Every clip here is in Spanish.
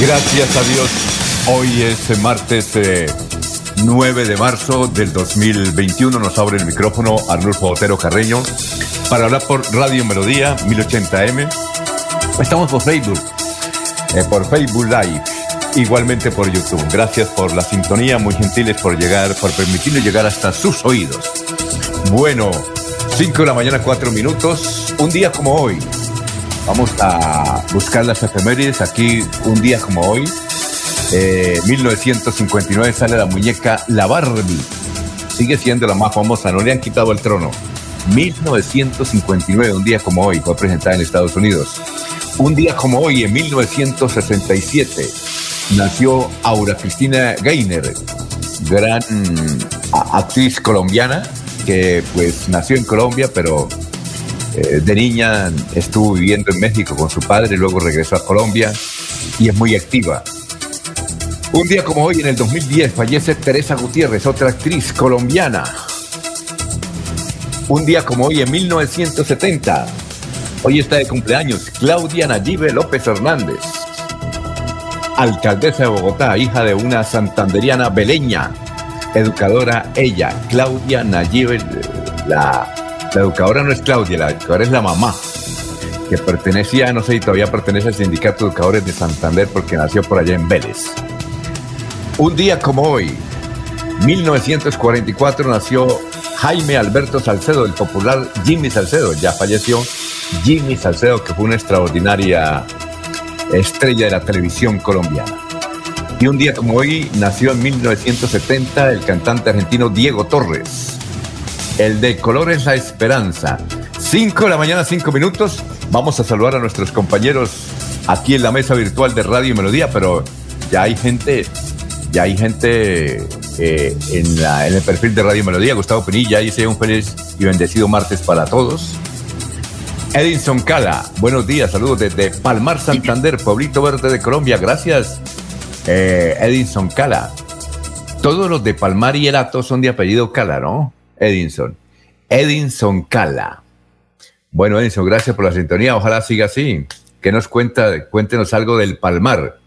Gracias a Dios. Hoy es martes 9 eh, de marzo del 2021. Nos abre el micrófono Arnulfo Otero Carreño para hablar por Radio Melodía 1080M. Estamos por Facebook, eh, por Facebook Live, igualmente por YouTube. Gracias por la sintonía, muy gentiles por llegar, por permitirnos llegar hasta sus oídos. Bueno, 5 de la mañana, 4 minutos. Un día como hoy, Vamos a buscar las efemérides aquí un día como hoy. 1959 eh, sale la muñeca La Barbie. Sigue siendo la más famosa, no le han quitado el trono. 1959, un día como hoy, fue presentada en Estados Unidos. Un día como hoy, en 1967, nació Aura Cristina Gainer, gran actriz colombiana que pues nació en Colombia, pero eh, de niña estuvo viviendo en México con su padre, luego regresó a Colombia y es muy activa. Un día como hoy, en el 2010, fallece Teresa Gutiérrez, otra actriz colombiana. Un día como hoy, en 1970, hoy está de cumpleaños Claudia Nayibe López Hernández, alcaldesa de Bogotá, hija de una santanderiana beleña, educadora ella, Claudia Nayibe, la la educadora no es Claudia, la educadora es la mamá, que pertenecía, no sé si todavía pertenece al Sindicato de Educadores de Santander porque nació por allá en Vélez. Un día como hoy, 1944, nació Jaime Alberto Salcedo, el popular Jimmy Salcedo. Ya falleció Jimmy Salcedo, que fue una extraordinaria estrella de la televisión colombiana. Y un día como hoy nació en 1970 el cantante argentino Diego Torres. El de color es la esperanza. 5 de la mañana, 5 minutos. Vamos a saludar a nuestros compañeros aquí en la mesa virtual de Radio Melodía, pero ya hay gente, ya hay gente eh, en, el perfil de Radio Melodía. Gustavo Pinilla dice un feliz y bendecido martes para todos. Edinson Cala, buenos días, saludos desde Palmar, Santander, Pueblito Verde de Colombia. Gracias, eh, Edinson Cala. Todos los de Palmar y Elato son de apellido Cala, ¿no? Edinson. Edinson Cala. Bueno, Edinson, gracias por la sintonía. Ojalá siga así. Que nos cuenta, cuéntenos algo del Palmar.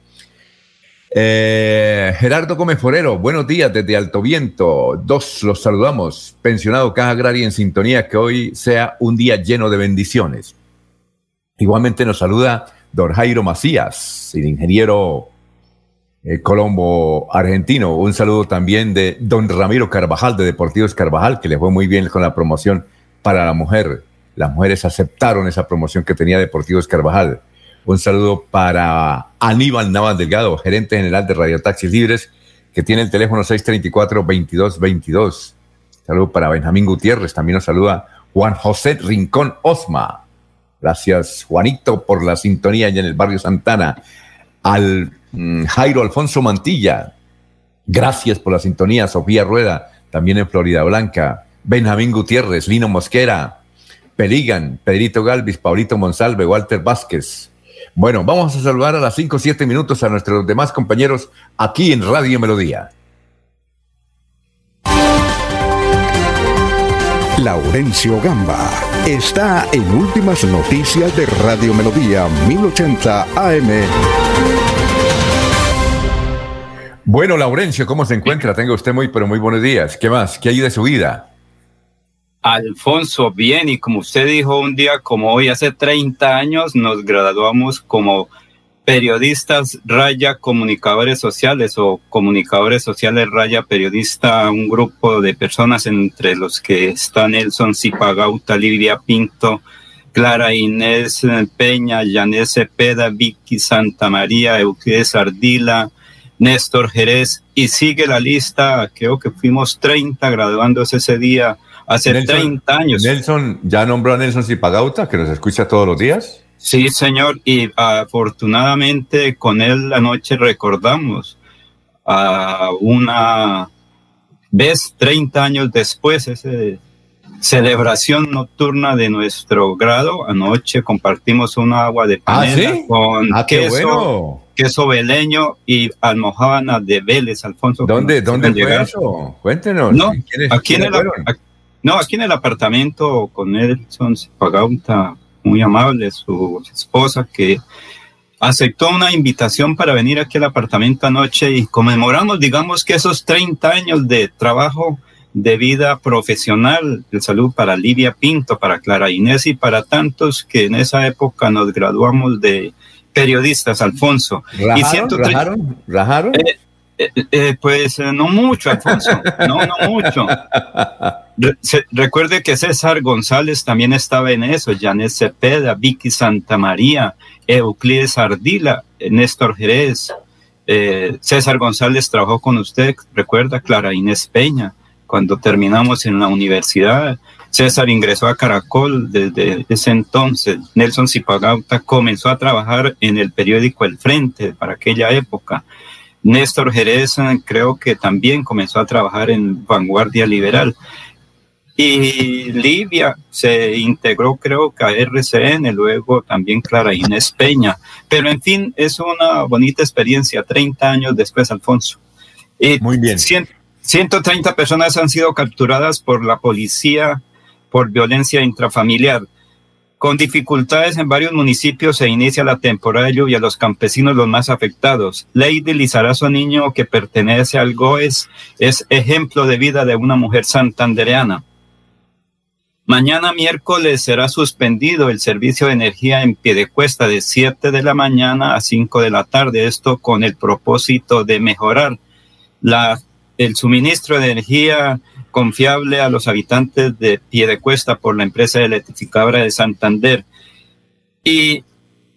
Eh, Gerardo Gómez Forero, buenos días desde Alto Viento. Dos, los saludamos. Pensionado Caja Agraria en sintonía, que hoy sea un día lleno de bendiciones. Igualmente nos saluda Don Jairo Macías, el ingeniero eh, Colombo argentino. Un saludo también de don Ramiro Carvajal de Deportivos Carvajal, que le fue muy bien con la promoción para la mujer. Las mujeres aceptaron esa promoción que tenía Deportivos Carvajal. Un saludo para Aníbal Naval Delgado, gerente general de Radio Taxis Libres, que tiene el teléfono 634-2222. Saludo para Benjamín Gutiérrez, también nos saluda Juan José Rincón Osma. Gracias, Juanito, por la sintonía allá en el barrio Santana. Al Mm, Jairo Alfonso Mantilla, gracias por la sintonía. Sofía Rueda, también en Florida Blanca. Benjamín Gutiérrez, Lino Mosquera, Peligan, Pedrito Galvis, Paulito Monsalve, Walter Vázquez. Bueno, vamos a saludar a las 5 o 7 minutos a nuestros demás compañeros aquí en Radio Melodía. Laurencio Gamba está en Últimas Noticias de Radio Melodía 1080 AM. Bueno, Laurencio, ¿cómo se encuentra? Tenga usted muy, pero muy buenos días. ¿Qué más? ¿Qué hay de su vida? Alfonso, bien, y como usted dijo un día, como hoy hace 30 años, nos graduamos como periodistas raya comunicadores sociales o comunicadores sociales raya periodista, un grupo de personas entre los que está Nelson Zipagauta, Livia Pinto, Clara Inés Peña, Janet Cepeda, Vicky Santa María, Euclides Ardila, Néstor Jerez, y sigue la lista, creo que fuimos 30 graduándose ese día, hace 30 años. Nelson, ¿ya nombró a Nelson Zipagauta, que nos escucha todos los días? Sí, señor, y afortunadamente con él la noche recordamos a una vez, 30 años después, ese celebración nocturna de nuestro grado. Anoche compartimos un agua de ah, panela con ah, queso, queso veleño y almohábana de Vélez, Alfonso. ¿Dónde, dónde fue eso? Cuéntenos. No, aquí en el, no, aquí en el apartamento con Nelson Pagaunta, muy amable, su esposa, que aceptó una invitación para venir aquí al apartamento anoche y conmemoramos, digamos que esos 30 años de trabajo de vida profesional, de salud para Livia Pinto, para Clara Inés y para tantos que en esa época nos graduamos de periodistas, Alfonso. ¿Rajaron? ¿Rajaron? Eh, eh, eh, pues no mucho, Alfonso, no, no mucho. recuerde que César González también estaba en eso, Janet Cepeda, Vicky Santamaría, Euclides Ardila, Néstor Jerez, César González trabajó con usted, recuerda, Clara Inés Peña, cuando terminamos en la universidad. César ingresó a Caracol desde ese entonces. Nelson Zipagauta comenzó a trabajar en el periódico El Frente para aquella época. Néstor Jerez creo que también comenzó a trabajar en Vanguardia Liberal. Y Livia se integró creo que a RCN, luego también Clara Inés Peña. Pero en fin, es una bonita experiencia, 30 años después, Alfonso. Muy bien. 130 personas han sido capturadas por la policía por violencia intrafamiliar. Con dificultades en varios municipios se inicia la temporada de lluvia, los campesinos los más afectados. Lady Lizarazo Niño, que pertenece al GOES, es ejemplo de vida de una mujer santandereana. Mañana miércoles será suspendido el servicio de energía en pie de cuesta de 7 de la mañana a 5 de la tarde, esto con el propósito de mejorar la el suministro de energía confiable a los habitantes de Piedecuesta por la empresa electrificadora de Santander. Y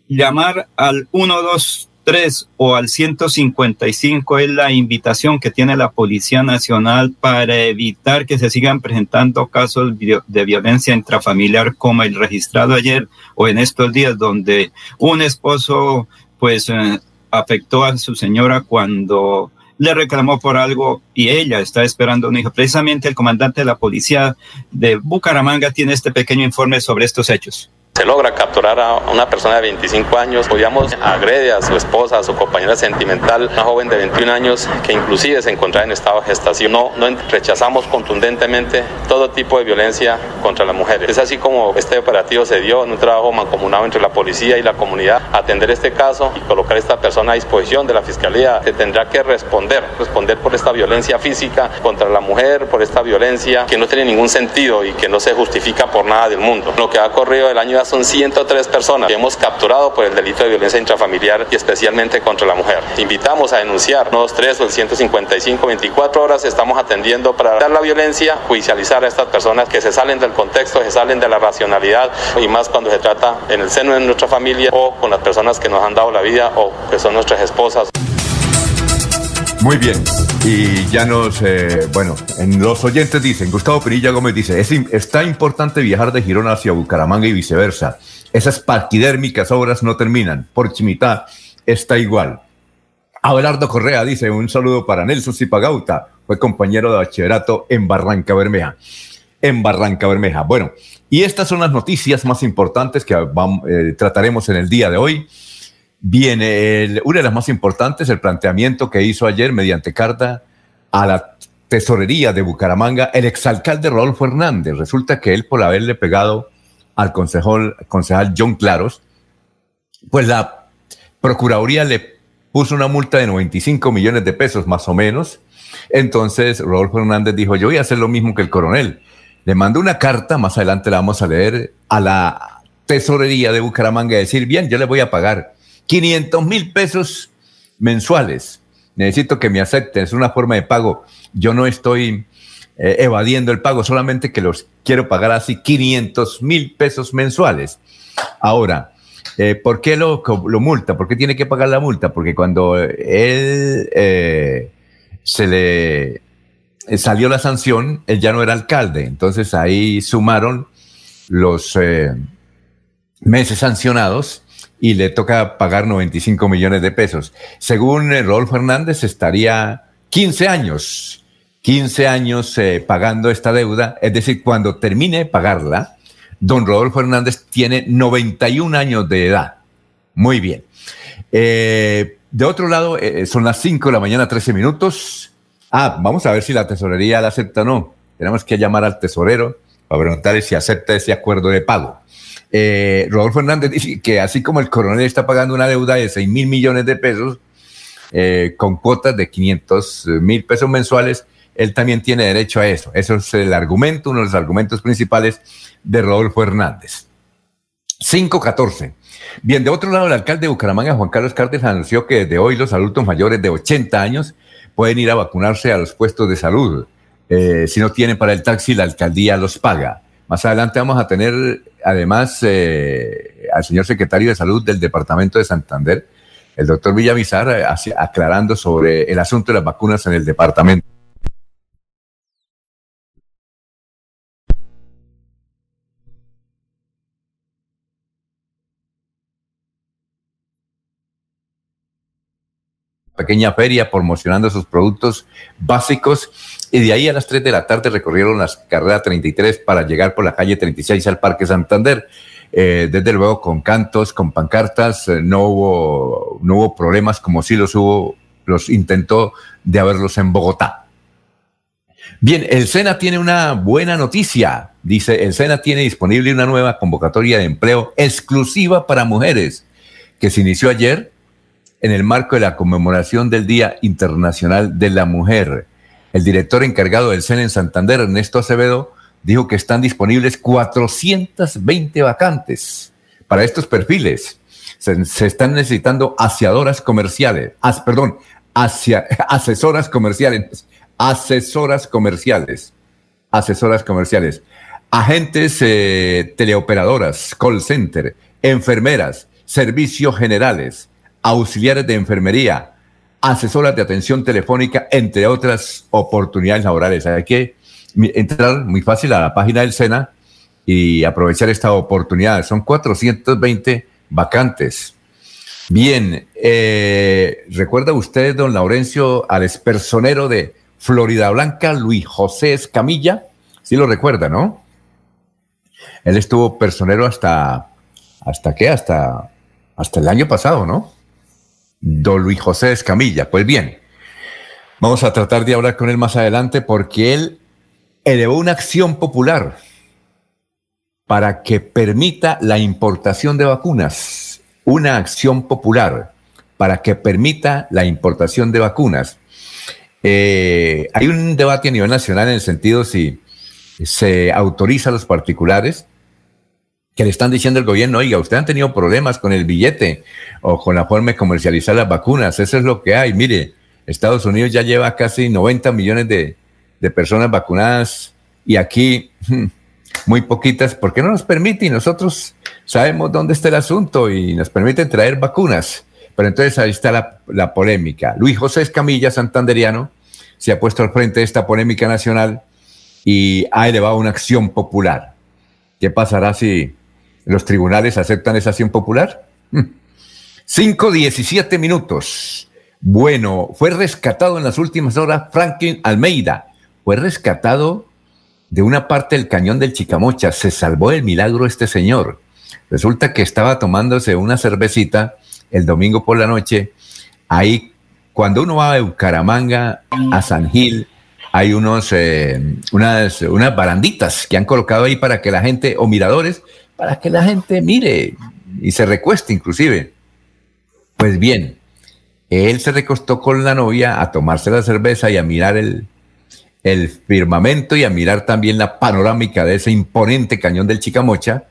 llamar al 123 o al 155 es la invitación que tiene la Policía Nacional para evitar que se sigan presentando casos de violencia intrafamiliar como el registrado ayer o en estos días donde un esposo pues eh, afectó a su señora cuando le reclamó por algo y ella está esperando un hijo. Precisamente el comandante de la policía de Bucaramanga tiene este pequeño informe sobre estos hechos se logra capturar a una persona de 25 años, podíamos agrede a su esposa, a su compañera sentimental, una joven de 21 años que inclusive se encontraba en estado de gestación. No, no rechazamos contundentemente todo tipo de violencia contra las mujeres. Es así como este operativo se dio en un trabajo mancomunado entre la policía y la comunidad, atender este caso y colocar a esta persona a disposición de la fiscalía. Se tendrá que responder, responder por esta violencia física contra la mujer, por esta violencia que no tiene ningún sentido y que no se justifica por nada del mundo. Lo que ha corrido el año son 103 personas que hemos capturado por el delito de violencia intrafamiliar y especialmente contra la mujer. Invitamos a denunciar los 3 o el 155, 24 horas estamos atendiendo para dar la violencia, judicializar a estas personas que se salen del contexto, se salen de la racionalidad y más cuando se trata en el seno de nuestra familia o con las personas que nos han dado la vida o que son nuestras esposas. Muy bien. Y ya nos, eh, bueno, en los oyentes dicen, Gustavo Perilla Gómez dice, es, está importante viajar de Girona hacia Bucaramanga y viceversa. Esas paquidérmicas obras no terminan. Por Chimitá está igual. Abelardo Correa dice, un saludo para Nelson Zipagauta, fue compañero de bachillerato en Barranca Bermeja. En Barranca Bermeja. Bueno, y estas son las noticias más importantes que vamos, eh, trataremos en el día de hoy viene una de las más importantes, el planteamiento que hizo ayer mediante carta a la tesorería de Bucaramanga el exalcalde Rodolfo Hernández. Resulta que él, por haberle pegado al concejal, concejal John Claros, pues la Procuraduría le puso una multa de 95 millones de pesos, más o menos. Entonces Rodolfo Hernández dijo, yo voy a hacer lo mismo que el coronel. Le mandó una carta, más adelante la vamos a leer, a la tesorería de Bucaramanga y decir, bien, yo le voy a pagar 500 mil pesos mensuales. Necesito que me acepten, es una forma de pago. Yo no estoy eh, evadiendo el pago, solamente que los quiero pagar así 500 mil pesos mensuales. Ahora, eh, ¿por qué lo, multa? ¿Por qué tiene que pagar la multa? Porque cuando él eh, se le salió la sanción, él ya no era alcalde. Entonces ahí sumaron los meses sancionados y le toca pagar 95 millones de pesos. Según Rodolfo Hernández, estaría 15 años, 15 años eh, pagando esta deuda, es decir, cuando termine pagarla, don Rodolfo Hernández tiene 91 años de edad. Muy bien. Eh, de otro lado, eh, son las 5 de la mañana, 13 minutos. Ah, vamos a ver si la tesorería la acepta o no. Tenemos que llamar al tesorero para preguntarle si acepta ese acuerdo de pago. Eh, Rodolfo Hernández dice que así como el coronel está pagando una deuda de 6 mil millones de pesos eh, con cuotas de 500 mil pesos mensuales, él también tiene derecho a eso. Eso es el argumento, uno de los argumentos principales de Rodolfo Hernández. 514. Bien, de otro lado, el alcalde de Bucaramanga, Juan Carlos Cárdenas, anunció que desde hoy los adultos mayores de 80 años pueden ir a vacunarse a los puestos de salud. Eh, si no tienen para el taxi, la alcaldía los paga. Más adelante vamos a tener además eh, al señor secretario de Salud del Departamento de Santander, el doctor Villamizar, eh, aclarando sobre el asunto de las vacunas en el departamento. pequeña feria promocionando sus productos básicos y de ahí a las 3 de la tarde recorrieron las carreras 33 para llegar por la calle 36 al Parque Santander. Eh, desde luego con cantos, con pancartas, eh, no, hubo, no hubo problemas como si los hubo, los intentó de haberlos en Bogotá. Bien, el SENA tiene una buena noticia. Dice, el SENA tiene disponible una nueva convocatoria de empleo exclusiva para mujeres que se inició ayer en el marco de la conmemoración del Día Internacional de la Mujer. El director encargado del CEN en Santander, Ernesto Acevedo, dijo que están disponibles 420 vacantes para estos perfiles. Se, están necesitando aseadoras comerciales, perdón, asesoras comerciales, asesoras comerciales, asesoras comerciales, agentes eh, teleoperadoras, call center, enfermeras, servicios generales, auxiliares de enfermería, asesoras de atención telefónica, entre otras oportunidades laborales. Hay que entrar muy fácil a la página del SENA y aprovechar esta oportunidad. Son 420 vacantes. Bien, eh, ¿recuerda usted, don Laurencio, al expersonero de Florida Blanca, Luis José Escamilla? Sí lo recuerda, ¿no? Él estuvo personero hasta, ¿hasta qué? Hasta, hasta el año pasado, ¿no? Don Luis José Escamilla. Pues bien, vamos a tratar de hablar con él más adelante porque él elevó una acción popular para que permita la importación de vacunas. Una acción popular para que permita la importación de vacunas. Eh, hay un debate a nivel nacional en el sentido si se autoriza a los particulares que le están diciendo el gobierno, oiga, usted han tenido problemas con el billete o con la forma de comercializar las vacunas, eso es lo que hay. Mire, Estados Unidos ya lleva casi 90 millones de, personas vacunadas y aquí hmm, muy poquitas, ¿por qué no nos permite? Y nosotros sabemos dónde está el asunto y nos permiten traer vacunas. Pero entonces ahí está la, la polémica. Luis José Escamilla, santanderiano, se ha puesto al frente de esta polémica nacional y ha elevado una acción popular. ¿Qué pasará si ¿Los tribunales aceptan esa acción popular? 5.17 mm. minutos. Bueno, fue rescatado en las últimas horas Franklin Almeida. Fue rescatado de una parte del cañón del Chicamocha. Se salvó el milagro este señor. Resulta que estaba tomándose una cervecita el domingo por la noche. Ahí, cuando uno va a Bucaramanga, a San Gil, hay unos, eh, unas, unas baranditas que han colocado ahí para que la gente, o miradores, para que la gente mire y se recueste inclusive. Pues bien, él se recostó con la novia a tomarse la cerveza y a mirar el, el firmamento y a mirar también la panorámica de ese imponente cañón del Chicamocha.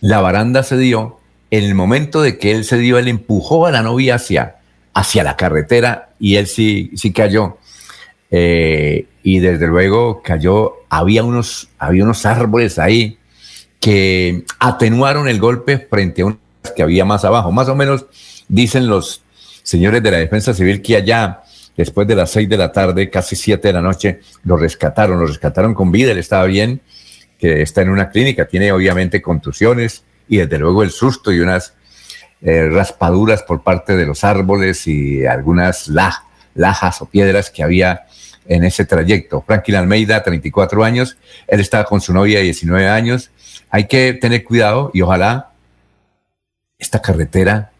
La baranda se dio en el momento de que él se dio, él empujó a la novia hacia, hacia la carretera y él sí, sí cayó. Eh, y desde luego cayó, había unos, había unos árboles ahí que atenuaron el golpe frente a unos que había más abajo. Más o menos dicen los señores de la defensa civil que allá, después de las seis de la tarde, casi siete de la noche, lo rescataron, lo rescataron con vida, él estaba bien, que está en una clínica, tiene obviamente contusiones y desde luego el susto y unas eh, raspaduras por parte de los árboles y algunas lajas o piedras que había en ese trayecto. Franklin Almeida, 34 años, él estaba con su novia, 19 años. Hay que tener cuidado y ojalá esta carretera,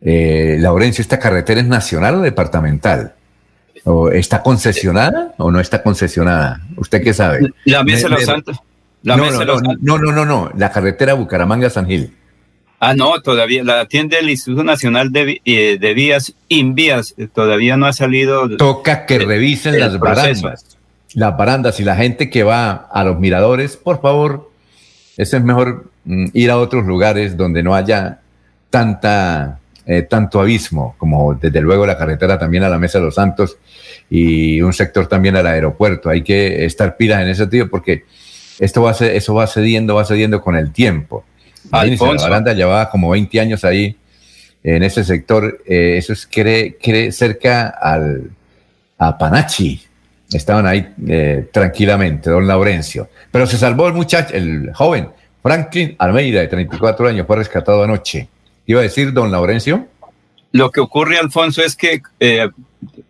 eh, Laurencio, ¿esta carretera es nacional o departamental? ¿O ¿Está concesionada o no está concesionada? ¿Usted qué sabe? La Mesa de los Santos. no, no, no, no, no, la carretera Bucaramanga-San Gil. Ah, no, todavía la atiende el Instituto Nacional de, eh, de Vías, Invías, todavía no ha salido. Toca que revisen las barandas, las barandas y la gente que va a los miradores, por favor, es mejor mm, ir a otros lugares donde no haya tanta, eh, tanto abismo, como desde luego la carretera también a la Mesa de los Santos y un sector también al aeropuerto. Hay que estar pilas en ese sentido porque esto va, eso va cediendo, va cediendo con el tiempo. Alfonso. Baranda llevaba como 20 años ahí en ese sector. Eh, eso es cree, cree cerca al, a Panachi. Estaban ahí eh, tranquilamente, don Laurencio. Pero se salvó el muchacho, el joven, Franklin Almeida, de 34 años, fue rescatado anoche. ¿Iba a decir don Laurencio? Lo que ocurre, Alfonso, es que eh,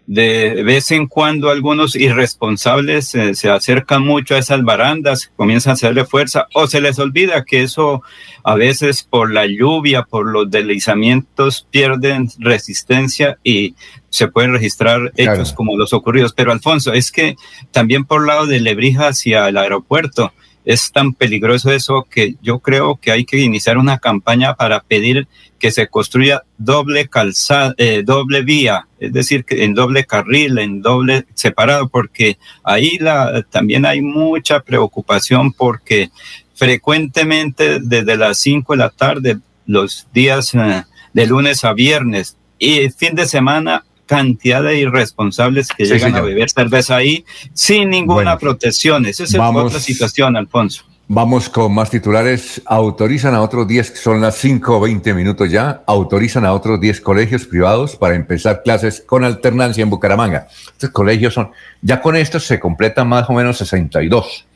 de vez en cuando algunos irresponsables eh, se acercan mucho a esas barandas, comienzan a hacerle fuerza o se les olvida que eso a veces por la lluvia, por los deslizamientos pierden resistencia y se pueden registrar hechos como los ocurridos. Pero Alfonso, es que también por lado de Lebrija hacia el aeropuerto, es tan peligroso eso que yo creo que hay que iniciar una campaña para pedir que se construya doble calzada, eh, doble vía, es decir, que en doble carril, en doble separado, porque ahí la, también hay mucha preocupación porque frecuentemente desde las 5 de la tarde, los días eh, de lunes a viernes y fin de semana cantidad de irresponsables que llegan a beber cerveza ahí sin ninguna protección. Esa es otra situación, Alfonso. Vamos con más titulares. Autorizan a otros 10, son las 5 o 20 minutos ya, autorizan a otros 10 colegios privados para empezar clases con alternancia en Bucaramanga. Estos colegios son, ya con estos se completan más o menos 62.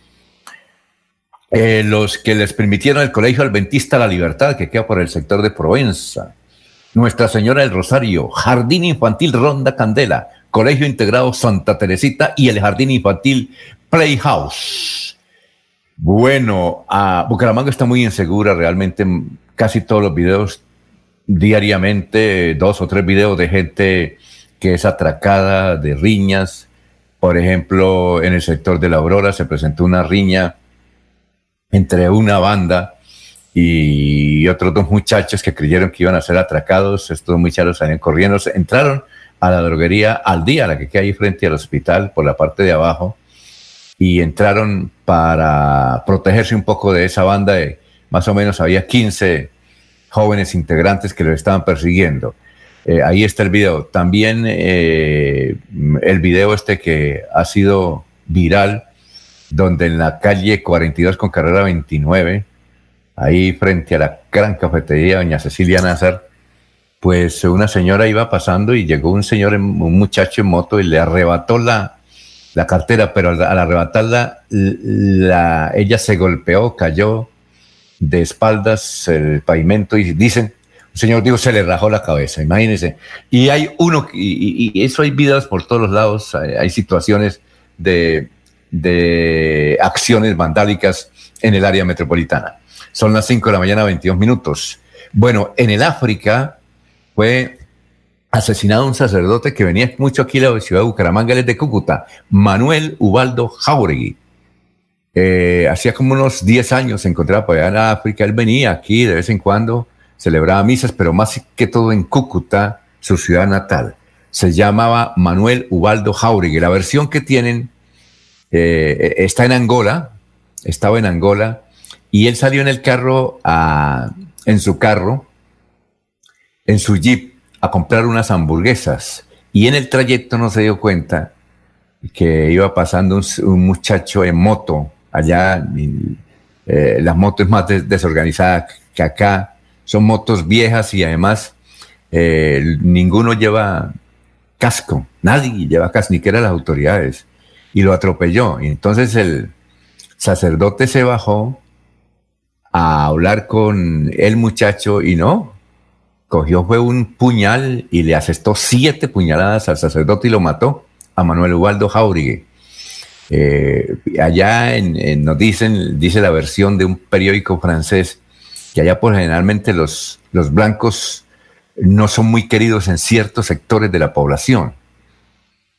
Eh, los que les permitieron el Colegio Adventista La Libertad, que queda por el sector de Provenza, nuestra Señora del Rosario, Jardín Infantil Ronda Candela, Colegio Integrado Santa Teresita y el Jardín Infantil Playhouse. Bueno, Bucaramanga está muy insegura, realmente casi todos los videos diariamente, dos o tres videos de gente que es atracada, de riñas. Por ejemplo, en el sector de la Aurora se presentó una riña entre una banda y otros dos muchachos que creyeron que iban a ser atracados. Estos muchachos salían corriendo, entraron a la droguería al día, la que queda ahí frente al hospital, por la parte de abajo, y entraron para protegerse un poco de esa banda. De, más o menos había 15 jóvenes integrantes que lo estaban persiguiendo. Eh, ahí está el video. También eh, el video este que ha sido viral, donde en la calle 42 con carrera 29, ahí frente a la gran cafetería Doña Cecilia Nazar, pues una señora iba pasando y llegó un señor, un muchacho en moto y le arrebató la, la cartera, pero al, arrebatarla, la, ella se golpeó, cayó de espaldas el pavimento y dicen, un señor digo, se le rajó la cabeza, imagínense. Y hay uno, y, eso hay videos por todos lados, hay, situaciones de, de acciones vandálicas en el área metropolitana. Son las 5 de la mañana, 22 minutos. Bueno, en el África fue asesinado un sacerdote que venía mucho aquí a la ciudad de Bucaramanga, de Cúcuta, Manuel Ubaldo Jauregui. Eh, hacía como unos 10 años se encontraba por allá en África, él venía aquí de vez en cuando, celebraba misas, pero más que todo en Cúcuta, su ciudad natal. Se llamaba Manuel Ubaldo Jauregui. La versión que tienen eh, está en Angola, estaba en Angola, y él salió en el carro, en su carro, en su jeep a comprar unas hamburguesas y en el trayecto no se dio cuenta que iba pasando un, muchacho en moto allá. Eh, las motos más desorganizadas que acá son motos viejas y además eh, ninguno lleva casco, nadie lleva casco, ni que eran las autoridades, y lo atropelló. Y entonces el sacerdote se bajó a hablar con el muchacho y no, cogió fue un puñal y le asestó siete puñaladas al sacerdote y lo mató a Manuel Ubaldo Jauregui. Eh, allá en, nos dicen, dice la versión de un periódico francés, que allá por generalmente los, los blancos no son muy queridos en ciertos sectores de la población.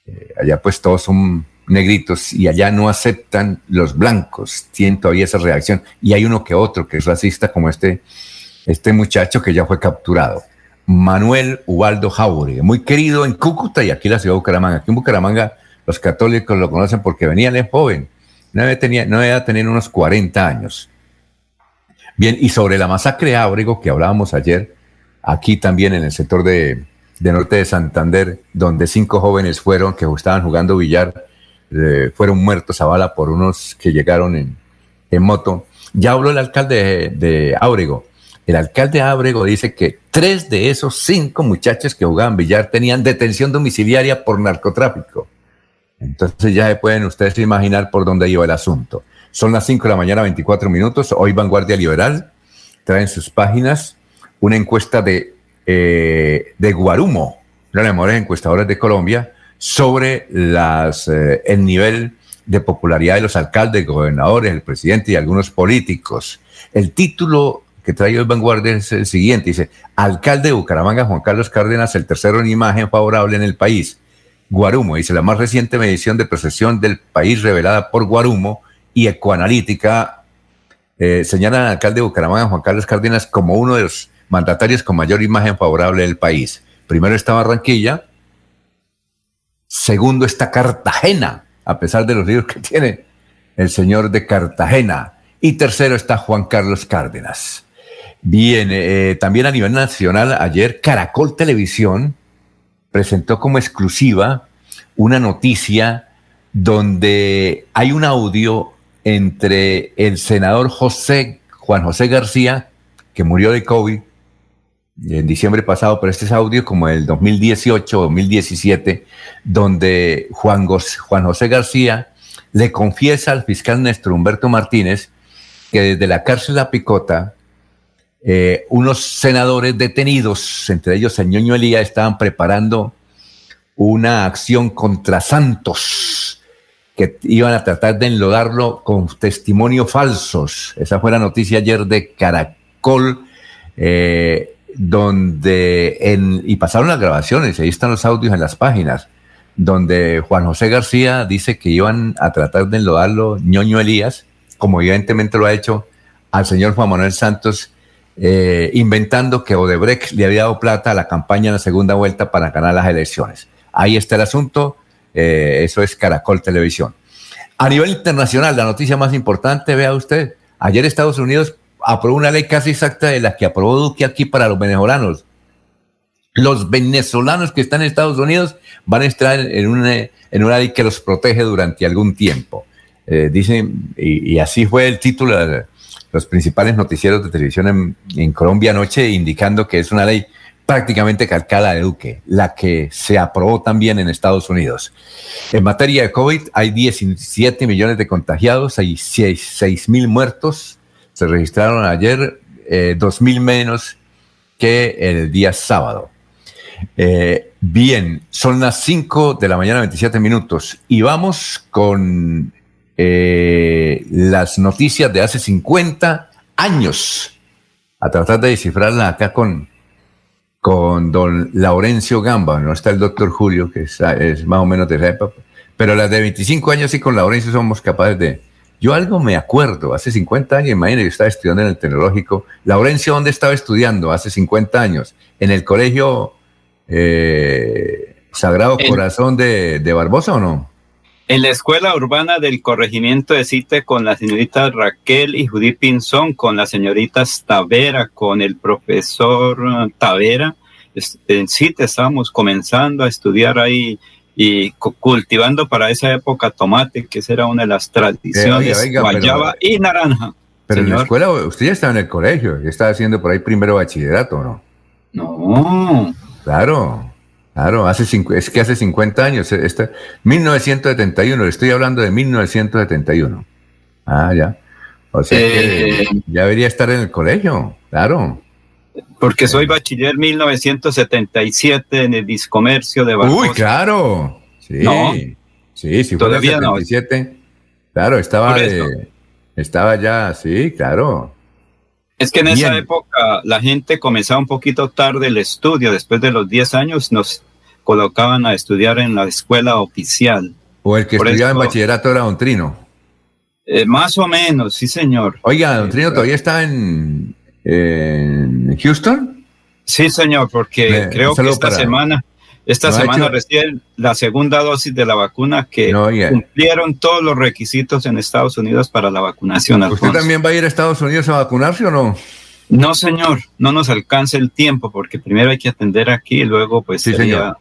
Eh, allá pues todos son negritos y allá no aceptan los blancos, tienen todavía esa reacción. Y hay uno que otro que es racista como este, este muchacho que ya fue capturado. Manuel Ubaldo Jauregui, muy querido en Cúcuta y aquí en la ciudad de Bucaramanga. Aquí en Bucaramanga los católicos lo conocen porque venía de joven, no debe, tenía, no unos 40 años. Bien, y sobre la masacre de Ábrego que hablábamos ayer, aquí también en el sector de, norte de Santander, donde cinco jóvenes fueron que estaban jugando billar, fueron muertos a bala por unos que llegaron en, moto. Ya habló el alcalde de, de Ábrego. El alcalde de Ábrego dice que tres de esos cinco muchachos que jugaban billar tenían detención domiciliaria por narcotráfico. Entonces ya se pueden ustedes imaginar por dónde iba el asunto. Son las 5 de la mañana, 24 minutos. Hoy Vanguardia Liberal trae en sus páginas una encuesta de, eh, de Guarumo, una de las mejores encuestadoras de Colombia, sobre las, eh, el nivel de popularidad de los alcaldes, gobernadores, el presidente y algunos políticos. El título que trae hoy Vanguardia es el siguiente, dice, alcalde de Bucaramanga, Juan Carlos Cárdenas, el tercero en imagen favorable en el país. Guarumo, dice, la más reciente medición de percepción del país revelada por Guarumo y Ecoanalítica eh, señala al alcalde de Bucaramanga, Juan Carlos Cárdenas, como uno de los mandatarios con mayor imagen favorable del país. Primero está Barranquilla, segundo está Cartagena, a pesar de los líos que tiene el señor de Cartagena, y tercero está Juan Carlos Cárdenas. Bien, eh, también a nivel nacional, ayer Caracol Televisión presentó como exclusiva una noticia donde hay un audio entre el senador José, Juan José García, que murió de COVID en diciembre pasado, pero este es audio como el 2018 2017, donde Juan, Juan José García le confiesa al fiscal Néstor Humberto Martínez que desde la cárcel La Picota eh, unos senadores detenidos, entre ellos el ñoño Elía, estaban preparando una acción contra Santos, que iban a tratar de enlodarlo con testimonios falsos. Esa fue la noticia ayer de Caracol, eh, donde, en, y pasaron las grabaciones, ahí están los audios en las páginas, donde Juan José García dice que iban a tratar de enlodarlo ñoño Elías, como evidentemente lo ha hecho al señor Juan Manuel Santos eh, inventando que Odebrecht le había dado plata a la campaña en la segunda vuelta para ganar las elecciones. Ahí está el asunto, eh, eso es Caracol Televisión. A nivel internacional, la noticia más importante, vea usted, ayer Estados Unidos aprobó una ley casi exacta de la que aprobó Duque aquí para los venezolanos. Los venezolanos que están en Estados Unidos van a estar en una, en una ley que los protege durante algún tiempo. Eh, dicen, y, así fue el título de, los principales noticieros de televisión en, Colombia anoche, indicando que es una ley prácticamente calcada de Duque, la que se aprobó también en Estados Unidos. En materia de COVID, hay 17 millones de contagiados, hay 6 mil muertos, se registraron ayer, eh, 2 mil menos que el día sábado. Eh, bien, son las 5 de la mañana, 27 minutos, y vamos con eh, las noticias de hace 50 años, a tratar de descifrarla acá con, con don Laurencio Gamba, no está el doctor Julio, que es, más o menos de esa época, pero las de 25 años sí con Laurencio somos capaces de... Yo algo me acuerdo, hace 50 años, imagínate, yo estaba estudiando en el tecnológico. Laurencio, ¿dónde estaba estudiando hace 50 años? ¿En el colegio eh, Sagrado Corazón de, de Barbosa o no? En la escuela urbana del corregimiento de Cite con la señorita Raquel y Judith Pinzón, con las señoritas Tavera, con el profesor Tavera en CITE estábamos comenzando a estudiar ahí y cultivando para esa época tomate, que esa era una de las tradiciones, eh, guayaba y naranja. Pero en la escuela, usted ya estaba en el colegio, ya estaba haciendo por ahí primero bachillerato, ¿no? No. Claro, claro, hace cinco, es que hace 50 años, este, 1971, le estoy hablando de 1971. Ah, ya. O sea eh, ya debería estar en el colegio, claro. Porque soy bachiller 1977 en el discomercio de Barbosa. Uy, claro. Sí, sí, sí, todavía 77. Claro, estaba, estaba ya, sí, claro. Es que en esa época la gente comenzaba un poquito tarde el estudio. Después de los 10 años nos colocaban a estudiar en la escuela oficial. O el que estudiaba en bachillerato era Don Trino. Eh, más o menos, sí, señor. Oiga, Don Trino todavía está en, en Houston? Sí, señor, porque creo que esta semana, esta semana recién la segunda dosis de la vacuna que cumplieron todos los requisitos en Estados Unidos para la vacunación. ¿Usted también va a ir a Estados Unidos a vacunarse o no? No, señor, no nos alcanza el tiempo porque primero hay que atender aquí y luego pues sí, señor.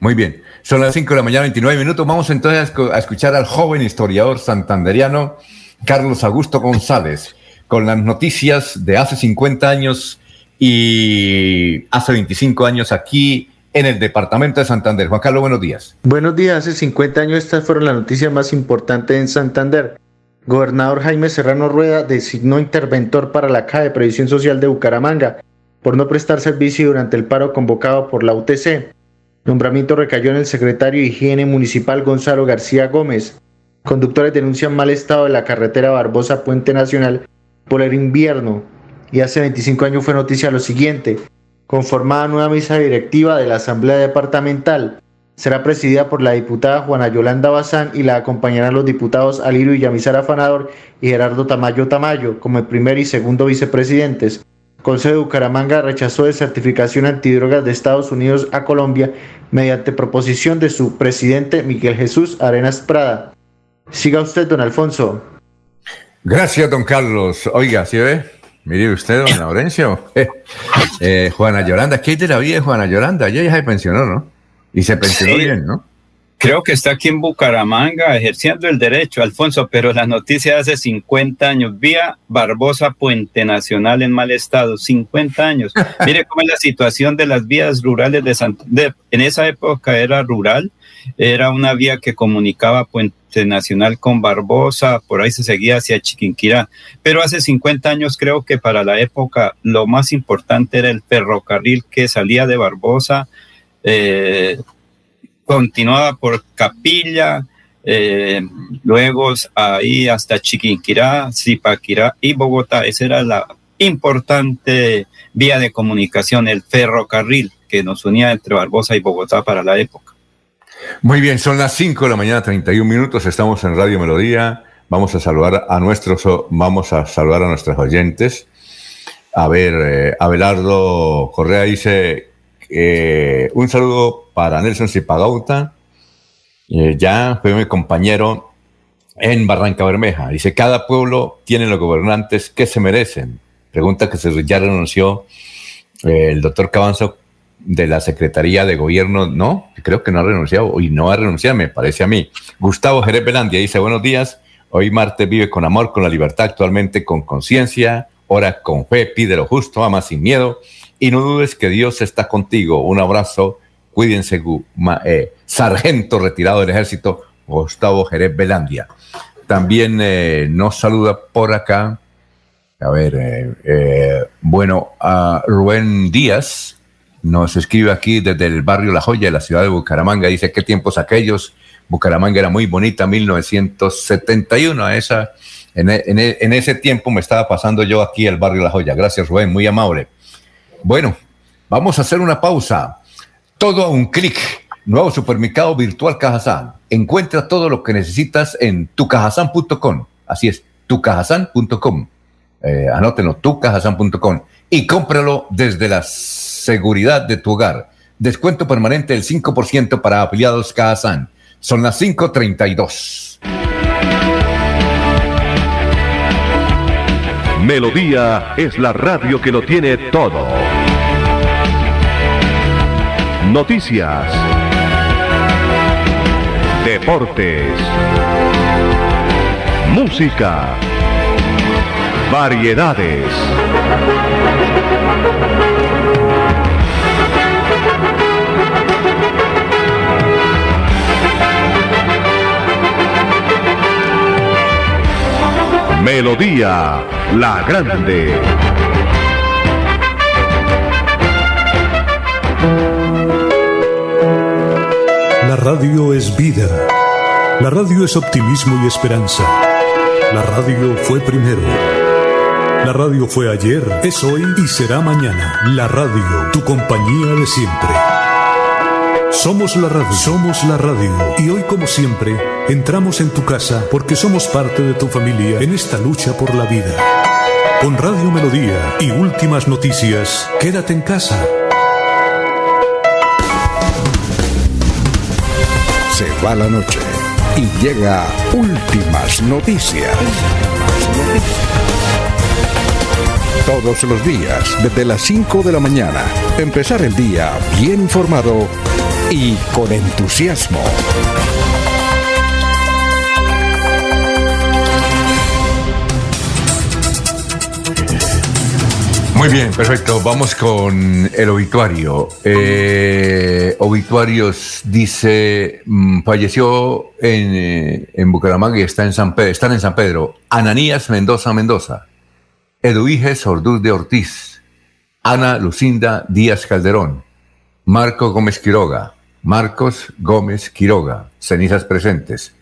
Muy bien, son las 5 de la mañana, 29 minutos. Vamos entonces a escuchar al joven historiador santanderiano Carlos Augusto González con las noticias de hace 50 años y hace 25 años aquí en el departamento de Santander. Juan Carlos, buenos días. Buenos días. Hace 50 años estas fueron las noticias más importantes en Santander. Gobernador Jaime Serrano Rueda designó interventor para la Caja de Previsión Social de Bucaramanga por no prestar servicio durante el paro convocado por la UTC. Nombramiento recayó en el secretario de Higiene Municipal Gonzalo García Gómez. Conductores denuncian mal estado de la carretera Barbosa Puente Nacional por el invierno y hace 25 años fue noticia lo siguiente. Conformada nueva mesa directiva de la Asamblea Departamental. Será presidida por la diputada Juana Yolanda Bazán y la acompañarán los diputados Alirio Yamizar Afanador y Gerardo Tamayo Tamayo como el primer y segundo vicepresidentes. Consejo de Bucaramanga rechazó de certificación antidrogas de Estados Unidos a Colombia mediante proposición de su presidente Miguel Jesús Arenas Prada. Siga usted, don Alfonso. Gracias, don Carlos. Oiga, ¿sí ve? Mire usted, don Laurencio. Eh, Juana Yolanda, ¿qué hay de la vida de Juana Yolanda? Ella ya se pensionó, ¿no? Y se pensionó bien, ¿no? Creo que está aquí en Bucaramanga ejerciendo el derecho, Alfonso, pero la noticia hace 50 años. Vía Barbosa Puente Nacional en mal estado, 50 años. Mire cómo es la situación de las vías rurales de Santander. En esa época era rural, era una vía que comunicaba Puente Nacional con Barbosa, por ahí se seguía hacia Chiquinquirá. Pero hace 50 años creo que para la época lo más importante era el ferrocarril que salía de Barbosa, eh, continuaba por Capilla, eh, luego ahí hasta Chiquinquirá, Zipaquirá y Bogotá. Esa era la importante vía de comunicación, el ferrocarril que nos unía entre Barbosa y Bogotá para la época. Muy bien, son las 5 de la mañana, 31 minutos, estamos en Radio Melodía. Vamos a saludar a nuestros, vamos a saludar a nuestros oyentes. A ver, eh, Abelardo Correa dice eh, un saludo para Nelson Zipagauta. Eh, ya fue mi compañero en Barranca Bermeja. Dice, cada pueblo tiene los gobernantes que se merecen. Pregunta que se ya renunció el doctor Cabanzo de la Secretaría de Gobierno, no, creo que no ha renunciado y no ha renunciado, me parece a mí. Gustavo Jerez Belandia dice, buenos días, hoy Marte vive con amor, con la libertad, actualmente con conciencia, ora con fe, pide lo justo, ama sin miedo y no dudes que Dios está contigo. Un abrazo, cuídense, eh, sargento retirado del ejército, Gustavo Jerez Belandia. También eh, nos saluda por acá, a ver, eh, bueno, a Rubén Díaz, nos escribe aquí desde el barrio La Joya de la ciudad de Bucaramanga. Dice, ¿qué tiempos aquellos? Bucaramanga era muy bonita, 1971. Esa, en, en, ese tiempo me estaba pasando yo aquí el barrio La Joya. Gracias, Rubén, muy amable. Bueno, vamos a hacer una pausa. Todo a un clic. Nuevo supermercado virtual Cajazán. Encuentra todo lo que necesitas en tucajazán.com. Así es, tucajazán.com. Eh, anótenlo. Y cómpralo desde las seguridad de tu hogar. Descuento permanente del 5% para afiliados Kazan. Son las 5.32. Melodía es la radio que lo tiene todo. Noticias. Deportes. Música. Variedades. Melodía La Grande. La radio es vida. La radio es optimismo y esperanza. La radio fue primero. La radio fue ayer, es hoy y será mañana. La radio, tu compañía de siempre. Somos la radio, somos la radio. Y hoy como siempre, entramos en tu casa porque somos parte de tu familia en esta lucha por la vida. Con Radio Melodía y últimas noticias, quédate en casa. Se va la noche y llega últimas noticias. Todos los días, desde las 5 de la mañana, empezar el día bien informado y con entusiasmo. Muy bien, perfecto. Vamos con el obituario. Eh, obituarios dice, mm, falleció en, eh, en, Bucaramanga y está en San Pedro, están en San Pedro. Ananías Mendoza Mendoza, Eduiges Orduz de Ortiz, Ana Lucinda Díaz Calderón, Marco Gómez Quiroga, Marcos Gómez Quiroga, cenizas presentes.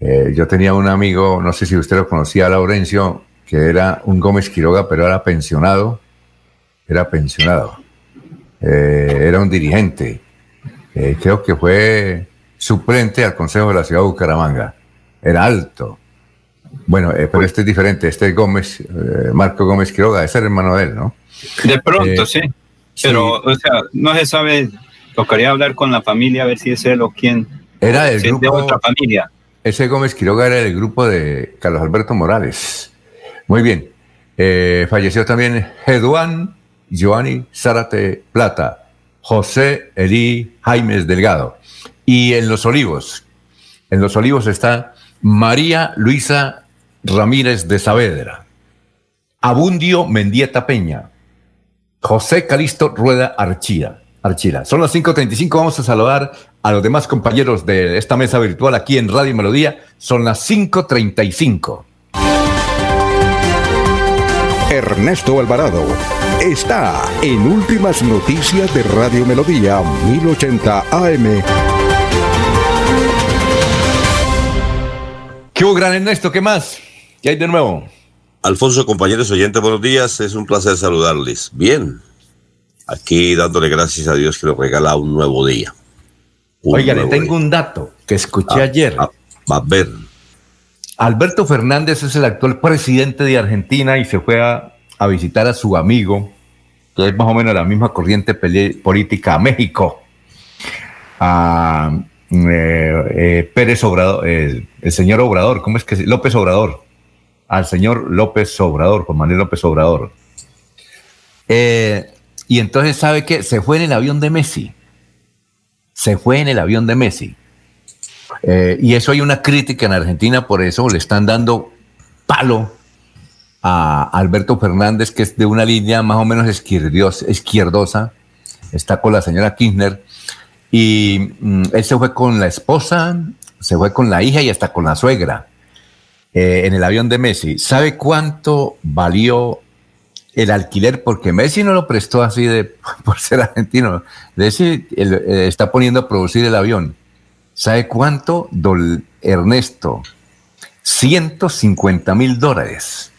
Eh, yo tenía un amigo, no sé si usted lo conocía, Laurencio, que era un Gómez Quiroga, pero era pensionado, era pensionado, eh, era un dirigente, eh, creo que fue suplente al Consejo de la Ciudad de Bucaramanga, era alto. Bueno, pero este es diferente, este es Gómez, Marco Gómez Quiroga, es el hermano de él, ¿no? De pronto, sí, pero, o sea, no se sabe, tocaría hablar con la familia a ver si es él o quién. Era el grupo, de otra familia. Ese Gómez Quiroga era el grupo de Carlos Alberto Morales. Muy bien. Eh, falleció también Eduán Giovanni Zárate Plata, José Elí Jaimes Delgado. Y en Los Olivos, en Los Olivos está María Luisa Ramírez de Saavedra, Abundio Mendieta Peña, José Calisto Rueda Archira. Archila. Son las 5.35, vamos a saludar a los demás compañeros de esta mesa virtual aquí en Radio Melodía. Son las 5.35. Ernesto Alvarado está en Últimas Noticias de Radio Melodía 1080 AM. ¿Qué hubo, gran Ernesto? ¿Qué más? ¿Qué hay de nuevo? Alfonso, compañeros oyentes, buenos días. Es un placer saludarles. Bien, aquí dándole gracias a Dios que nos regala un nuevo día. Un Oiga, le tengo día. un dato que escuché a, ayer. A, a ver. Alberto Fernández es el actual presidente de Argentina y se fue a, a visitar a su amigo, que es más o menos la misma corriente política a México, a eh, eh, Pérez Obrador, eh, el señor Obrador, ¿cómo es que López Obrador, al señor López Obrador, Juan Manuel López Obrador. Y entonces, ¿sabe qué? Se fue en el avión de Messi. Se fue en el avión de Messi. Eh, y eso hay una crítica en Argentina, por eso le están dando palo a Alberto Fernández, que es de una línea más o menos izquierdosa, está con la señora Kirchner, y mm, él se fue con la esposa, se fue con la hija y hasta con la suegra eh, en el avión de Messi. ¿Sabe cuánto valió el alquiler? Porque Messi no lo prestó así de por ser argentino. Messi eh, está poniendo a producir el avión. ¿Sabe cuánto, don Ernesto? 150 mil dólares.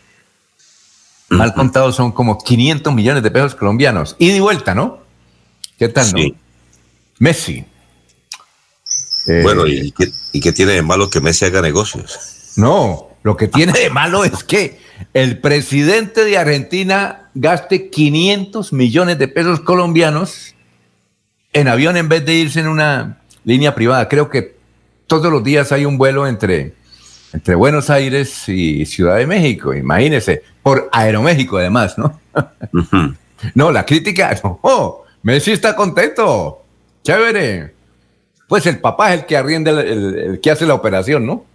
Mal contado son como 500 millones de pesos colombianos. Y de vuelta, ¿no? ¿Qué tal, sí. no? Messi. Bueno, eh, ¿y, qué, ¿y qué tiene de malo que Messi haga negocios? No, lo que tiene de malo es que el presidente de Argentina gaste 500 millones de pesos colombianos en avión en vez de irse en una línea privada. Creo que todos los días hay un vuelo entre, entre Buenos Aires y Ciudad de México, imagínese, por Aeroméxico además, ¿no? uh -huh. No, la crítica, oh, Messi está contento. chévere. Pues el papá es el que arrienda, el, que hace la operación, ¿no?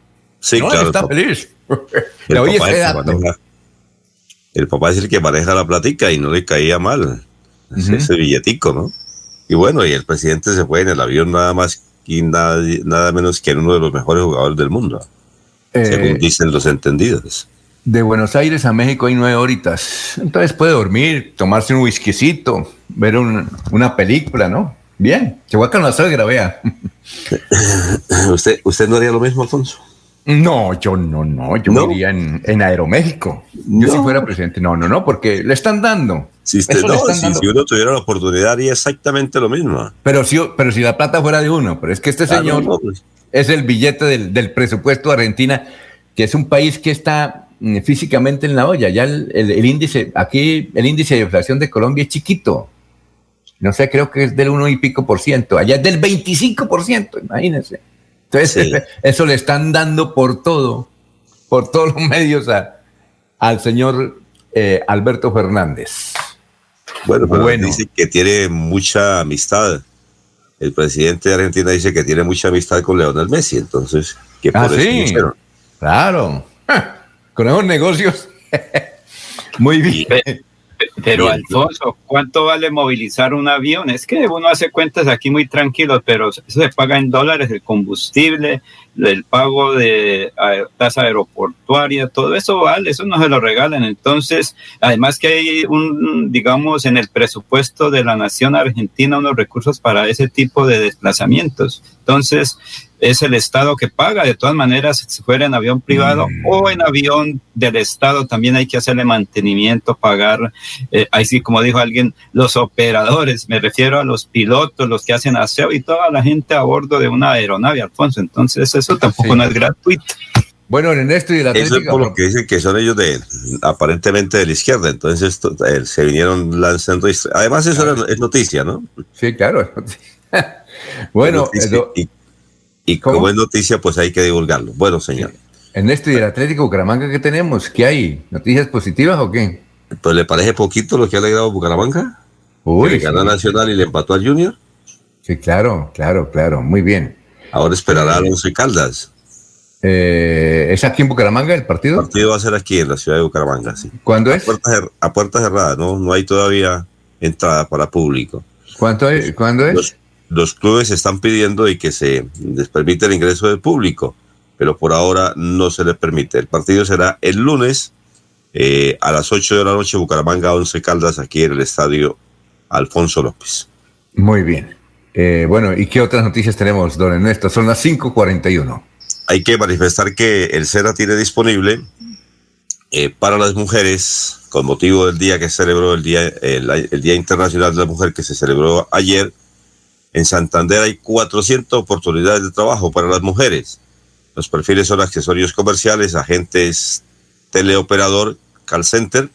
Sí, claro. Está feliz. El papá, es el, papá, es el que maneja la platica y no le caía mal ese billetico, ¿no? Y bueno, y el presidente se fue en el avión nada más y nada, nada menos que en uno de los mejores jugadores del mundo, según eh, dicen los entendidos. De Buenos Aires a México hay nueve horitas. Entonces puede dormir, tomarse un whiskycito, ver una película, ¿no? Bien, se va a conocer gravea. ¿Usted, ¿Usted no haría lo mismo, Alfonso? No, yo no, no, yo iría en, Aeroméxico. Yo si fuera presidente, no, no, no, porque le están dando. Si, usted, no, si, uno tuviera la oportunidad haría exactamente lo mismo. Pero si, pero si la plata fuera de uno, pero es que este señor pues. es el billete del, presupuesto de Argentina, que es un país que está mm, físicamente en la olla. Ya el, índice, aquí el índice de inflación de Colombia es chiquito. No sé, creo que es del uno y pico por ciento. Allá es del 25 por ciento, imagínense. Entonces, eso le están dando por todo, por todos los medios al señor eh, Alberto Fernández. Bueno, pero dice que tiene mucha amistad. El presidente de Argentina dice que tiene mucha amistad con Leonel Messi, entonces, ¿qué ah, sí? Claro. Con esos negocios. Muy bien. Pero Alfonso, ¿cuánto vale movilizar un avión? Es que uno hace cuentas aquí muy tranquilo, pero eso se paga en dólares, el combustible, el pago de tasa aeroportuaria, todo eso vale, eso no se lo regalan. Entonces, además que hay un, digamos, en el presupuesto de la nación argentina unos recursos para ese tipo de desplazamientos. Entonces, es el Estado que paga. De todas maneras, si fuera en avión privado mm. o en avión del Estado, también hay que hacerle mantenimiento, pagar, eh, ahí sí, como dijo alguien, los operadores, me refiero a los pilotos, los que hacen aseo y toda la gente a bordo de una aeronave, Alfonso. Entonces, eso tampoco no es gratuito. Bueno, en esto y la Eso es por lo que dicen que son ellos de aparentemente de la izquierda, entonces esto, eh, se vinieron lanzando. Además, eso es noticia, ¿no? Sí, claro, es noticia. bueno, y como es noticia, pues hay que divulgarlo. Bueno, señor. En este del Atlético Bucaramanga, ¿qué tenemos? ¿Qué hay? ¿Noticias positivas o qué? Pues le parece poquito lo que ha alegrado Bucaramanga. Uy, le ganó Nacional y le empató al Junior. Sí, claro, claro, claro. Muy bien. Ahora esperará a Alonso y Caldas. Eh, ¿Es aquí en Bucaramanga el partido? El partido va a ser aquí en la ciudad de Bucaramanga, sí. ¿Cuándo es? a puertas cerradas, ¿no? No hay todavía entrada para público. ¿Cuánto es? ¿Cuándo es? los clubes están pidiendo y que se les permite el ingreso del público, pero por ahora no se les permite. El partido será el lunes eh, a las 8 de la noche, Bucaramanga 11 Caldas, aquí en el estadio Alfonso López. Muy bien. Eh, bueno, ¿y qué otras noticias tenemos, don Ernesto? Son las 5.41. Hay que manifestar que el SENA tiene disponible eh, para las mujeres, con motivo del día que celebró el Día, el Día Internacional de la Mujer que se celebró ayer, en Santander hay 400 oportunidades de trabajo para las mujeres. Los perfiles son accesorios comerciales, agentes teleoperador, call center,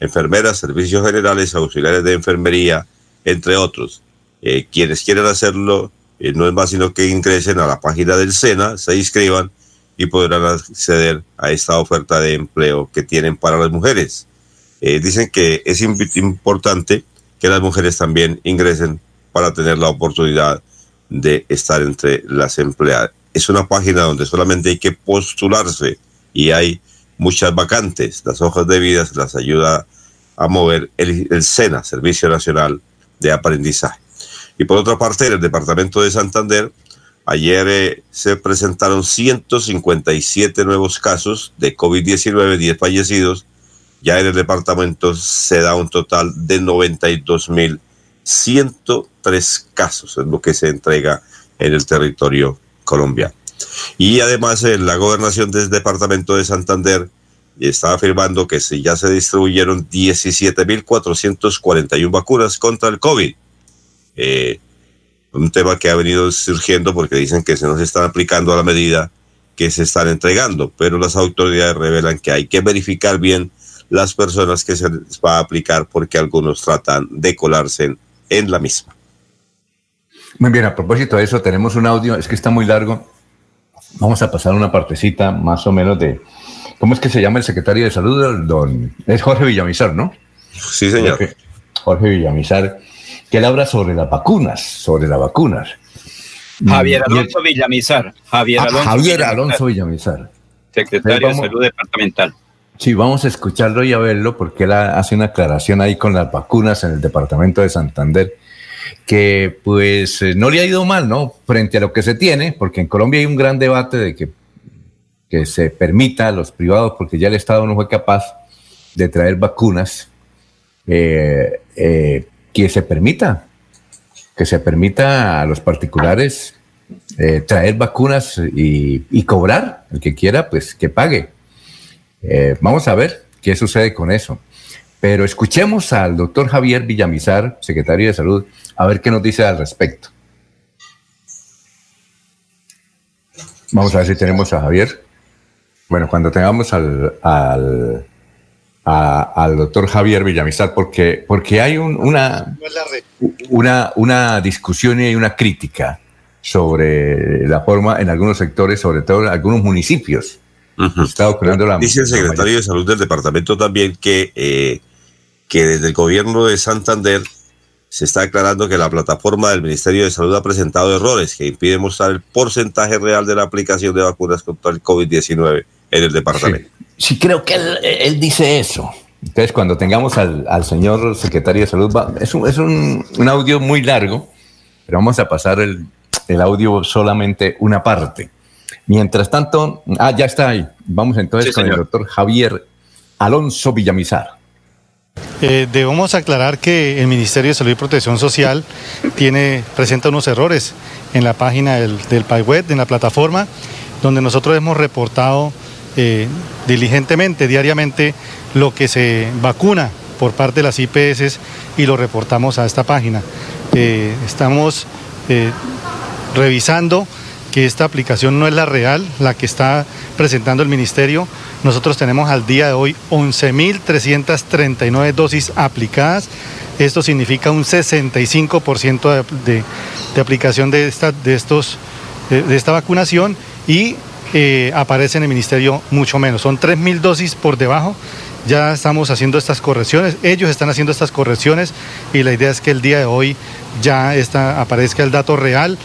enfermeras, servicios generales, auxiliares de enfermería, entre otros. Eh, quienes quieran hacerlo, eh, no es más sino que ingresen a la página del SENA, se inscriban y podrán acceder a esta oferta de empleo que tienen para las mujeres. Eh, dicen que es importante que las mujeres también ingresen para tener la oportunidad de estar entre las empleadas. Es una página donde solamente hay que postularse y hay muchas vacantes. Las hojas de vida las ayuda a mover el, SENA, Servicio Nacional de Aprendizaje. Y por otra parte, en el departamento de Santander, ayer eh, se presentaron 157 nuevos casos de COVID-19, 10 fallecidos. Ya en el departamento se da un total de 92 mil 103 casos es lo que se entrega en el territorio colombiano. Y además eh, la gobernación del departamento de Santander está afirmando que ya se distribuyeron 17.441 vacunas contra el COVID. Eh, un tema que ha venido surgiendo porque dicen que se nos están aplicando a la medida que se están entregando, pero las autoridades revelan que hay que verificar bien las personas que se les va a aplicar porque algunos tratan de colarse en en la misma. Muy bien, a propósito de eso, tenemos un audio, es que está muy largo. Vamos a pasar una partecita más o menos de, ¿cómo es que se llama el secretario de salud? Don, es Jorge Villamizar, ¿no? Sí, señor. Jorge, Villamizar, que él habla sobre las vacunas, sobre las vacunas. Javier Alonso Villamizar. Javier ah, Alonso, Javier Alonso Villamizar. Secretario de Salud Departamental. Sí, vamos a escucharlo y a verlo porque él hace una aclaración ahí con las vacunas en el departamento de Santander que pues eh, no le ha ido mal, ¿no? Frente a lo que se tiene, porque en Colombia hay un gran debate de que, que se permita a los privados, porque ya el Estado no fue capaz de traer vacunas, eh, eh, que se permita, que se permita a los particulares traer vacunas y, cobrar, el que quiera, pues que pague. vamos a ver qué sucede con eso. Pero escuchemos al doctor Javier Villamizar, secretario de Salud, a ver qué nos dice al respecto. Vamos a ver si tenemos a Javier. Bueno, cuando tengamos al, al doctor Javier Villamizar, porque, porque hay una, una, una discusión y una crítica sobre la forma en algunos sectores, sobre todo en algunos municipios. Dice el secretario de Salud del departamento también que, eh, que desde el gobierno de Santander se está aclarando que la plataforma del Ministerio de Salud ha presentado errores que impiden mostrar el porcentaje real de la aplicación de vacunas contra el COVID-19 en el departamento. Sí, creo que él, dice eso. Entonces, cuando tengamos al, señor secretario de Salud, es, un, es un, audio muy largo, pero vamos a pasar el, audio solamente una parte. Mientras tanto, ah, ya está ahí. Vamos entonces con el doctor Javier Alonso Villamizar. Eh, debemos aclarar que el Ministerio de Salud y Protección Social tiene, presenta unos errores en la página del, del web, en la plataforma, donde nosotros hemos reportado eh, diligentemente, diariamente, lo que se vacuna por parte de las IPS y lo reportamos a esta página. Eh, estamos revisando que esta aplicación no es la real, la que está presentando el ministerio. Nosotros tenemos al día de hoy 11.339 dosis aplicadas. Esto significa un 65% de, aplicación de esta, de, estos, de, esta vacunación y eh, aparece en el ministerio mucho menos. Son 3.000 dosis por debajo. Ya estamos haciendo estas correcciones, ellos están haciendo estas correcciones y la idea es que el día de hoy ya está, aparezca el dato real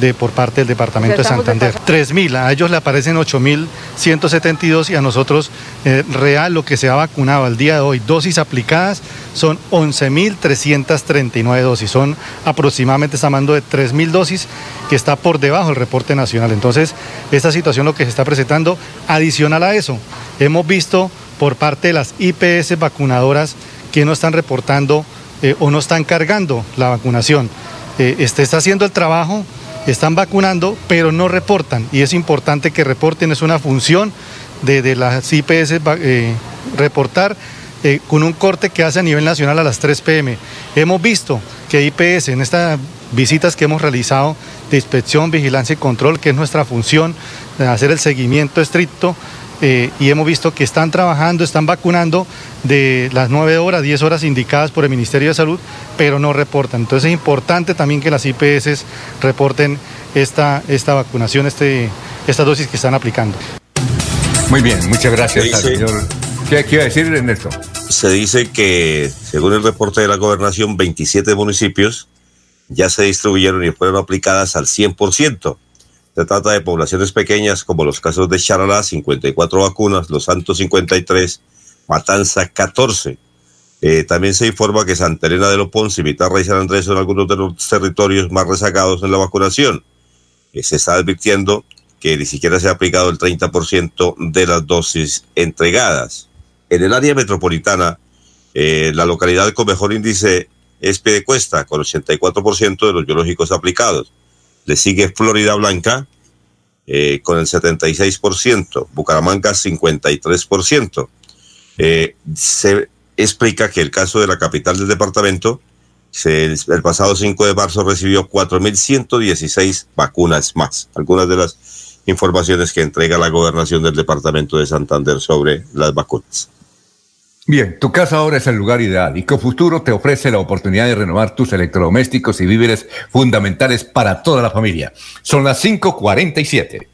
de, por parte del Departamento de Santander. 3.000, a ellos le aparecen 8.172 y a nosotros eh, real lo que se ha vacunado al día de hoy, dosis aplicadas, son 11.339 dosis. Son aproximadamente, estamos hablando de 3.000 dosis que está por debajo del reporte nacional. Entonces, esta situación lo que se está presentando, adicional a eso, hemos visto por parte de las IPS vacunadoras que no están reportando eh, o no están cargando la vacunación. Eh, este está haciendo el trabajo están vacunando, pero no reportan. Y es importante que reporten, es una función de, las IPS eh, reportar eh, con un corte que hace a nivel nacional a las 3 pm. Hemos visto que IPS en estas visitas que hemos realizado de inspección, vigilancia y control, que es nuestra función, de hacer el seguimiento estricto, eh, y hemos visto que están trabajando, están vacunando de las 9 horas, 10 horas indicadas por el Ministerio de Salud, pero no reportan. Entonces es importante también que las IPS reporten esta, esta vacunación, este, esta dosis que están aplicando. Muy bien, muchas gracias señor. ¿Qué quiere decir Ernesto? Se dice que, según el reporte de la gobernación, 27 municipios ya se distribuyeron y fueron aplicadas al 100%. Se trata de poblaciones pequeñas como los casos de Charalá, 54 vacunas, Los Santos 53, Matanza 14. Eh, también se informa que Santa Elena de Lopón, Cimitarra y San Andrés son algunos de los territorios más rezagados en la vacunación. Se está advirtiendo que ni siquiera se ha aplicado el 30% de las dosis entregadas. En el área metropolitana, eh, la localidad con mejor índice es Piedecuesta, con 84% de los biológicos aplicados. Le sigue Florida Blanca eh, con el 76%, Bucaramanga 53%. Eh, se explica que el caso de la capital del departamento, el, pasado 5 de marzo recibió 4.116 vacunas más. Algunas de las informaciones que entrega la gobernación del departamento de Santander sobre las vacunas. Bien, tu casa ahora es el lugar ideal y Cofuturo te ofrece la oportunidad de renovar tus electrodomésticos y víveres fundamentales para toda la familia. Son las 5:47.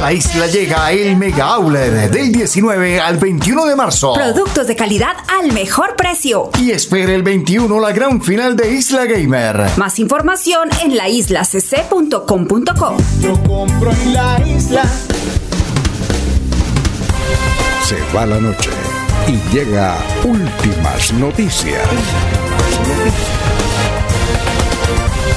La isla llega el Mega Auler del 19 al 21 de marzo. Productos de calidad al mejor precio. Y espera el 21 la gran final de Isla Gamer. Más información en laislacc.com.co. Yo compro en la isla. Se va la noche y llega últimas noticias.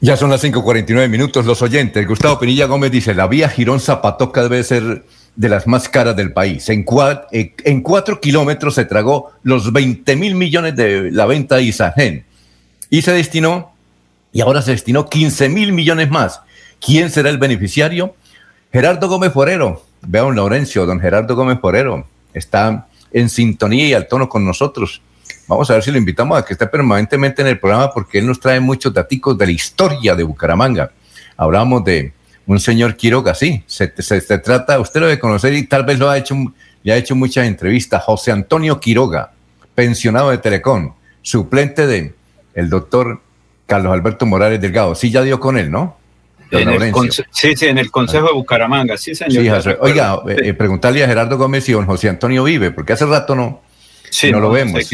Ya son las 5.49 minutos. Los oyentes, Gustavo Pinilla Gómez dice, la vía Girón Zapatoca debe ser de las más caras del país. En, en cuatro kilómetros se tragó los 20 mil millones de la venta de Isagen. Y se destinó, y ahora se destinó 15 mil millones más. ¿Quién será el beneficiario? Gerardo Gómez Forero. Vea don Laurencio, don Gerardo Gómez Forero. Está en sintonía y al tono con nosotros. Vamos a ver si lo invitamos a que esté permanentemente en el programa porque él nos trae muchos datos de la historia de Bucaramanga. Hablamos de un señor Quiroga, sí, se, trata, usted lo debe conocer y tal vez lo ha hecho, le ha hecho muchas entrevistas, José Antonio Quiroga, pensionado de Telecom, suplente de el doctor Carlos Alberto Morales Delgado. Sí, ya dio con él, ¿no? sí, sí, en el Consejo de Bucaramanga, sí, señor. Sí, Oiga, eh, preguntarle a Gerardo Gómez si don José Antonio vive, porque hace rato no, no, lo vemos.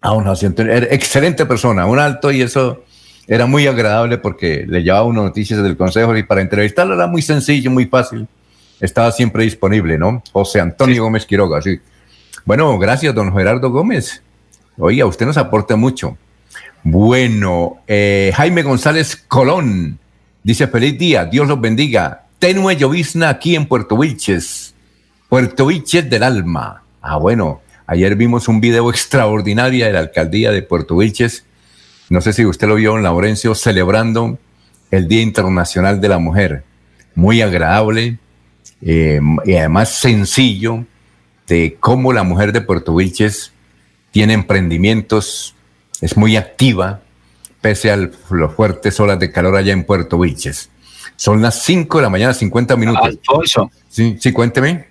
A don José Antonio, era excelente persona, un alto y eso era muy agradable porque le llevaba unas noticias del Consejo y para entrevistarlo era muy sencillo, muy fácil. Estaba siempre disponible, ¿no? José Antonio Gómez Quiroga, sí. Bueno, gracias, don Gerardo Gómez. Oiga, usted nos aporta mucho. Bueno, eh, Jaime González Colón Dice, feliz día, Dios los bendiga. Tenue llovizna aquí en Puerto Wilches. Puerto Wilches del alma. Ah, bueno, ayer vimos un video extraordinario de la alcaldía de Puerto Wilches. No sé si usted lo vio en Laurencio celebrando el Día Internacional de la Mujer. Muy agradable eh, y además sencillo de cómo la mujer de Puerto Wilches tiene emprendimientos, es muy activa, pese a los fuertes olas de calor allá en Puerto Wilches. Son las 5 de la mañana, 50 minutos. Alfonso. Sí, sí, cuénteme.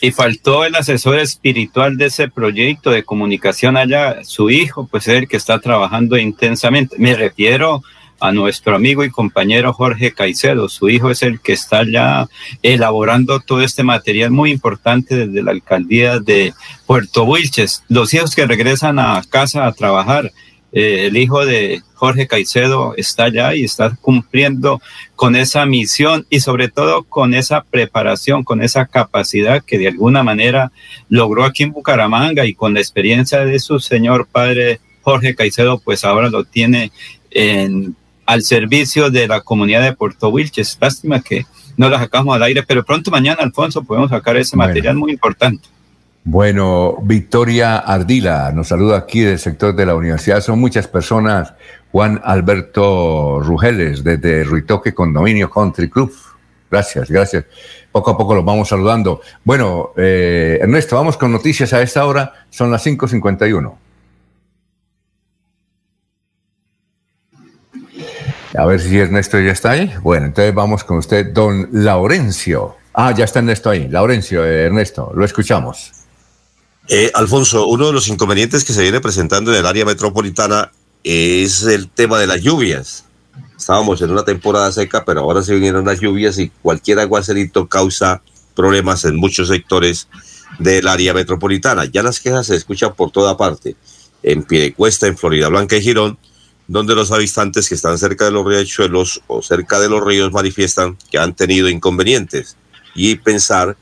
Y faltó el asesor espiritual de ese proyecto de comunicación allá, su hijo, pues es el que está trabajando intensamente. Me refiero a nuestro amigo y compañero Jorge Caicedo. Su hijo es el que está ya elaborando todo este material muy importante desde la alcaldía de Puerto Wilches. Los hijos que regresan a casa a trabajar eh, el hijo de Jorge Caicedo está allá y está cumpliendo con esa misión y sobre todo con esa preparación, con esa capacidad que de alguna manera logró aquí en Bucaramanga y con la experiencia de su señor padre Jorge Caicedo, pues ahora lo tiene en, al servicio de la comunidad de Puerto Wilches. Lástima que no la sacamos al aire, pero pronto mañana, Alfonso, podemos sacar ese material muy importante. Bueno, Victoria Ardila nos saluda aquí del sector de la universidad. Son muchas personas. Juan Alberto Rugeles desde Ruitoque Condominio Country Club. Gracias, gracias. Poco a poco los vamos saludando. Bueno, eh, Ernesto, vamos con noticias a esta hora. Son las 5.51. A ver si Ernesto ya está ahí. Bueno, entonces vamos con usted, don Laurencio. Ah, ya está Ernesto ahí. Laurencio, eh, Ernesto, lo escuchamos. Eh, Alfonso, uno de los inconvenientes que se viene presentando en el área metropolitana es el tema de las lluvias. Estábamos en una temporada seca, pero ahora se vinieron las lluvias y cualquier aguacerito causa problemas en muchos sectores del área metropolitana. Ya las quejas se escuchan por toda parte, en Piedecuesta, en Florida Blanca y Girón, donde los habitantes que están cerca de los riachuelos o cerca de los ríos manifiestan que han tenido inconvenientes y pensar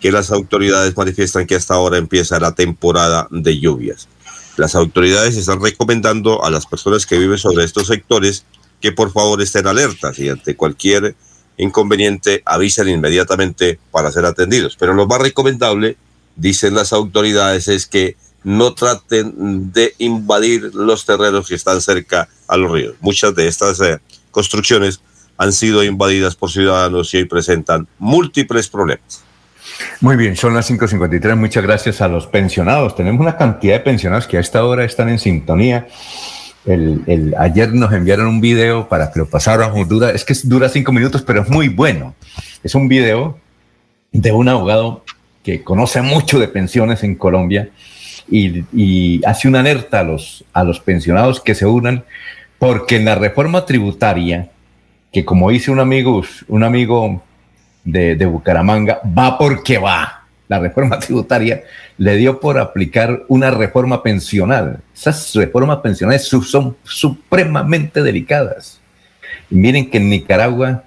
que las autoridades manifiestan que hasta ahora empieza la temporada de lluvias. Las autoridades están recomendando a las personas que viven sobre estos sectores que por favor estén alertas y ante cualquier inconveniente avisen inmediatamente para ser atendidos. Pero lo más recomendable, dicen las autoridades, es que no traten de invadir los terrenos que están cerca a los ríos. Muchas de estas eh, construcciones han sido invadidas por ciudadanos y hoy presentan múltiples problemas. Muy bien, son las 5.53. Muchas gracias a los pensionados. Tenemos una cantidad de pensionados que a esta hora están en sintonía. El, ayer nos enviaron un video para que lo pasáramos. Dura, es que dura cinco minutos, pero es muy bueno. Es un video de un abogado que conoce mucho de pensiones en Colombia y, hace una alerta a los, a los pensionados que se unan, porque en la reforma tributaria, que como dice un amigo, un amigo de, de Bucaramanga, va porque va. La reforma tributaria le dio por aplicar una reforma pensional. Esas reformas pensionales son supremamente delicadas. Miren que en Nicaragua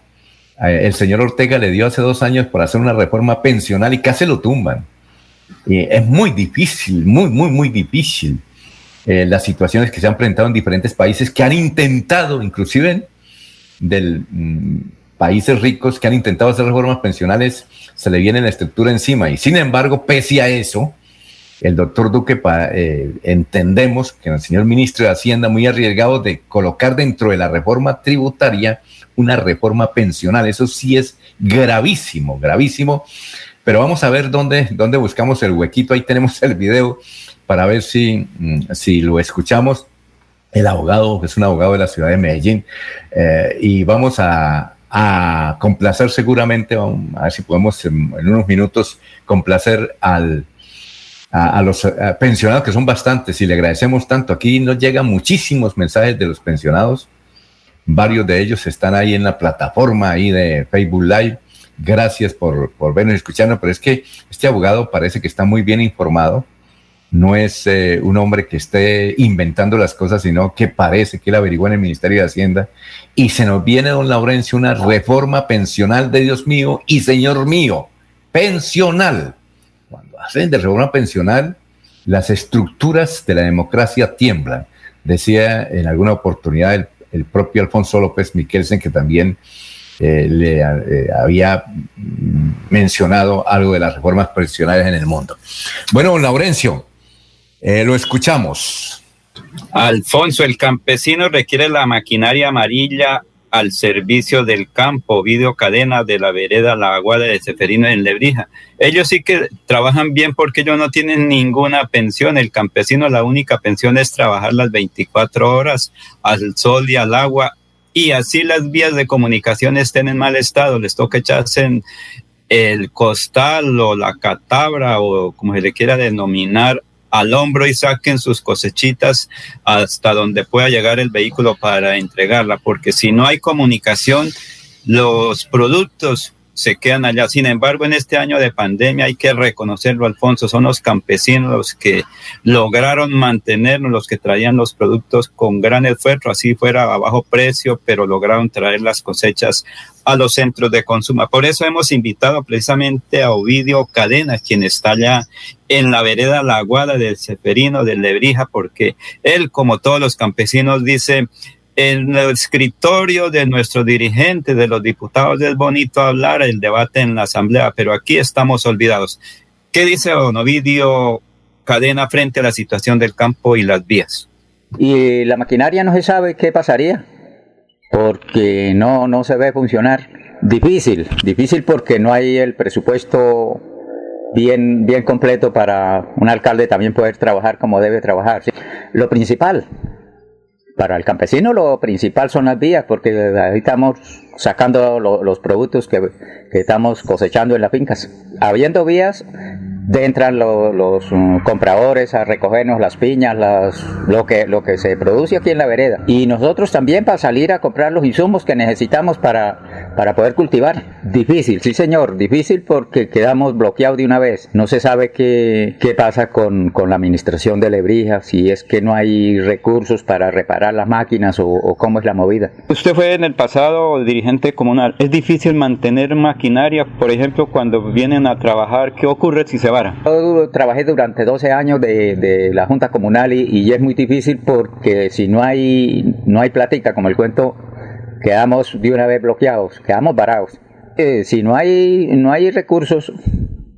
eh, el señor Ortega le dio hace dos años por hacer una reforma pensional y casi lo tumban. es muy difícil, muy, muy, muy difícil eh, las situaciones que se han presentado en diferentes países que han intentado, inclusive del... Países ricos que han intentado hacer reformas pensionales, se le viene la estructura encima. Y sin embargo, pese a eso, el doctor Duque, eh, entendemos que el señor ministro de Hacienda muy arriesgado de colocar dentro de la reforma tributaria una reforma pensional. Eso sí es gravísimo, gravísimo. Pero vamos a ver dónde, dónde buscamos el huequito. Ahí tenemos el video para ver si, mm, si lo escuchamos. El abogado es un abogado de la ciudad de Medellín. Eh, y vamos a, a complacer seguramente, a ver si podemos en, unos minutos complacer al, a, los pensionados, que son bastantes, y le agradecemos tanto. Aquí nos llegan muchísimos mensajes de los pensionados, varios de ellos están ahí en la plataforma ahí de Facebook Live. Gracias por, por vernos y escucharnos, pero es que este abogado parece que está muy bien informado no es eh, un hombre que esté inventando las cosas, sino que parece que él averigua en el Ministerio de Hacienda. Y se nos viene, don Laurencio, una reforma pensional de Dios mío y Señor mío, pensional. Cuando hacen de reforma pensional, las estructuras de la democracia tiemblan. Decía en alguna oportunidad el, propio Alfonso López Miquelsen, que también eh, le eh, había mencionado algo de las reformas pensionales en el mundo. Bueno, don Laurencio, eh, lo escuchamos. Alfonso, el campesino requiere la maquinaria amarilla al servicio del campo, videocadena de la vereda La Aguada de Seferino en Lebrija. Ellos sí que trabajan bien porque ellos no tienen ninguna pensión. El campesino la única pensión es trabajar las 24 horas al sol y al agua y así las vías de comunicación estén en mal estado. Les toca echarse en el costal o la catabra o como se le quiera denominar al hombro y saquen sus cosechitas hasta donde pueda llegar el vehículo para entregarla, porque si no hay comunicación, los productos se quedan allá. Sin embargo, en este año de pandemia hay que reconocerlo, Alfonso, son los campesinos los que lograron mantenernos, los que traían los productos con gran esfuerzo, así fuera a bajo precio, pero lograron traer las cosechas a los centros de consumo. Por eso hemos invitado precisamente a Ovidio Cadena, quien está allá en la vereda La Aguada del Ceferino de Lebrija, porque él, como todos los campesinos, dice, en el escritorio de nuestro dirigente, de los diputados, es bonito hablar el debate en la asamblea, pero aquí estamos olvidados. ¿Qué dice don Ovidio Cadena frente a la situación del campo y las vías? Y la maquinaria no se sabe qué pasaría, porque no, no se ve funcionar. Difícil, difícil porque no hay el presupuesto bien, bien completo para un alcalde también poder trabajar como debe trabajar. Lo principal, para el campesino lo principal son las vías, porque ahí estamos sacando los productos que, estamos cosechando en las fincas. Habiendo vías, entran los mm, compradores a recogernos las piñas, las, lo que se produce aquí en la vereda. Y nosotros también para salir a comprar los insumos que necesitamos para, para poder cultivar. Difícil, sí señor, difícil porque quedamos bloqueados de una vez. No se sabe qué, qué pasa con, con la administración de Lebrija, si es que no hay recursos para reparar las máquinas o, o cómo es la movida. Usted fue en el pasado dirigente comunal. Es difícil mantener maquinaria, por ejemplo, cuando vienen a trabajar, ¿qué ocurre si se yo trabajé durante 12 años de, la Junta Comunal y, es muy difícil porque si no hay, no hay platica, como el cuento, quedamos de una vez bloqueados, quedamos varados. Eh, si no hay, no hay recursos,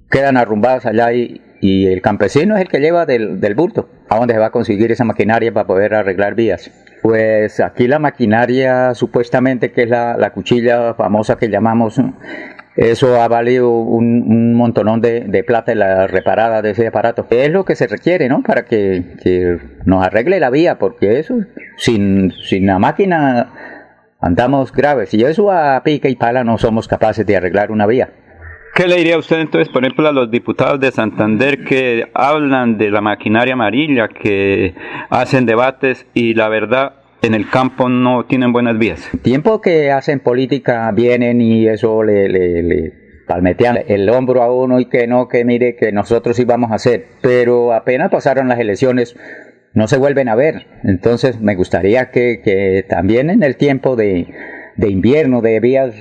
quedan arrumbados allá y, y el campesino es el que lleva del, del bulto. ¿A dónde se va a conseguir esa maquinaria para poder arreglar vías? Pues aquí la maquinaria supuestamente que es la, la cuchilla famosa que llamamos, eso ha valido un, un montonón de, de, plata la reparada de ese aparato. Es lo que se requiere, ¿no? Para que, que nos arregle la vía, porque eso, sin, sin la máquina andamos graves. Y eso a pica y pala no somos capaces de arreglar una vía. ¿Qué le diría usted entonces, por ejemplo, a los diputados de Santander que hablan de la maquinaria amarilla, que hacen debates y la verdad en el campo no tienen buenas vías? Tiempo que hacen política vienen y eso le, le, le palmetean el hombro a uno y que no, que mire que nosotros íbamos a hacer, pero apenas pasaron las elecciones no se vuelven a ver. Entonces me gustaría que, que también en el tiempo de, de invierno, de vías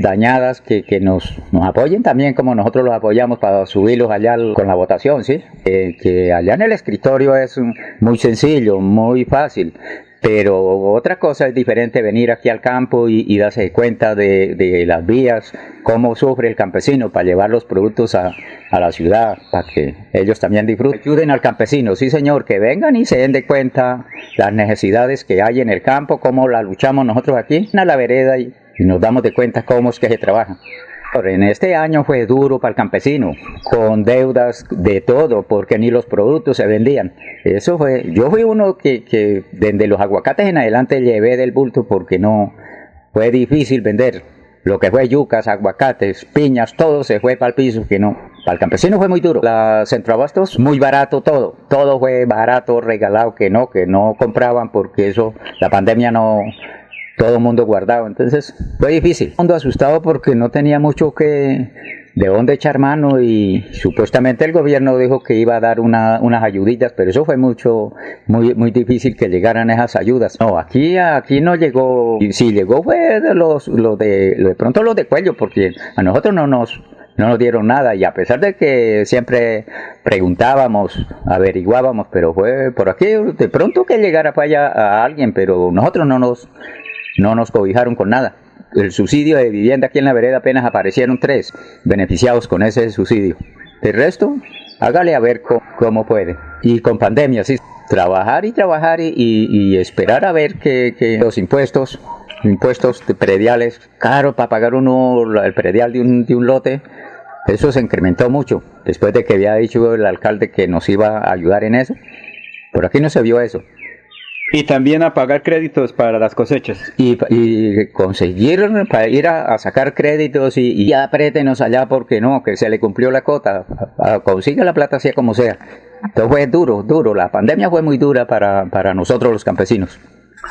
dañadas, que, que nos, nos, apoyen también como nosotros los apoyamos para subirlos allá con la votación, ¿sí? Eh, que allá en el escritorio es muy sencillo, muy fácil. Pero otra cosa es diferente venir aquí al campo y, darse cuenta de, de, las vías, cómo sufre el campesino para llevar los productos a, a, la ciudad, para que ellos también disfruten. Ayuden al campesino, sí señor, que vengan y se den de cuenta las necesidades que hay en el campo, cómo la luchamos nosotros aquí en la vereda y, y nos damos de cuenta cómo es que se trabaja. En este año fue duro para el campesino, con deudas de todo, porque ni los productos se vendían. Eso fue, yo fui uno que, que desde los aguacates en adelante llevé del bulto porque no, fue difícil vender. Lo que fue yucas, aguacates, piñas, todo se fue para el piso, que no. Para el campesino fue muy duro. La centroabastos, muy barato todo. Todo fue barato, regalado, que no, que no compraban porque eso, la pandemia no, todo el mundo guardado. Entonces fue difícil. Mundo asustado porque no tenía mucho que de dónde echar mano y supuestamente el gobierno dijo que iba a dar una, unas ayuditas, pero eso fue mucho, muy, muy difícil que llegaran esas ayudas. No, aquí, aquí no llegó, si llegó fue de los, los de, de pronto los de cuello, porque a nosotros no nos, no nos dieron nada y a pesar de que siempre preguntábamos, averiguábamos, pero fue por aquí de pronto que llegara para allá a alguien, pero nosotros no nos, no nos cobijaron con nada. El subsidio de vivienda aquí en la vereda apenas aparecieron tres beneficiados con ese subsidio. El resto, hágale a ver cómo, puede. Y con pandemia, sí, trabajar y trabajar y esperar a ver que, que, los impuestos, impuestos prediales, caro para pagar uno el predial de un, de un lote, eso se incrementó mucho. Después de que había dicho el alcalde que nos iba a ayudar en eso, por aquí no se vio eso. Y también a pagar créditos para las cosechas. Y, y conseguir para ir a, a sacar créditos y, y aprétenos allá porque no, que se le cumplió la cota. Consiga la plata sea como sea. Entonces fue duro, duro. La pandemia fue muy dura para, para nosotros los campesinos.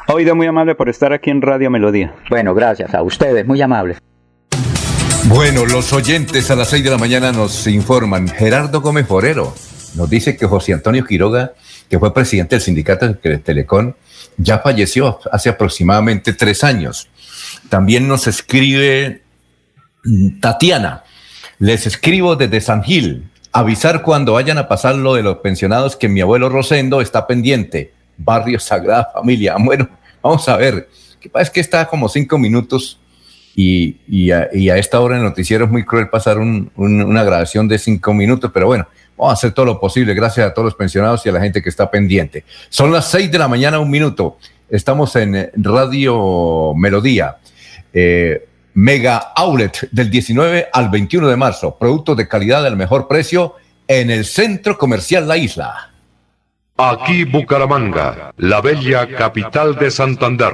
Oído muy amable por estar aquí en Radio Melodía. Bueno, gracias a ustedes, muy amables. Bueno, los oyentes a las 6 de la mañana nos informan. Gerardo Gómez Forero nos dice que José Antonio Quiroga que fue presidente del sindicato de Telecom, ya falleció hace aproximadamente tres años. También nos escribe mm, Tatiana, les escribo desde San Gil, avisar cuando vayan a pasar lo de los pensionados que mi abuelo Rosendo está pendiente. Barrio Sagrada Familia. Bueno, vamos a ver. Que pasa es que está como cinco minutos y, y, a, esta hora en noticiero es muy cruel pasar un, una grabación de cinco minutos, pero bueno, Vamos a hacer todo lo posible, gracias a todos los pensionados y a la gente que está pendiente. Son las seis de la mañana, un minuto. Estamos en Radio Melodía. Eh, Mega Outlet del 19 al 21 de marzo. Productos de calidad al mejor precio en el Centro Comercial La Isla. Aquí Bucaramanga, la bella capital de Santander.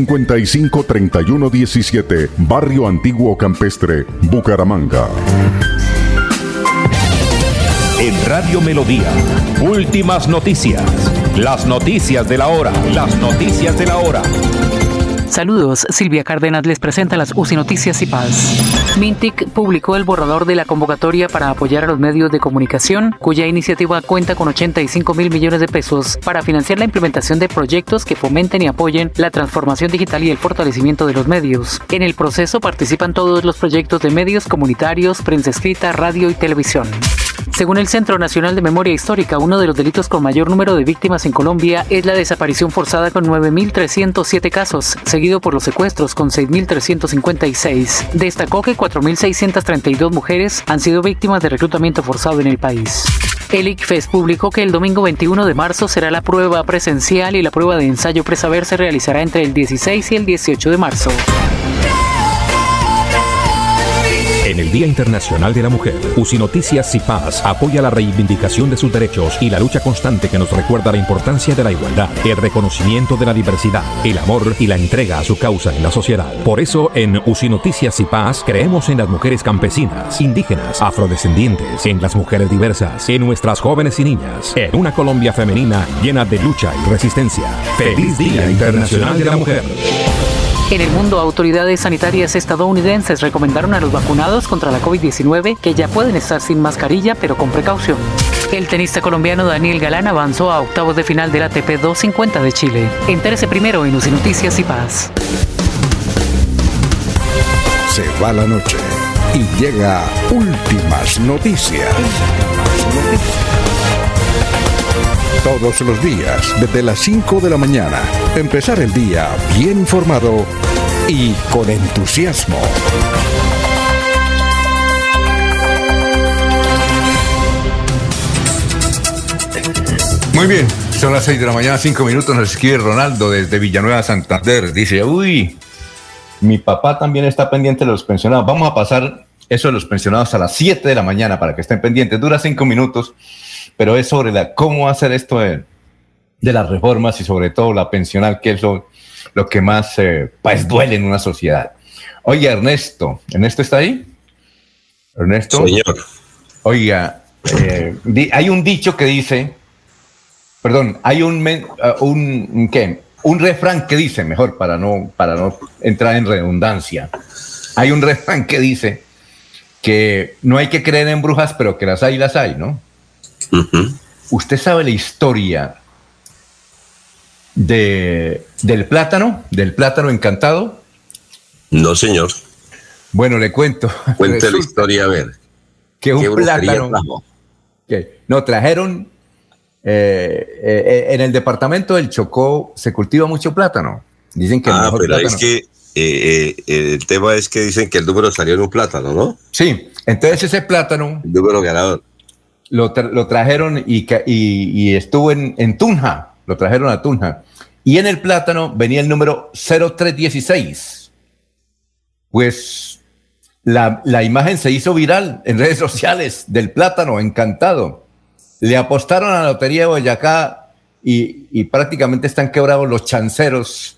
55 31 17, Barrio Antiguo Campestre, Bucaramanga. En Radio Melodía, últimas noticias. Las noticias de la hora. Las noticias de la hora. Saludos, Silvia Cárdenas les presenta las UCI Noticias y Paz. Mintic publicó el borrador de la convocatoria para apoyar a los medios de comunicación, cuya iniciativa cuenta con 85 mil millones de pesos para financiar la implementación de proyectos que fomenten y apoyen la transformación digital y el fortalecimiento de los medios. En el proceso participan todos los proyectos de medios comunitarios, prensa escrita, radio y televisión. Según el Centro Nacional de Memoria Histórica, uno de los delitos con mayor número de víctimas en Colombia es la desaparición forzada con 9.307 casos, seguido por los secuestros con 6.356. Destacó que 4.632 mujeres han sido víctimas de reclutamiento forzado en el país. El ICFES publicó que el domingo 21 de marzo será la prueba presencial y la prueba de ensayo presaber se realizará entre el 16 y el 18 de marzo. En el Día Internacional de la Mujer, UCI Noticias y Paz apoya la reivindicación de sus derechos y la lucha constante que nos recuerda la importancia de la igualdad, el reconocimiento de la diversidad, el amor y la entrega a su causa en la sociedad. Por eso, en UCI Noticias y Paz creemos en las mujeres campesinas, indígenas, afrodescendientes, en las mujeres diversas, en nuestras jóvenes y niñas, en una Colombia femenina llena de lucha y resistencia. ¡Feliz Día Internacional de la Mujer! En el mundo, autoridades sanitarias estadounidenses recomendaron a los vacunados contra la COVID-19 que ya pueden estar sin mascarilla, pero con precaución. El tenista colombiano Daniel Galán avanzó a octavos de final del ATP 250 de Chile. Entérese primero en UCI Noticias y Paz. Se va la noche y llega últimas noticias. Todos los días, desde las 5 de la mañana, empezar el día bien informado y con entusiasmo. Muy bien, son las 6 de la mañana, 5 minutos, nos escribe Ronaldo desde Villanueva, Santander. Dice, uy, mi papá también está pendiente de los pensionados. Vamos a pasar eso de los pensionados a las 7 de la mañana para que estén pendientes. Dura 5 minutos, pero es sobre la, cómo hacer esto de, de las reformas y sobre todo la pensional, que es lo, lo que más eh, pues, duele en una sociedad. Oye, Ernesto, ¿Ernesto está ahí? Ernesto. Señor. Oiga, eh, di- hay un dicho que dice, perdón, hay un, men- uh, un, un ¿qué? Un refrán que dice, mejor para no, para no entrar en redundancia, hay un refrán que dice que no hay que creer en brujas, pero que las hay, las hay, ¿no? ¿Usted sabe la historia de, del plátano, del plátano encantado? No, señor. Bueno, le cuento. Cuente la historia a ver. que un ¿Qué brujería plátano. trajo? que no, trajeron. eh, eh, en el departamento del Chocó se cultiva mucho plátano. Dicen que el Ah, mejor pero plátano. es que eh, el tema es que dicen que el número salió en un plátano, ¿no? Sí, entonces ese plátano El número ganador. Lo, tra- lo trajeron y, y- y estuvo en, en Tunja, lo trajeron a Tunja. Y en el plátano venía el número 0316. Pues la, la imagen se hizo viral en redes sociales del plátano encantado. Le apostaron a la Lotería de Boyacá y, y prácticamente están quebrados los chanceros,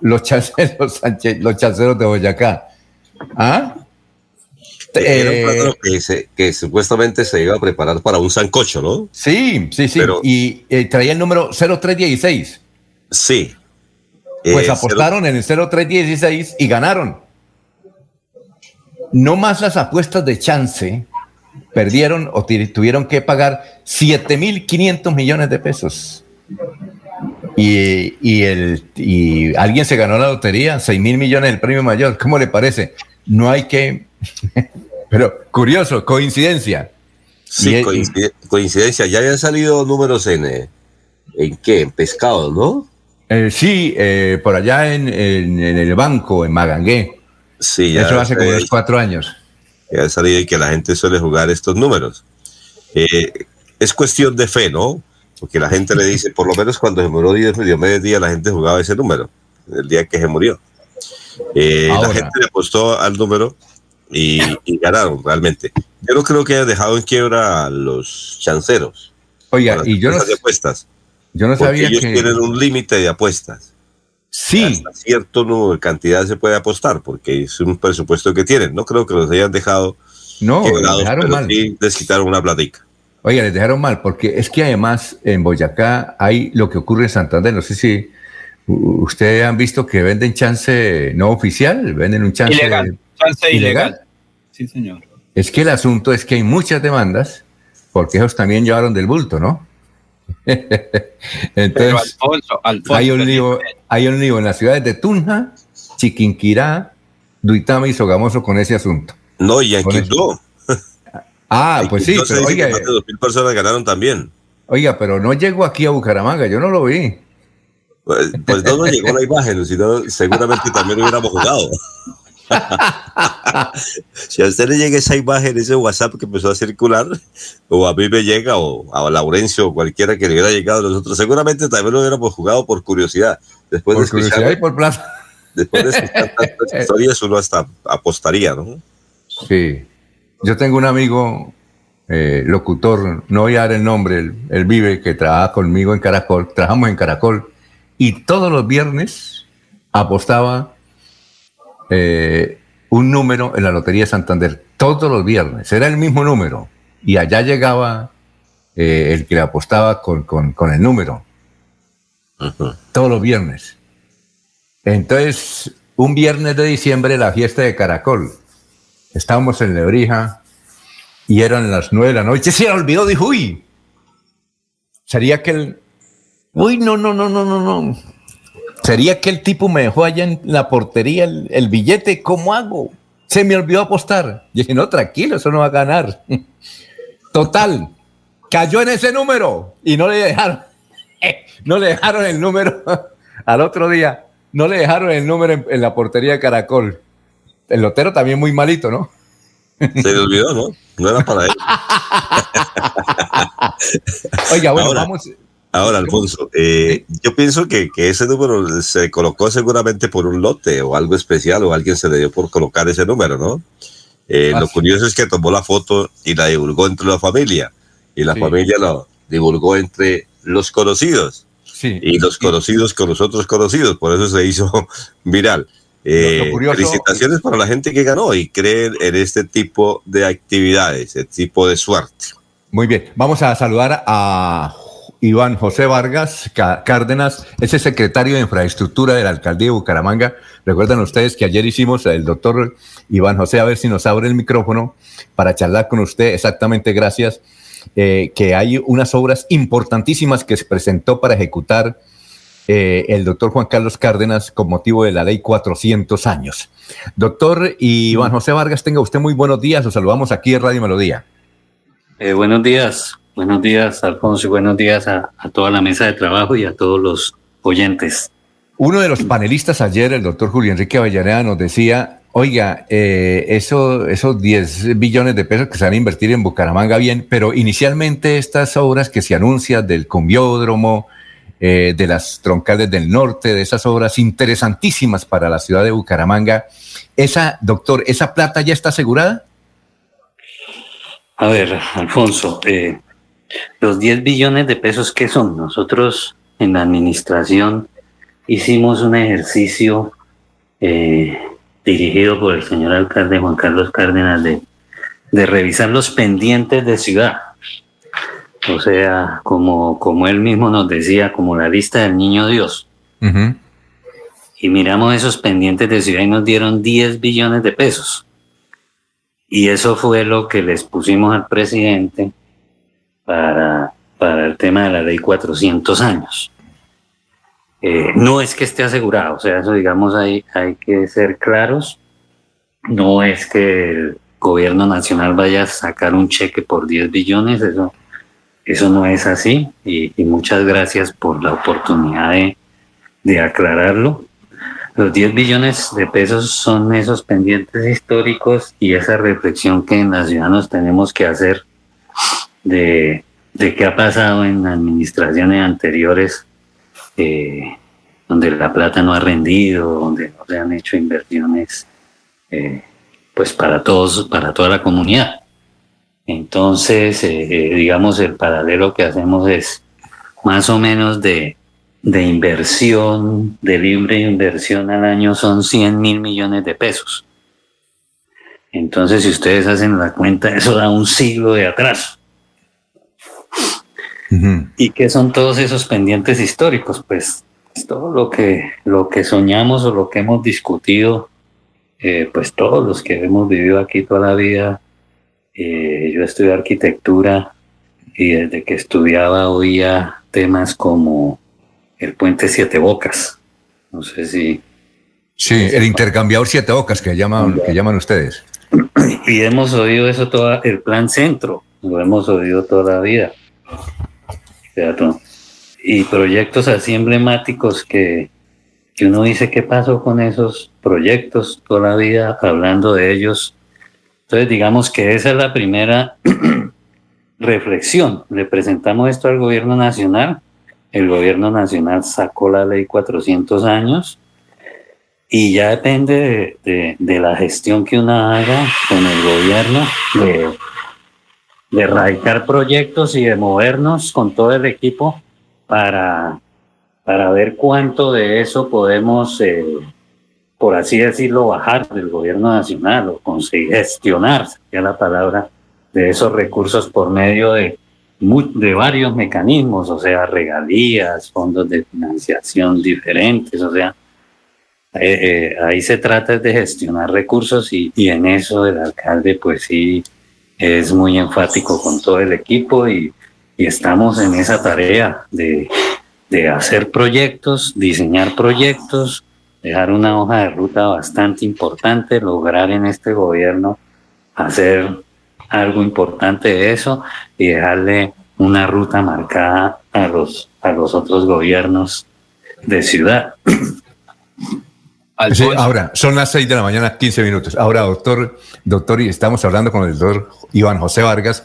los chanceros, los chanceros de Boyacá. ¿Ah? Era un Eh, plátano que, se- que supuestamente se iba a preparar para un sancocho, ¿no? Sí, sí, sí. Pero- y eh, traía el número 0316. Sí. Pues Eh, apostaron en el 0316 y ganaron. No más las apuestas de chance perdieron o tuvieron que pagar 7.500 millones de pesos. Y, y el, y alguien se ganó la lotería, 6 mil millones del premio mayor. ¿Cómo le parece? No hay que... Pero curioso, coincidencia. Sí, coincide- coincidencia. Ya habían salido números en, eh, ¿en qué? En pescado, ¿no? Eh, sí, eh, por allá en, en- en el banco, en Magangué. Sí, ya. Eso hace como unos cuatro años. Ya ha salido y que la gente suele jugar estos números. Es cuestión de fe, ¿no? Porque la gente le dice, por lo menos cuando se murió Diomedes Díaz, la gente jugaba ese número, el día que se murió. La gente le apostó al número y, y ganaron realmente. Yo no creo que hayan dejado en quiebra a los chanceros. Oiga, y yo no, de apuestas. yo no sabía ellos que... tienen un límite de apuestas. Sí. Hasta cierto número de cantidad se puede apostar, porque es un presupuesto que tienen. No creo que los hayan dejado No, quebrados, dejaron pero mal. sí les quitaron una platica. Oiga, les dejaron mal, porque es que además en Boyacá hay lo que ocurre en Santander. No sé si ustedes han visto que venden chance no oficial, venden un chance Ilegal, chance ilegal. ilegal. Sí, señor. Es que el asunto es que hay muchas demandas, porque esos también llevaron del bulto, ¿no? Pero Entonces, Alfonso, Alfonso, hay un lío, hay un lío en las ciudades de Tunja, Chiquinquirá, Duitama y Sogamoso con ese asunto. No, y en Quibdó. Ah, pues sí, pero oiga, más de 2.000 personas ganaron también. oiga, pero no llegó aquí a Bucaramanga, yo no lo vi. Pues, pues no nos llegó la imagen, sino seguramente también hubiéramos jugado. si a usted le llega esa imagen, ese WhatsApp que empezó a circular, o a mí me llega, o a Laurencio, o cualquiera que le hubiera llegado a nosotros, seguramente también lo hubiéramos jugado por curiosidad. Después Por de escuchar, curiosidad y por plata. después de escuchar tantas historias, uno hasta apostaría, ¿no? Sí. Yo tengo un amigo, eh, locutor, no voy a dar el nombre, él, él vive, que trabaja conmigo en Caracol, trabajamos en Caracol, y todos los viernes apostaba eh, un número en la Lotería de Santander, todos los viernes, era el mismo número, y allá llegaba eh, el que le apostaba con, con- con el número, todos los viernes. Entonces, un viernes de diciembre, la fiesta de Caracol. Estábamos en Lebrija y eran las nueve de la noche. Se olvidó, dijo, uy, sería que el... Uy, no, no, no, no, no, no. Sería que el tipo me dejó allá en la portería el, el billete, ¿cómo hago? Se me olvidó apostar. Y dije, no, tranquilo, eso no va a ganar. Total, cayó en ese número y no le dejaron, no le dejaron el número al otro día, no le dejaron el número en, en la portería de Caracol. El lotero también muy malito, ¿no? Se le olvidó, ¿no? No era para él. Oiga, bueno, Ahora, vamos. Ahora, Alfonso, eh, yo pienso que, que ese número se colocó seguramente por un lote o algo especial o alguien se le dio por colocar ese número, ¿no? Eh, Ah, lo curioso es que tomó la foto y la divulgó entre la familia y la Sí. familia lo divulgó entre los conocidos Sí. y los conocidos con los otros conocidos, por eso se hizo viral. Eh, Lo- lo curioso- felicitaciones para la gente que ganó y creen en este tipo de actividades, este tipo de suerte. Muy bien, vamos a saludar a Iván José Vargas Cárdenas, es el secretario de Infraestructura de la Alcaldía de Bucaramanga. Recuerdan ustedes que ayer hicimos el doctor Iván José, a ver si nos abre el micrófono para charlar con usted, exactamente gracias, eh, que hay unas obras importantísimas que se presentó para ejecutar eh, el doctor Juan Carlos Cárdenas con motivo de la ley 400 años. Doctor Iván José Vargas, tenga usted muy buenos días, los saludamos aquí en Radio Melodía. Eh, buenos días, buenos días Alfonso y buenos días a, a toda la mesa de trabajo y a todos los oyentes. Uno de los panelistas ayer, el doctor Julio Enrique Avellaneda, nos decía, oiga, eh, eso, esos 10 billones de pesos que se van a invertir en Bucaramanga, bien, pero inicialmente estas obras que se anuncian del cumbiódromo, eh, de las troncales del norte, de esas obras interesantísimas para la ciudad de Bucaramanga, esa, doctor, ¿esa plata ya está asegurada? A ver, Alfonso, eh, los 10 billones de pesos, ¿qué son? Nosotros en la administración hicimos un ejercicio eh, dirigido por el señor alcalde Juan Carlos Cárdenas de de revisar los pendientes de ciudad. O sea, como, como él mismo nos decía, como la lista del niño Dios. Y miramos esos pendientes de ciudad y nos dieron 10 billones de pesos. Y eso fue lo que les pusimos al presidente para, para el tema de la ley 400 años. Eh, no es que esté asegurado, o sea, eso digamos hay, hay que ser claros. No es que el gobierno nacional vaya a sacar un cheque por 10 billones, eso, eso no es así. Y, muchas gracias por la oportunidad de, de aclararlo. Los 10 billones de pesos son esos pendientes históricos y esa reflexión que en las ciudadanos tenemos que hacer de, de qué ha pasado en administraciones anteriores eh, donde la plata no ha rendido, donde no se han hecho inversiones eh, pues para todos, para toda la comunidad. Entonces, eh, digamos, el paralelo que hacemos es más o menos de, de inversión, de libre inversión al año son 100 mil millones de pesos. Entonces, si ustedes hacen la cuenta, eso da un siglo de atraso. ¿Y qué son todos esos pendientes históricos? Pues todo lo que, lo que soñamos o lo que hemos discutido, eh, pues todos los que hemos vivido aquí toda la vida. Eh, yo estudié arquitectura y desde que estudiaba oía temas como el puente Siete Bocas. No sé si... Sí, el intercambiador Siete Bocas que llaman, que llaman ustedes. Y hemos oído eso todo, el plan centro, lo hemos oído toda la vida y proyectos así emblemáticos que, que uno dice qué pasó con esos proyectos toda la vida hablando de ellos. Entonces digamos que esa es la primera reflexión. Le presentamos esto al gobierno nacional. El gobierno nacional sacó la ley 400 años y ya depende de, de, la gestión que uno haga con el gobierno, de erradicar proyectos y de movernos con todo el equipo para, para ver cuánto de eso podemos, eh, por así decirlo, bajar del gobierno nacional o conseguir gestionar, sería la palabra, de esos recursos por medio de, de varios mecanismos, o sea, regalías, fondos de financiación diferentes, o sea, eh, eh, ahí se trata de gestionar recursos y, y en eso el alcalde pues sí es muy enfático con todo el equipo y, estamos en esa tarea de, hacer proyectos, diseñar proyectos, dejar una hoja de ruta bastante importante, lograr en este gobierno hacer algo importante de eso y dejarle una ruta marcada a los, a los otros gobiernos de ciudad. Ahora, son las 6 de la mañana, 15 minutos. Ahora, doctor, doctor, y estamos hablando con el doctor Iván José Vargas,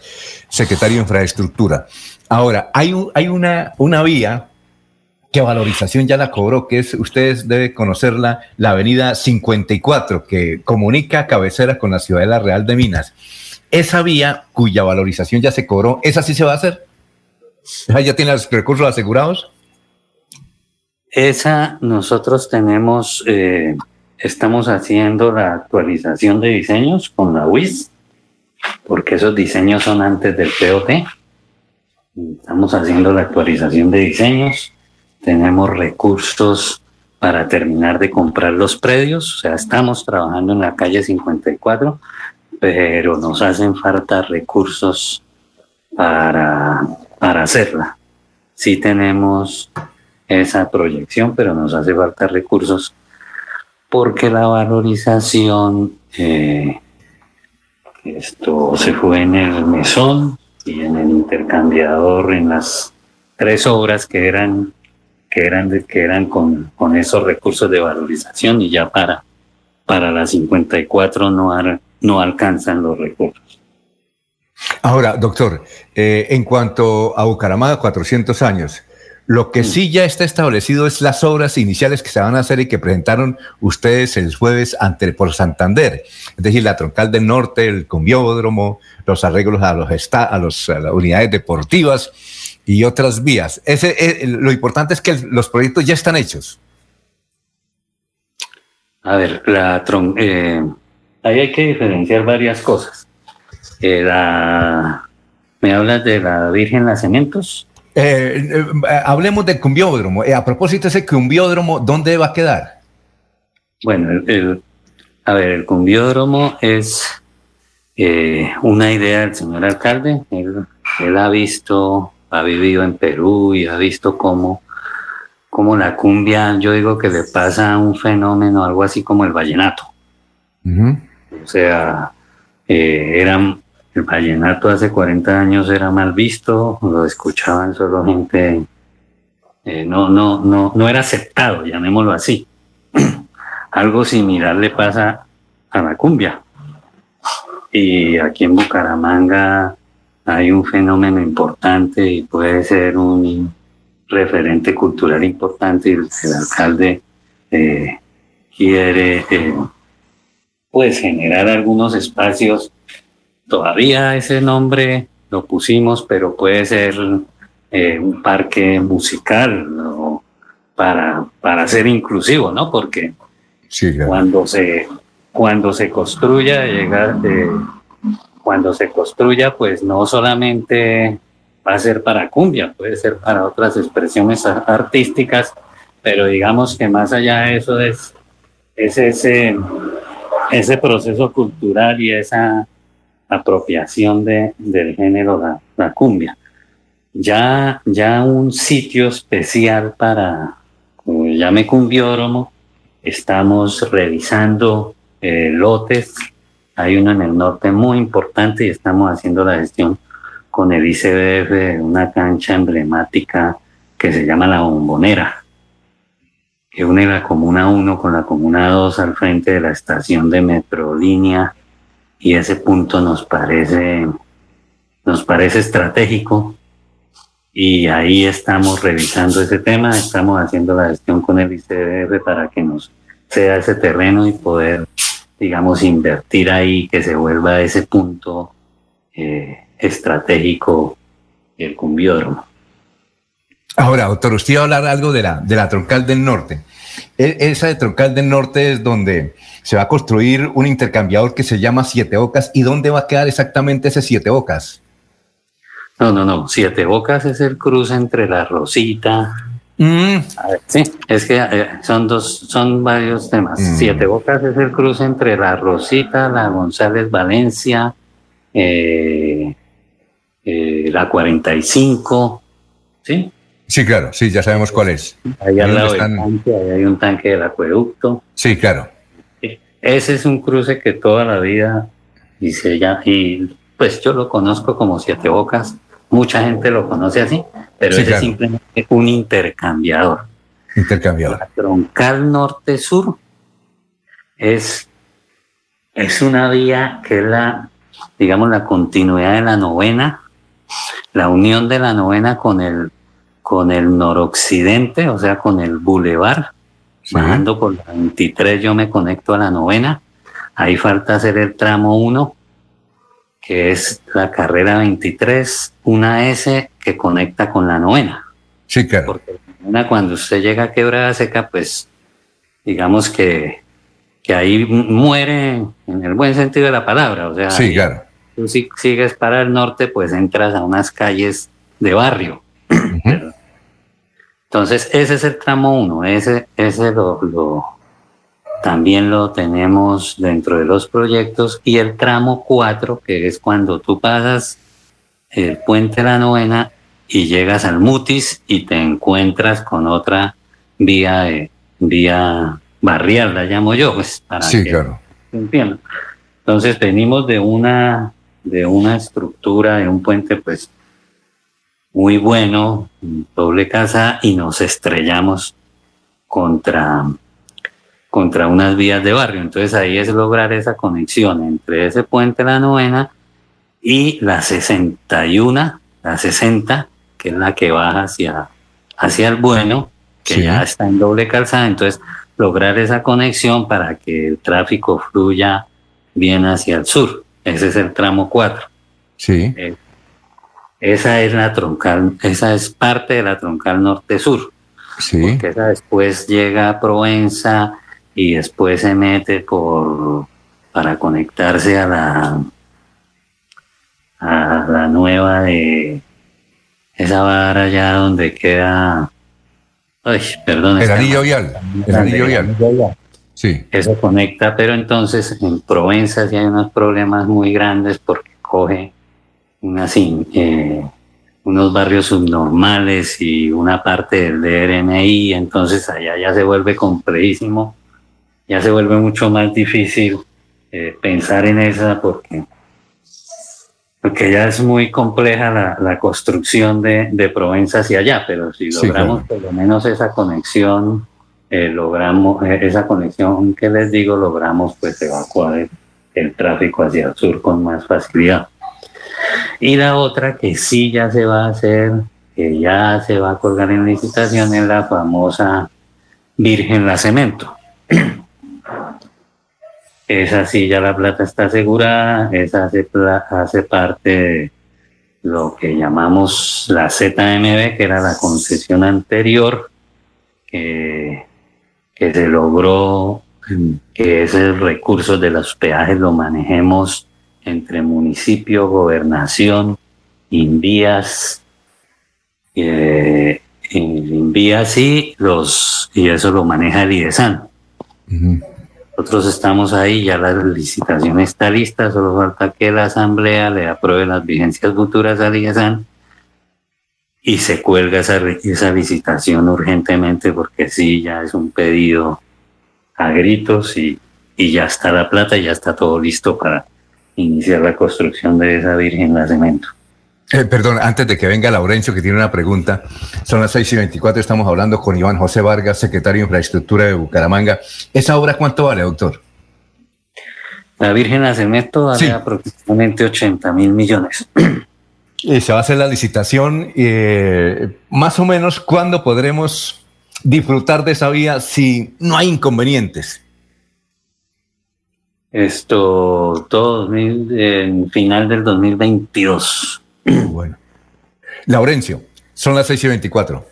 secretario de Infraestructura. Ahora, hay, un, hay una, una vía que valorización ya la cobró, que es, ustedes deben conocerla, la avenida 54, que comunica cabecera con la Ciudadela Real de Minas. Esa vía cuya valorización ya se cobró, ¿esa sí se va a hacer? ¿Ya tiene los recursos asegurados? Esa nosotros tenemos, eh, estamos haciendo la actualización de diseños con la WIS, porque esos diseños son antes del POT. Estamos haciendo la actualización de diseños, tenemos recursos para terminar de comprar los predios, o sea, estamos trabajando en la calle 54, pero nos hacen falta recursos para, para hacerla. Sí tenemos esa proyección, pero nos hace falta recursos porque la valorización, eh, esto se fue en el mesón y en el intercambiador, en las tres obras que eran que eran, que eran con, con esos recursos de valorización y ya para, para las 54 no, no alcanzan los recursos. Ahora, doctor, eh, en cuanto a Bucaramanga, 400 años, lo que sí ya está establecido es las obras iniciales que se van a hacer y que presentaron ustedes el jueves ante por Santander, es decir, la troncal del norte, el conviódromo, los arreglos a los a, los, las unidades deportivas y otras vías. Ese, eh, lo importante es que los proyectos ya están hechos. A ver, la eh, ahí hay que diferenciar varias cosas. Eh, la- ¿Me hablas de la Virgen Nacimientos? Eh, eh, hablemos del cumbiódromo. Eh, a propósito, ese cumbiódromo, ¿dónde va a quedar? Bueno, el, el- a ver, el cumbiódromo es eh, una idea del señor alcalde. Él, él ha visto, ha vivido en Perú y ha visto cómo, cómo la cumbia, yo digo que le pasa un fenómeno, algo así como el vallenato. O sea, eh, era, el vallenato hace 40 años era mal visto, lo escuchaban solo gente, eh, no, no, no, no era aceptado, llamémoslo así. Algo similar le pasa a la cumbia. Y aquí en Bucaramanga hay un fenómeno importante y puede ser un referente cultural importante. y El, alcalde eh, quiere eh, pues generar algunos espacios. Todavía ese nombre lo pusimos, pero puede ser eh, un parque musical ¿no? para, para ser inclusivo, ¿no? Porque cuando se cuando se construya llegar eh, cuando se construya pues no solamente va a ser para cumbia puede ser para otras expresiones artísticas pero digamos que más allá de eso es es ese ese proceso cultural y esa apropiación de, del género la, la cumbia ya ya un sitio especial para llame cumbiódromo estamos revisando eh, lotes. Hay uno en el norte muy importante y estamos haciendo la gestión con el ICBF de una cancha emblemática que se llama La Bombonera, que une la Comuna 1 con la Comuna 2 al frente de la estación de Metrolínea y ese punto nos parece, nos parece estratégico y ahí estamos revisando ese tema, estamos haciendo la gestión con el ICBF para que nos sea ese terreno y poder, digamos, invertir ahí, que se vuelva ese punto eh, estratégico el cumbiódromo. Ahora, doctor, usted iba a hablar algo de la, de la troncal del norte. E- esa de troncal del norte es donde se va a construir un intercambiador que se llama Siete Ocas. ¿Y dónde va a quedar exactamente ese Siete Ocas? No, no, no, Siete Bocas es el cruce entre la Rosita. Mm. A ver, sí, es que eh, son dos, son varios temas. Mm. Siete Bocas es el cruce entre la Rosita, la González Valencia, eh, eh, la 45, ¿sí? Sí, claro, sí, ya sabemos cuál es. Ahí al ¿Dónde lado del están? tanque, ahí hay un tanque del acueducto. Sí, claro. Ese es un cruce que toda la vida y se llama, y pues yo lo conozco como Siete Bocas. Mucha gente lo conoce así, pero Sí, ese claro. es simplemente un intercambiador. Intercambiador. La troncal norte-sur es, es una vía que es la, digamos, la continuidad de la novena, la unión de la novena con el, con el noroccidente, o sea, con el bulevar. Bajando por la 23 yo me conecto a la novena. Ahí falta hacer el tramo 1, que es la carrera 23, una S que conecta con la novena. Sí, claro. Porque una cuando usted llega a Quebrada Seca, pues digamos que, que ahí mu- muere en el buen sentido de la palabra. O sea, Sí, claro. tú si sigues para el norte, pues entras a unas calles de barrio. Entonces, ese es el tramo 1, ese, ese lo, lo- también lo tenemos dentro de los proyectos. Y el tramo 4, que es cuando tú pasas el puente de la novena y llegas al Mutis y te encuentras con otra vía de, vía barrial, la llamo yo, pues para Sí, que claro. entiendan. Entonces venimos de una de una estructura de un puente pues muy bueno, doble casa y nos estrellamos contra contra unas vías de barrio. Entonces ahí es lograr esa conexión entre ese puente la novena y la 61, la 60, que es la que baja hacia, hacia el bueno, que Sí. ya está en doble calzada. Entonces lograr esa conexión para que el tráfico fluya bien hacia el sur. Ese es el tramo 4. Sí. Eh, esa es la troncal, esa es parte de la troncal norte-sur. Sí. Porque esa después llega a Provenza y después se mete por para conectarse a la la nueva de esa vara allá donde queda. Ay, perdón. El anillo vial. El anillo vial. Sí. Eso conecta, pero entonces en Provenza sí hay unos problemas muy grandes porque coge unas, eh, unos barrios subnormales y una parte del DRMI, entonces allá ya se vuelve complejísimo, ya se vuelve mucho más difícil eh, pensar en esa porque, porque ya es muy compleja la, la construcción de, de Provenza hacia allá, pero si Sí, logramos por lo menos esa conexión eh, logramos esa conexión que les digo, logramos pues evacuar el, el tráfico hacia el sur con más facilidad. Y la otra que sí ya se va a hacer, que ya se va a colgar en licitación, es la famosa Virgen La Cemento. Esa sí ya la plata está asegurada, esa hace, hace parte de lo que llamamos la ZMB, que era la concesión anterior, que que se logró que ese recurso de los peajes lo manejemos entre municipio, gobernación, Invías, eh, Invías y los y eso lo maneja el IDESAN. Nosotros estamos ahí, ya la licitación está lista, solo falta que la asamblea le apruebe las vigencias futuras al IDESAN y se cuelga esa, esa licitación urgentemente porque sí, ya es un pedido a gritos y, y ya está la plata ya está todo listo para iniciar la construcción de esa Virgen La Cemento. Eh, perdón, antes de que venga Laurencio, que tiene una pregunta. Son las 6 y 24, estamos hablando con Iván José Vargas, secretario de Infraestructura de Bucaramanga. ¿Esa obra cuánto vale, doctor? La Virgen La Cemento vale Sí. aproximadamente 80 mil millones. Eh, se va a hacer la licitación. eh, más o menos, ¿cuándo podremos disfrutar de esa vía si no hay inconvenientes? Esto, todo 2000, en final del 2022. Bueno. Laurencio, son las 6 y 24.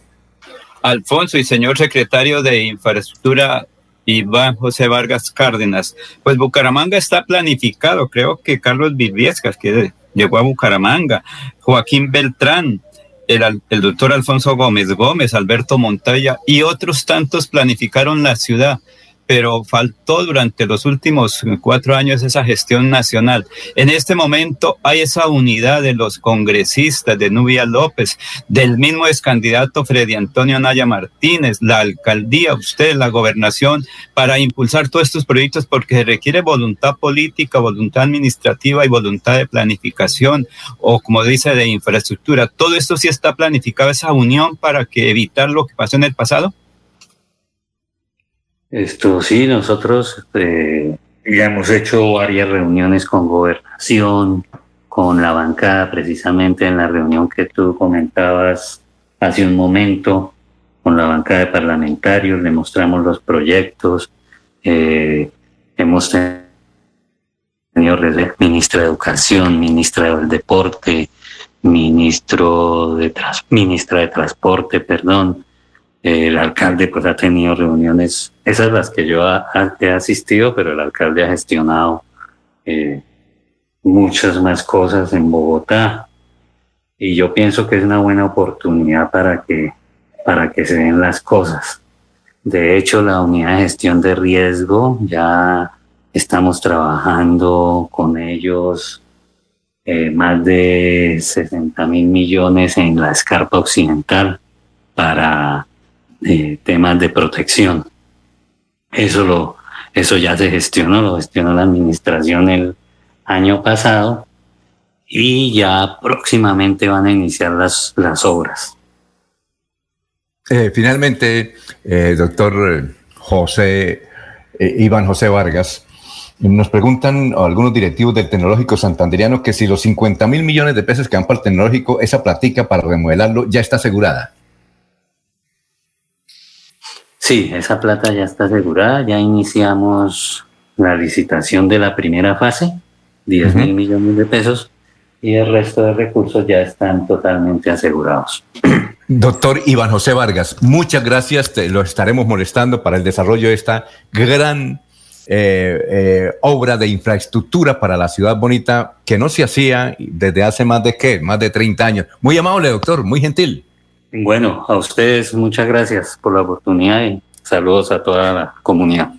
Alfonso y señor secretario de Infraestructura Iván José Vargas Cárdenas. Pues Bucaramanga está planificado, creo que Carlos Viviescas, que llegó a Bucaramanga, Joaquín Beltrán, el, al- el doctor Alfonso Gómez Gómez, Alberto Montoya y otros tantos planificaron la ciudad. Pero faltó durante los últimos cuatro años esa gestión nacional. En este momento hay esa unidad de los congresistas, de Nubia López, del mismo ex candidato Freddy Antonio Naya Martínez, la alcaldía, usted, la gobernación, para impulsar todos estos proyectos porque se requiere voluntad política, voluntad administrativa y voluntad de planificación o como dice de infraestructura. Todo esto sí está planificado, esa unión para que evitar lo que pasó en el pasado. Esto sí, nosotros eh, ya hemos hecho varias reuniones con gobernación, con la bancada, precisamente en la reunión que tú comentabas hace un momento, con la bancada de parlamentarios, le mostramos los proyectos, eh, hemos tenido re- ministra de Educación, ministra del Deporte, ministro de tras- ministra de Transporte, perdón, el alcalde pues ha tenido reuniones, esas las que yo he asistido, pero el alcalde ha gestionado eh, muchas más cosas en Bogotá y yo pienso que es una buena oportunidad para que, para que se den las cosas. De hecho, la unidad de gestión de riesgo ya estamos trabajando con ellos eh, más de 60 mil millones en la escarpa occidental para eh, temas de protección. Eso lo, eso ya se gestionó, lo gestionó la administración el año pasado y ya próximamente van a iniciar las, las obras. Eh, finalmente, eh, doctor eh, José, Iván José Vargas, nos preguntan algunos directivos del tecnológico santanderiano que si los 50 mil millones de pesos que dan para el tecnológico, esa platica para remodelarlo ya está asegurada. Sí, esa plata ya está asegurada, ya iniciamos la licitación de la primera fase, 10 mil millones de pesos, y el resto de recursos ya están totalmente asegurados. Doctor Iván José Vargas, muchas gracias. Te lo estaremos molestando para el desarrollo de esta gran eh, eh, obra de infraestructura para la ciudad bonita que no se hacía desde hace más de qué, más de 30 años. Muy amable, doctor, muy gentil. Bueno, a ustedes muchas gracias por la oportunidad y saludos a toda la comunidad.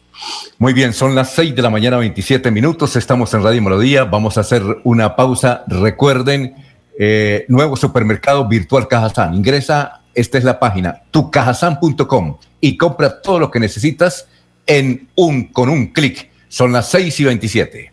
Muy bien, son las 6 de la mañana, 27 minutos. Estamos en Radio Melodía. Vamos a hacer una pausa. Recuerden, eh, nuevo supermercado virtual Cajazán. Ingresa, esta es la página, tucajazán.com y compra todo lo que necesitas en un, con un clic. Son las 6 y 27.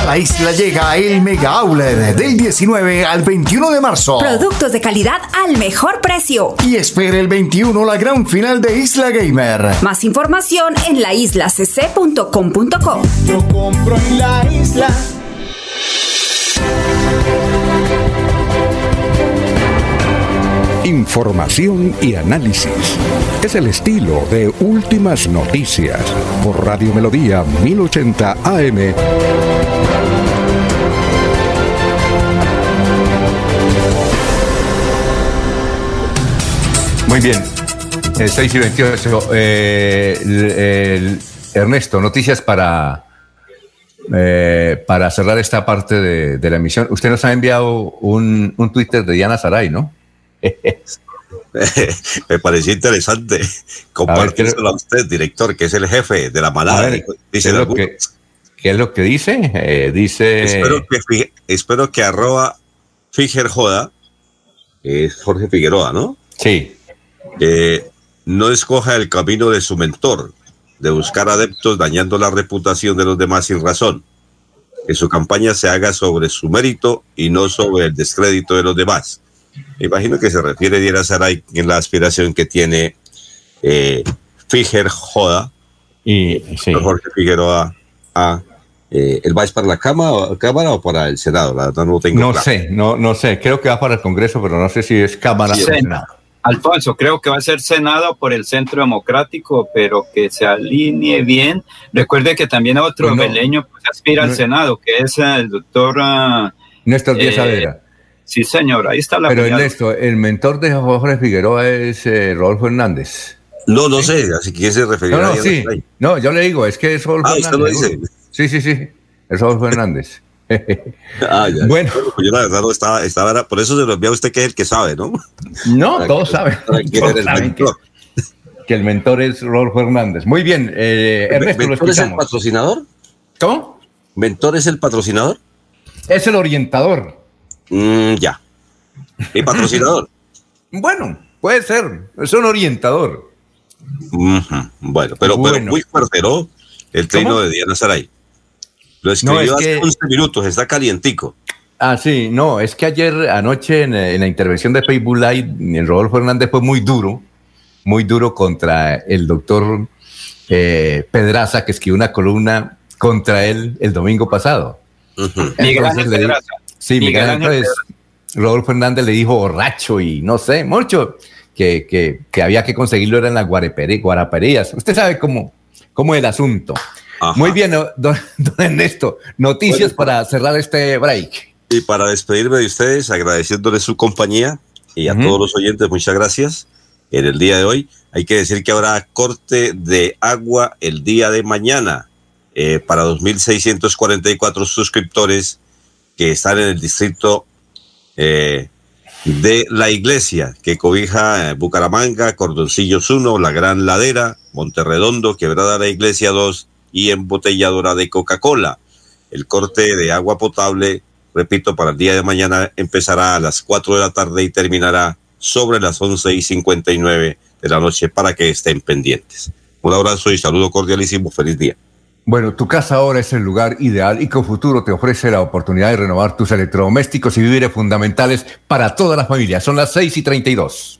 A la isla llega el Mega Auler del 19 al 21 de marzo. Productos de calidad al mejor precio. Y espera el 21 la gran final de Isla Gamer. Más información en laislacc.com.co. Yo compro en la isla. Información y análisis. Es el estilo de Últimas Noticias por Radio Melodía 1080 AM. Muy bien. El 6 y 28. Eh, el- el- Ernesto, noticias para, eh, para cerrar esta parte de, de la emisión. Usted nos ha enviado un, un Twitter de Diana Saray, ¿no? Me pareció interesante compartírselo a usted, director, que es el jefe de la manada. ver, ¿qué Dicen es lo que, qué es lo que dice? Eh, dice... Espero que, espero que arroba Figer Joda, es Jorge Figueroa, ¿no? Sí. No escoja el camino de su mentor, de buscar adeptos dañando la reputación de los demás sin razón. Que su campaña se haga sobre su mérito y no sobre el descrédito de los demás. Me imagino que se refiere Diana Saray en la aspiración que tiene eh, Figer Joda y Jorge Figueroa a eh, ¿el vais para la cámara o para el Senado? La verdad no lo tengo No claro. sé, no, no sé. Creo que va para el Congreso, pero no sé si es Cámara o Sí. Senado. Alfonso, creo que va a ser Senado por el Centro Democrático, pero que se alinee bien. Recuerde que también otro Pues no. beleño pues, aspira No. al Senado, que es el doctor... ah, Néstor Díaz eh. Sí, señor, ahí está la Pero pelea. Ernesto, el mentor de Jorge Figueroa es eh, Rodolfo Hernández. No, no sé, así que se refería No, a no, Diana sí. No, yo le digo, es que es Rodolfo Ah, usted lo Hernández. dice. Sí, sí, sí. Es Rodolfo Hernández. Ah, ya. Bueno. pues yo la verdad no estaba, estaba por eso se lo envía a usted que es el que sabe, ¿no? No, todos que- saben. para que el saben que, mentor. que el mentor es Rodolfo Hernández. Muy bien, eh, Ernesto, lo ¿Mentor es el patrocinador? ¿Cómo? ¿Mentor es el patrocinador? Es el orientador. Mm, ya. ¿El patrocinador? Bueno, puede ser. Es un orientador. Bueno, pero, pero Bueno. muy fuerte, ¿no? El trino de Diana Saray. Lo escribió es hace que- 11 minutos, está calientico. Ah, sí, no, es que ayer anoche en, en la intervención de Facebook Live, el Rodolfo Hernández fue muy duro, muy duro contra el doctor eh, Pedraza, que escribió una columna contra él el domingo pasado. Miguel Ángel le Pedraza. Sí, Miguel Miguel Ángel Rodolfo Hernández le dijo borracho y no sé, mucho, que, que, que había que conseguirlo eran las guarepere- guaraperías. Usted sabe cómo, cómo es el asunto. Muy bien, don, don Ernesto, noticias para cerrar este break. Y para despedirme de ustedes, agradeciéndoles su compañía y a todos los oyentes, muchas gracias. En el día de hoy, hay que decir que habrá corte de agua el día de mañana eh, para 2.644 suscriptores que están en el distrito eh, de la iglesia que cobija eh, Bucaramanga, Cordoncillos 1, La Gran Ladera, Monterredondo, Quebrada la Iglesia 2 y embotelladora de Coca-Cola. El corte de agua potable, repito, para el día de mañana empezará a las 4 de la tarde y terminará sobre las 11 y 59 de la noche para que estén pendientes. Un abrazo y saludo cordialísimo. Feliz día. Bueno, tu casa ahora es el lugar ideal y con Futuro te ofrece la oportunidad de renovar tus electrodomésticos y víveres fundamentales para todas las familias. Son las 6 y 32.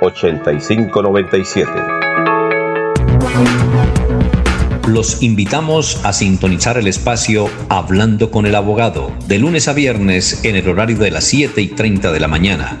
8597. Los invitamos a sintonizar el espacio Hablando con el Abogado, de lunes a viernes en el horario de las 7 y 30 de la mañana.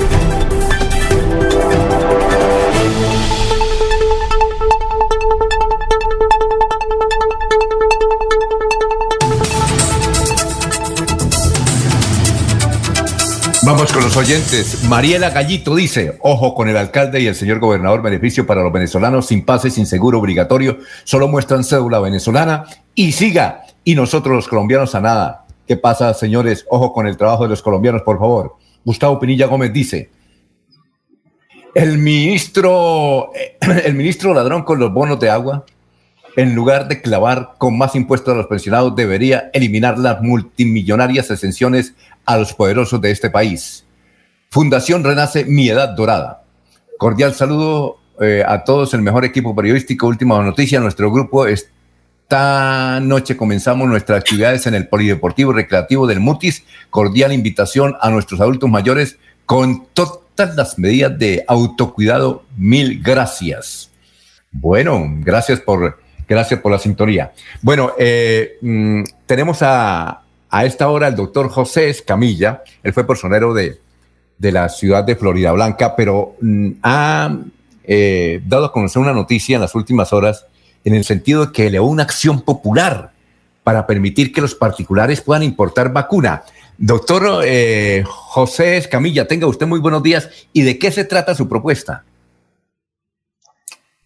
Vamos con los oyentes. Mariela Gallito dice, ojo con el alcalde y el señor gobernador, beneficio para los venezolanos sin pase, sin seguro obligatorio, solo muestran cédula venezolana y siga. Y nosotros los colombianos a nada. ¿Qué pasa, señores? Ojo con el trabajo de los colombianos, por favor. Gustavo Pinilla Gómez dice, el ministro, el ministro ladrón con los bonos de agua, en lugar de clavar con más impuestos a los pensionados, debería eliminar las multimillonarias exenciones a los poderosos de este país. Fundación Renace Mi Edad Dorada. Cordial saludo eh, a todos, el mejor equipo periodístico. Última noticia, nuestro grupo esta noche comenzamos nuestras actividades en el Polideportivo Recreativo del Mutis. Cordial invitación a nuestros adultos mayores con todas las medidas de autocuidado. Mil gracias. Bueno, gracias por, gracias por la sintonía. Bueno, eh, mm, tenemos a, a esta hora el doctor José Escamilla, él fue personero de, de la ciudad de Florida Blanca, pero mm, ha eh, dado a conocer una noticia en las últimas horas en el sentido de que elevó una acción popular para permitir que los particulares puedan importar vacuna. Doctor eh, José Escamilla, tenga usted muy buenos días. ¿Y de qué se trata su propuesta?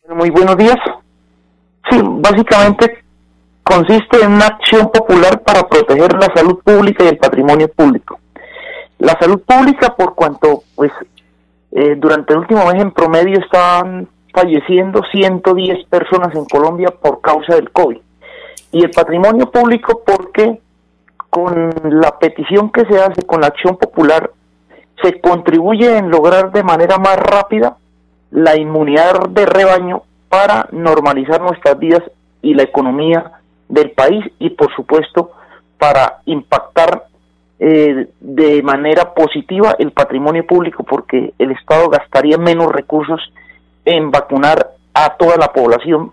Muy buenos días. Sí, básicamente consiste en una acción popular para proteger la salud pública y el patrimonio público. La salud pública, por cuanto, pues, eh, durante el último mes en promedio estaban falleciendo 110 personas en Colombia por causa del COVID. Y el patrimonio público porque con la petición que se hace, con la acción popular, se contribuye en lograr de manera más rápida la inmunidad de rebaño para normalizar nuestras vidas y la economía del país y por supuesto para impactar eh, de manera positiva el patrimonio público porque el Estado gastaría menos recursos en vacunar a toda la población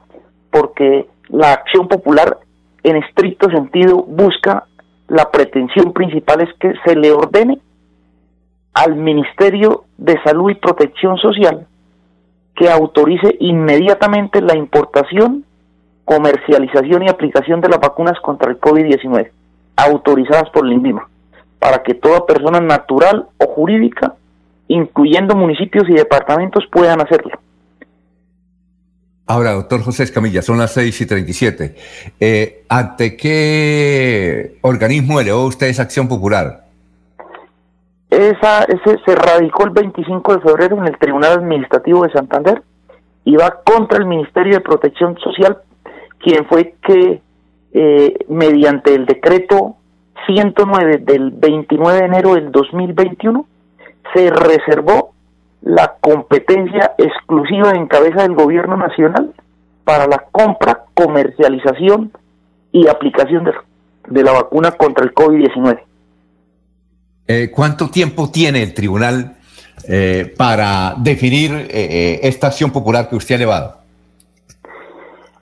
porque la acción popular en estricto sentido busca la pretensión principal es que se le ordene al Ministerio de Salud y Protección Social que autorice inmediatamente la importación comercialización y aplicación de las vacunas contra el COVID-19 autorizadas por el INVIMA, para que toda persona natural o jurídica, incluyendo municipios y departamentos, puedan hacerlo. Ahora, doctor José Escamilla, son las 6 y 37. Eh, ¿Ante qué organismo elevó usted esa acción popular? Esa, ese se radicó el 25 de febrero en el Tribunal Administrativo de Santander y va contra el Ministerio de Protección Social quien fue que eh, mediante el decreto 109 del 29 de enero del 2021, se reservó la competencia exclusiva en cabeza del gobierno nacional para la compra, comercialización y aplicación de, de la vacuna contra el COVID-19. Eh, ¿Cuánto tiempo tiene el tribunal eh, para definir eh, eh, esta acción popular que usted ha elevado?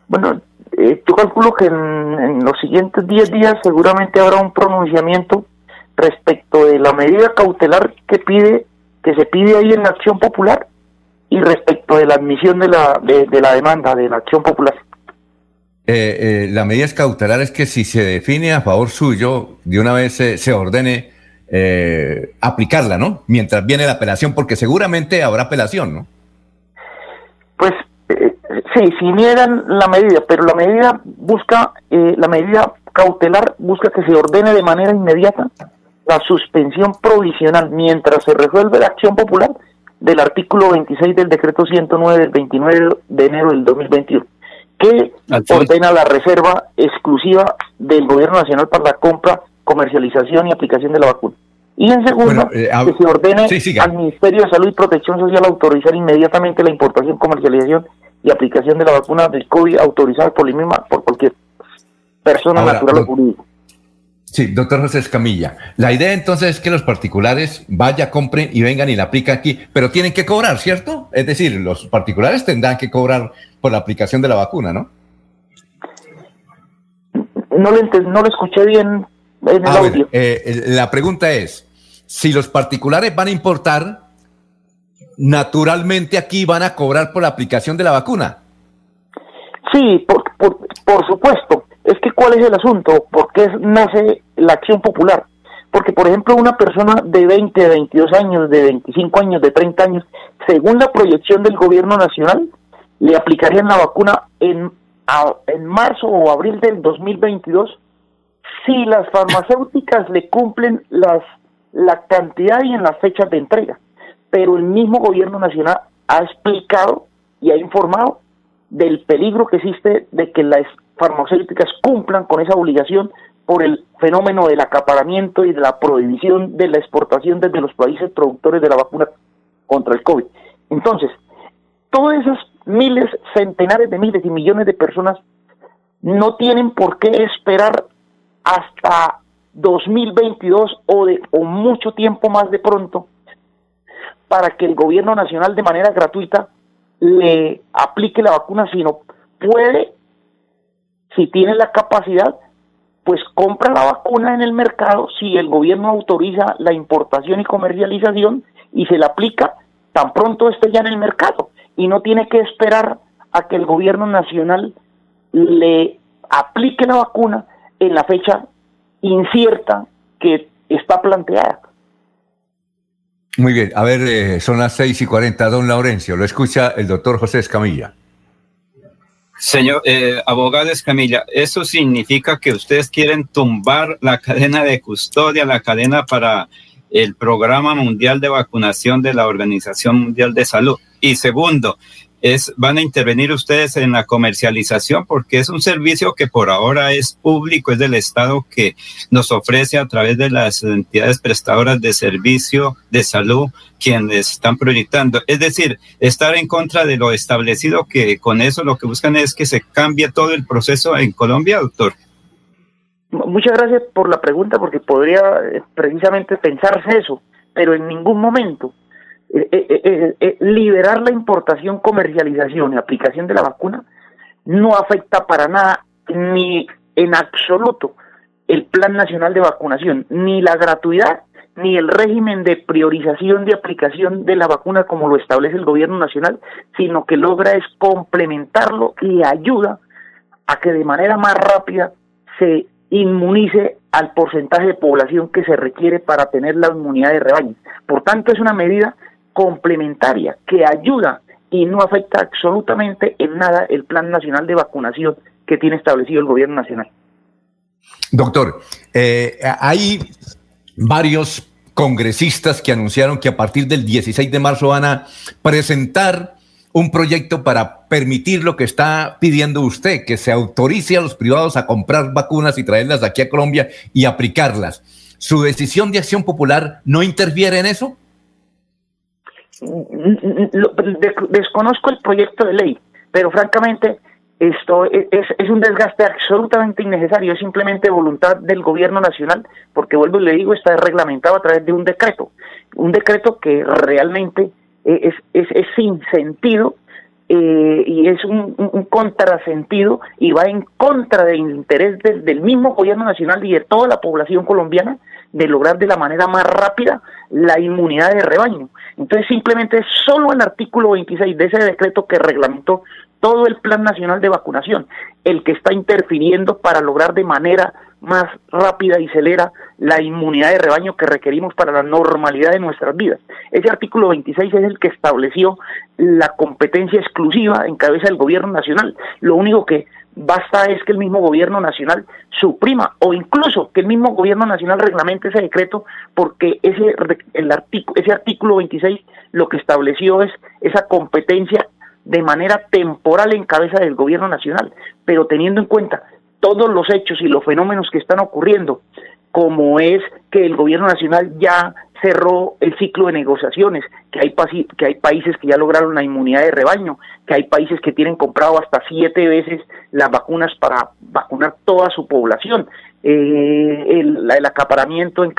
Bueno, eh, yo calculo que en, en los siguientes 10 días seguramente habrá un pronunciamiento respecto de la medida cautelar que pide que se pide ahí en la acción popular y respecto de la admisión de la de, de la demanda de la acción popular. Eh, eh, la medida cautelar es que si se define a favor suyo, de una vez se, se ordene eh, aplicarla, ¿no? Mientras viene la apelación, porque seguramente habrá apelación, ¿no? Pues sí, si niegan la medida, pero la medida busca, eh, la medida cautelar busca que se ordene de manera inmediata la suspensión provisional mientras se resuelve la acción popular del artículo 26 del decreto 109 del 29 de enero del 2021, que ordena la reserva exclusiva del gobierno nacional para la compra, comercialización y aplicación de la vacuna. Y en segundo, Bueno, eh, que se ordene Sí, al Ministerio de Salud y Protección Social autorizar inmediatamente la importación, comercialización y aplicación de la vacuna del COVID autorizada por la misma, por cualquier persona Ahora, natural o jurídica. Sí, doctor José Escamilla. La idea entonces es que los particulares vaya, compren y vengan y la aplican aquí, pero tienen que cobrar, ¿cierto? Es decir, los particulares tendrán que cobrar por la aplicación de la vacuna, ¿no? No lo, no lo escuché bien en el A ver, audio. eh, la pregunta es, si los particulares van a importar, naturalmente aquí van a cobrar por la aplicación de la vacuna. Sí, por, por, por supuesto. Es que ¿cuál es el asunto? ¿Por qué nace la acción popular? Porque, por ejemplo, una persona de 20, de 22 años, de 25 años, de 30 años, según la proyección del gobierno nacional, le aplicarían la vacuna en, en marzo o abril del 2022 si las farmacéuticas le cumplen las la cantidad y en las fechas de entrega. Pero el mismo gobierno nacional ha explicado y ha informado del peligro que existe de que las farmacéuticas cumplan con esa obligación por el fenómeno del acaparamiento y de la prohibición de la exportación desde los países productores de la vacuna contra el COVID. Entonces, todas esas miles, centenares de miles y millones de personas no tienen por qué esperar hasta 2022 o, de, o mucho tiempo más de pronto para que el gobierno nacional de manera gratuita le aplique la vacuna, sino puede, si tiene la capacidad, pues compra la vacuna en el mercado si el gobierno autoriza la importación y comercialización y se la aplica tan pronto esté ya en el mercado y no tiene que esperar a que el gobierno nacional le aplique la vacuna en la fecha incierta que está planteada. Muy bien, a ver, eh, son las 6 y 40, don Laurencio, lo escucha el doctor José Escamilla. Señor eh, abogado Escamilla, ¿eso significa que ustedes quieren tumbar la cadena de custodia, la cadena para el programa mundial de vacunación de la Organización Mundial de Salud? Y segundo, es, van a intervenir ustedes en la comercialización porque es un servicio que por ahora es público, es del Estado que nos ofrece a través de las entidades prestadoras de servicio de salud quienes están proyectando. Es decir, estar en contra de lo establecido que con eso lo que buscan es que se cambie todo el proceso en Colombia, doctor. Muchas gracias por la pregunta porque podría eh, precisamente pensarse eso, pero en ningún momento eh, eh, eh, liberar la importación, comercialización y aplicación de la vacuna no afecta para nada ni en absoluto el Plan Nacional de Vacunación, ni la gratuidad, ni el régimen de priorización de aplicación de la vacuna como lo establece el gobierno nacional, sino que logra es complementarlo y ayuda a que de manera más rápida se inmunice al porcentaje de población que se requiere para tener la inmunidad de rebaño. Por tanto, es una medida complementaria que ayuda y no afecta absolutamente en nada el Plan Nacional de Vacunación que tiene establecido el Gobierno Nacional. Doctor, eh, hay varios congresistas que anunciaron que a partir del 16 de marzo van a presentar un proyecto para permitir lo que está pidiendo usted, que se autorice a los privados a comprar vacunas y traerlas aquí a Colombia y aplicarlas. ¿Su decisión de acción popular no interfiere en eso? Desconozco el proyecto de ley, pero francamente esto es, es, un desgaste absolutamente innecesario, es simplemente voluntad del gobierno nacional, porque vuelvo y le digo, está reglamentado a través de un decreto, un decreto que realmente es, es, es sin sentido eh, y es un, un, contrasentido y va en contra del interés del mismo gobierno nacional y de toda la población colombiana de lograr de la manera más rápida la inmunidad de rebaño. Entonces simplemente solo el artículo 26 de ese decreto que reglamentó todo el Plan Nacional de Vacunación, el que está interfiriendo para lograr de manera más rápida y celera la inmunidad de rebaño que requerimos para la normalidad de nuestras vidas. Ese artículo 26 es el que estableció la competencia exclusiva en cabeza del gobierno nacional. Lo único que basta es que el mismo gobierno nacional suprima o incluso que el mismo gobierno nacional reglamente ese decreto porque ese el artículo ese artículo 26 lo que estableció es esa competencia de manera temporal en cabeza del gobierno nacional, pero teniendo en cuenta todos los hechos y los fenómenos que están ocurriendo, como es que el gobierno nacional ya cerró el ciclo de negociaciones, que hay, que hay países que ya lograron la inmunidad de rebaño, que hay países que tienen comprado hasta siete veces las vacunas para vacunar toda su población, eh, el, el, acaparamiento en,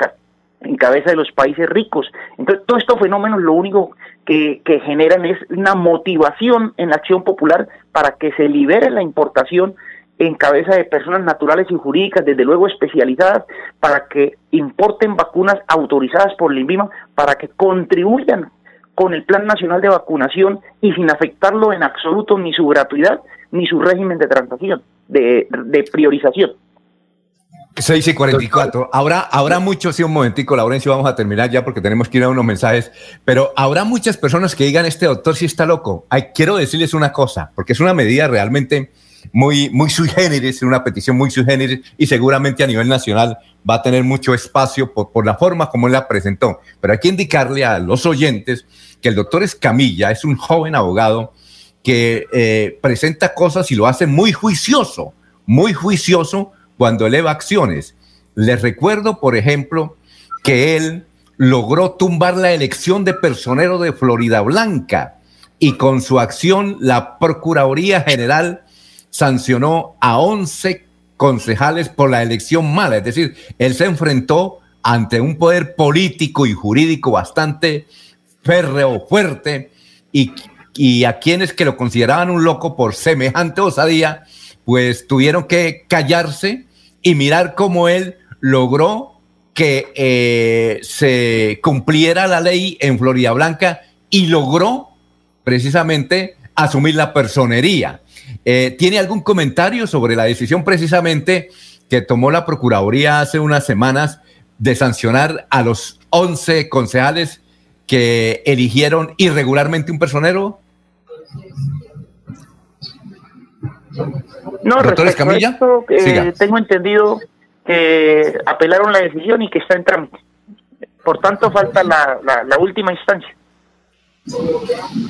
cabeza de los países ricos. Entonces, todos estos fenómenos lo único que, que, generan es una motivación en la acción popular para que se libere la importación en cabeza de personas naturales y jurídicas, desde luego especializadas, para que importen vacunas autorizadas por el para que contribuyan con el Plan Nacional de Vacunación y sin afectarlo en absoluto ni su gratuidad ni su régimen de transacción, de, de priorización. 6 y 44. Habrá, habrá muchos, sí, un momentico, Laurencio, vamos a terminar ya porque tenemos que ir a unos mensajes, pero habrá muchas personas que digan, este doctor sí está loco. Ay, quiero decirles una cosa, porque es una medida realmente muy, muy sui generis, una petición muy sui generis y seguramente a nivel nacional va a tener mucho espacio por, por la forma como él la presentó. Pero hay que indicarle a los oyentes que el doctor Escamilla es un joven abogado que eh, presenta cosas y lo hace muy juicioso, muy juicioso cuando eleva acciones. Les recuerdo, por ejemplo, que él logró tumbar la elección de personero de Florida Blanca y con su acción la Procuraduría General sancionó a 11 concejales por la elección mala. Es decir, él se enfrentó ante un poder político y jurídico bastante férreo, fuerte, y, y a quienes que lo consideraban un loco por semejante osadía, pues tuvieron que callarse y mirar cómo él logró que eh, se cumpliera la ley en Florida Blanca y logró precisamente asumir la personería. Eh, ¿Tiene algún comentario sobre la decisión precisamente que tomó la Procuraduría hace unas semanas de sancionar a los 11 concejales que eligieron irregularmente un personero? No, respecto a esto, eh, tengo entendido que apelaron la decisión y que está en trámite. Por tanto, falta la, la, última instancia.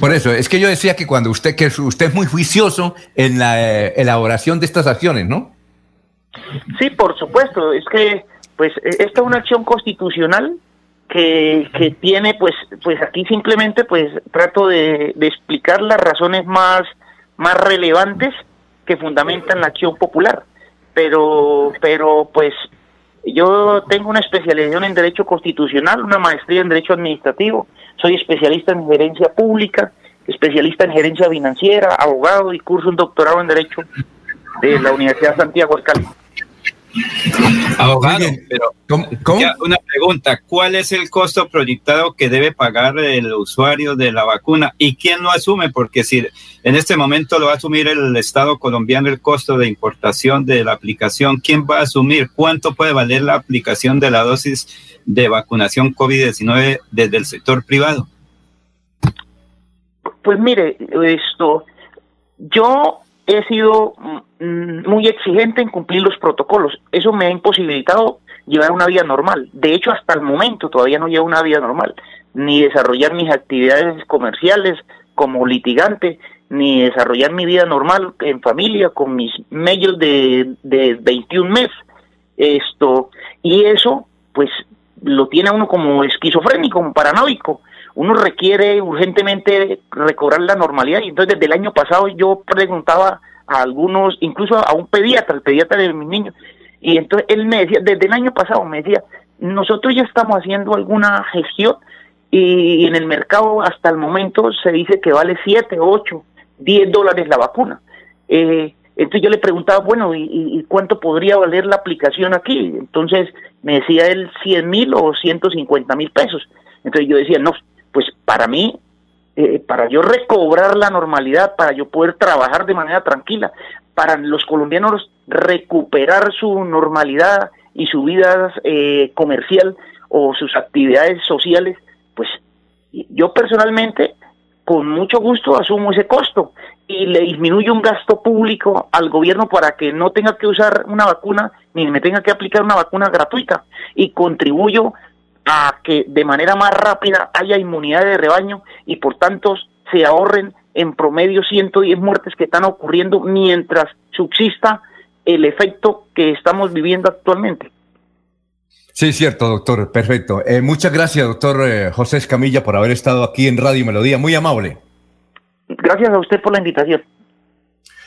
Por eso, es que yo decía que cuando usted, que usted es muy juicioso en la eh, elaboración de estas acciones, ¿no? Sí, por supuesto. Es que, pues, e, esta es una acción constitucional que, que tiene, pues, pues aquí simplemente, pues, trato de, de explicar las razones más, más relevantes que fundamentan la acción popular. Pero, pero pues yo tengo una especialización en Derecho Constitucional, una maestría en Derecho Administrativo, soy especialista en gerencia pública, especialista en gerencia financiera, abogado y curso un doctorado en Derecho de la Universidad Santiago de Cali. Abogado, pero una pregunta, ¿cuál es el costo proyectado que debe pagar el usuario de la vacuna y quién lo asume? Porque si en este momento lo va a asumir el Estado colombiano el costo de importación de la aplicación, ¿quién va a asumir cuánto puede valer la aplicación de la dosis de vacunación COVID-19 desde el sector privado? Pues mire, esto, yo he sido mm, muy exigente en cumplir los protocolos. Eso me ha imposibilitado llevar una vida normal. De hecho, hasta el momento todavía no llevo una vida normal, ni desarrollar mis actividades comerciales, como litigante, ni desarrollar mi vida normal en familia con mis medios de, de 21 meses. Esto, y eso, pues, lo tiene uno como esquizofrénico, como paranoico. Uno requiere urgentemente recobrar la normalidad. Y entonces, desde el año pasado, yo preguntaba a algunos, incluso a un pediatra, el pediatra de mis niños, y entonces él me decía, desde el año pasado me decía, nosotros ya estamos haciendo alguna gestión y en el mercado hasta el momento se dice que vale 7, 8, 10 dólares la vacuna. Eh, entonces yo le preguntaba, bueno, ¿y, cuánto podría valer la aplicación aquí? Entonces me decía él 100 mil o 150 mil pesos. Entonces yo decía, no, pues para mí, eh, para yo recobrar la normalidad, para yo poder trabajar de manera tranquila, para los colombianos recuperar su normalidad y su vida eh, comercial o sus actividades sociales, pues yo personalmente con mucho gusto asumo ese costo y le disminuyo un gasto público al gobierno para que no tenga que usar una vacuna ni me tenga que aplicar una vacuna gratuita y contribuyo a que de manera más rápida haya inmunidad de rebaño y por tanto se ahorren en promedio 110 muertes que están ocurriendo mientras subsista el efecto que estamos viviendo actualmente. Sí, cierto, doctor. Perfecto. Eh, muchas gracias, doctor eh, José Escamilla, por haber estado aquí en Radio Melodía. Muy amable. Gracias a usted por la invitación.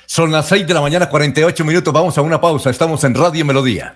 Son las 6 de la mañana, 48 minutos. Vamos a una pausa. Estamos en Radio Melodía.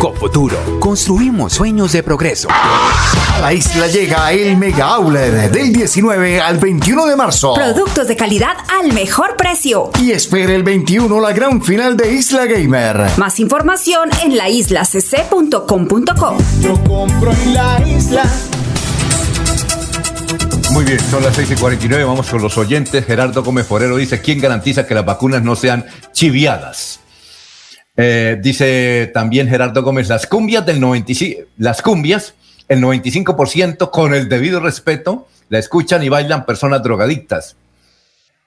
Cofuturo, construimos sueños de progreso. A la isla llega el Mega Auler del 19 al 21 de marzo. Productos de calidad al mejor precio. Y espera el 21 la gran final de Isla Gamer. Más información en laislacc.com.co. Yo compro en la isla. Muy bien, son las 6 y 49, vamos con los oyentes. Gerardo Gómez Forero dice, ¿quién garantiza que las vacunas no sean chiviadas? Eh, dice también Gerardo Gómez, las cumbias del 95, las cumbias, el 95% con el debido respeto, la escuchan y bailan personas drogadictas.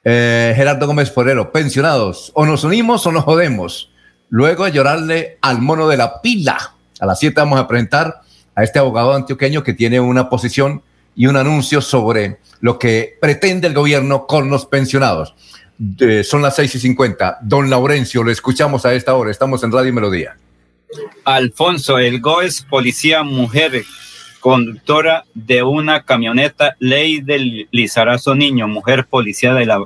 Eh, Gerardo Gómez Forero, pensionados, o nos unimos o nos jodemos. Luego de llorarle al mono de la pila. A las 7 vamos a presentar a este abogado antioqueño que tiene una posición y un anuncio sobre lo que pretende el gobierno con los pensionados son las seis y cincuenta. Don Laurencio, lo escuchamos a esta hora. Estamos en Radio Melodía. Alfonso, el GOES, policía mujer, conductora de una camioneta, ley del Lizarazo Niño, mujer policía de la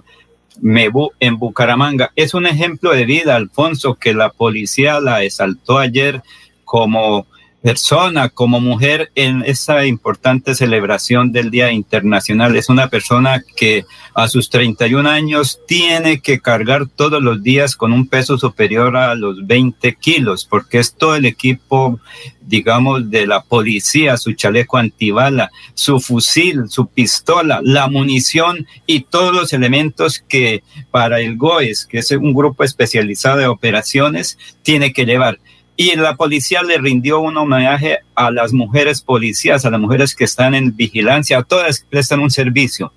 Mebu en Bucaramanga. Es un ejemplo de vida, Alfonso, que la policía la exaltó ayer como persona, como mujer en esa importante celebración del Día Internacional. Es una persona que a sus 31 años tiene que cargar todos los días con un peso superior a los 20 kilos, porque es todo el equipo, digamos, de la policía, su chaleco antibala, su fusil, su pistola, la munición y todos los elementos que para el GOES, que es un grupo especializado de operaciones, tiene que llevar y la policía le rindió un homenaje a las mujeres policías, a las mujeres que están en vigilancia, a todas que prestan un servicio.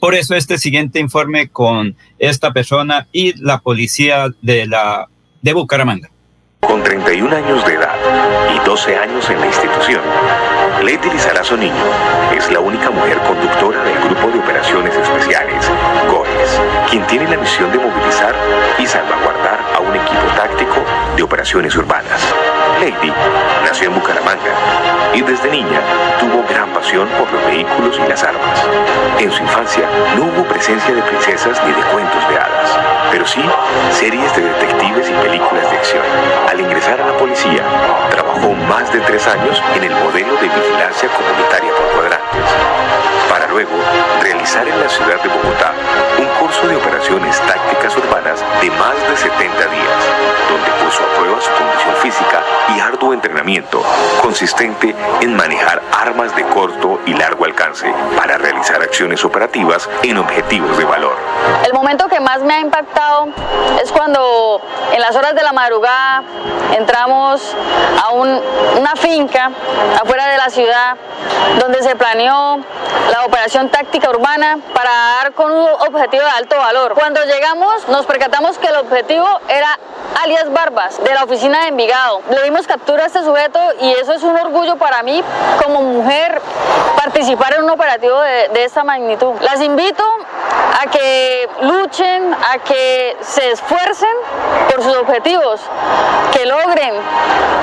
Por eso este siguiente informe con esta persona y la policía de la de Bucaramanga. Con 31 años de edad y 12 años en la institución, Lady Lizarazo Niño es la única mujer conductora del Grupo de Operaciones Especiales, GOES, quien tiene la misión de movilizar y salvaguardar a un equipo táctico de operaciones urbanas. Lady nació en Bucaramanga y desde niña tuvo gran pasión por los vehículos y las armas. En su infancia no hubo presencia de princesas ni de cuentos de hadas, pero sí series de detectives y películas de acción. Al ingresar a la policía, trabajó más de tres años en el modelo de vigilancia comunitaria por cuadrantes, para luego realizar en la ciudad de Bogotá un curso de operaciones tácticas urbanas de más de 70 días, donde puso a prueba su condición física y arduo entrenamiento, consistente en manejar armas de corto y largo alcance para realizar acciones operativas en objetivos de valor. El momento que más me ha impactado es cuando en las horas de la madrugada entramos a una finca afuera de la ciudad donde se planeó la operación táctica urbana para dar con un objetivo de alto valor. Cuando llegamos nos percatamos que el objetivo era alias Barbas, de la oficina de Envigado. Le dimos captura a este sujeto y eso es un orgullo para mí como mujer participar en un operativo de, de esta magnitud. Las invito a que luchen, a que se esfuercen por sus objetivos, que logren.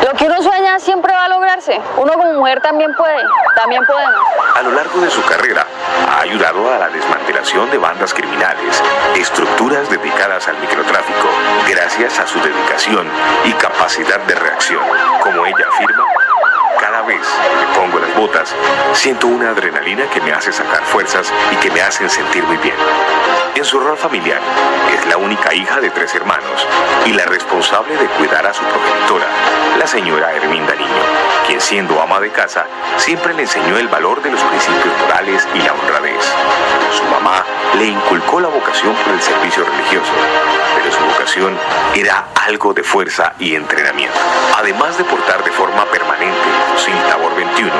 Lo que uno sueña siempre va a lograrse. Uno como mujer también puede, también podemos. A lo largo de su carrera, ha ayudado a la desmantelación de bandas criminales, estructuras dedicadas al microtráfico, gracias a su dedicación y capacidad de reacción. Como ella afirma, cada vez que me pongo las botas, siento una adrenalina que me hace sacar fuerzas y que me hacen sentir muy bien. En su rol familiar, es la única hija de tres hermanos y la responsable de cuidar a su progenitora, la señora Herminda Niño, quien siendo ama de casa, siempre le enseñó el valor de los principios morales y la honradez. Su mamá le inculcó la vocación por el servicio religioso, pero su vocación era algo de fuerza y entrenamiento. Además de portar de forma permanente fusil Tabor 21,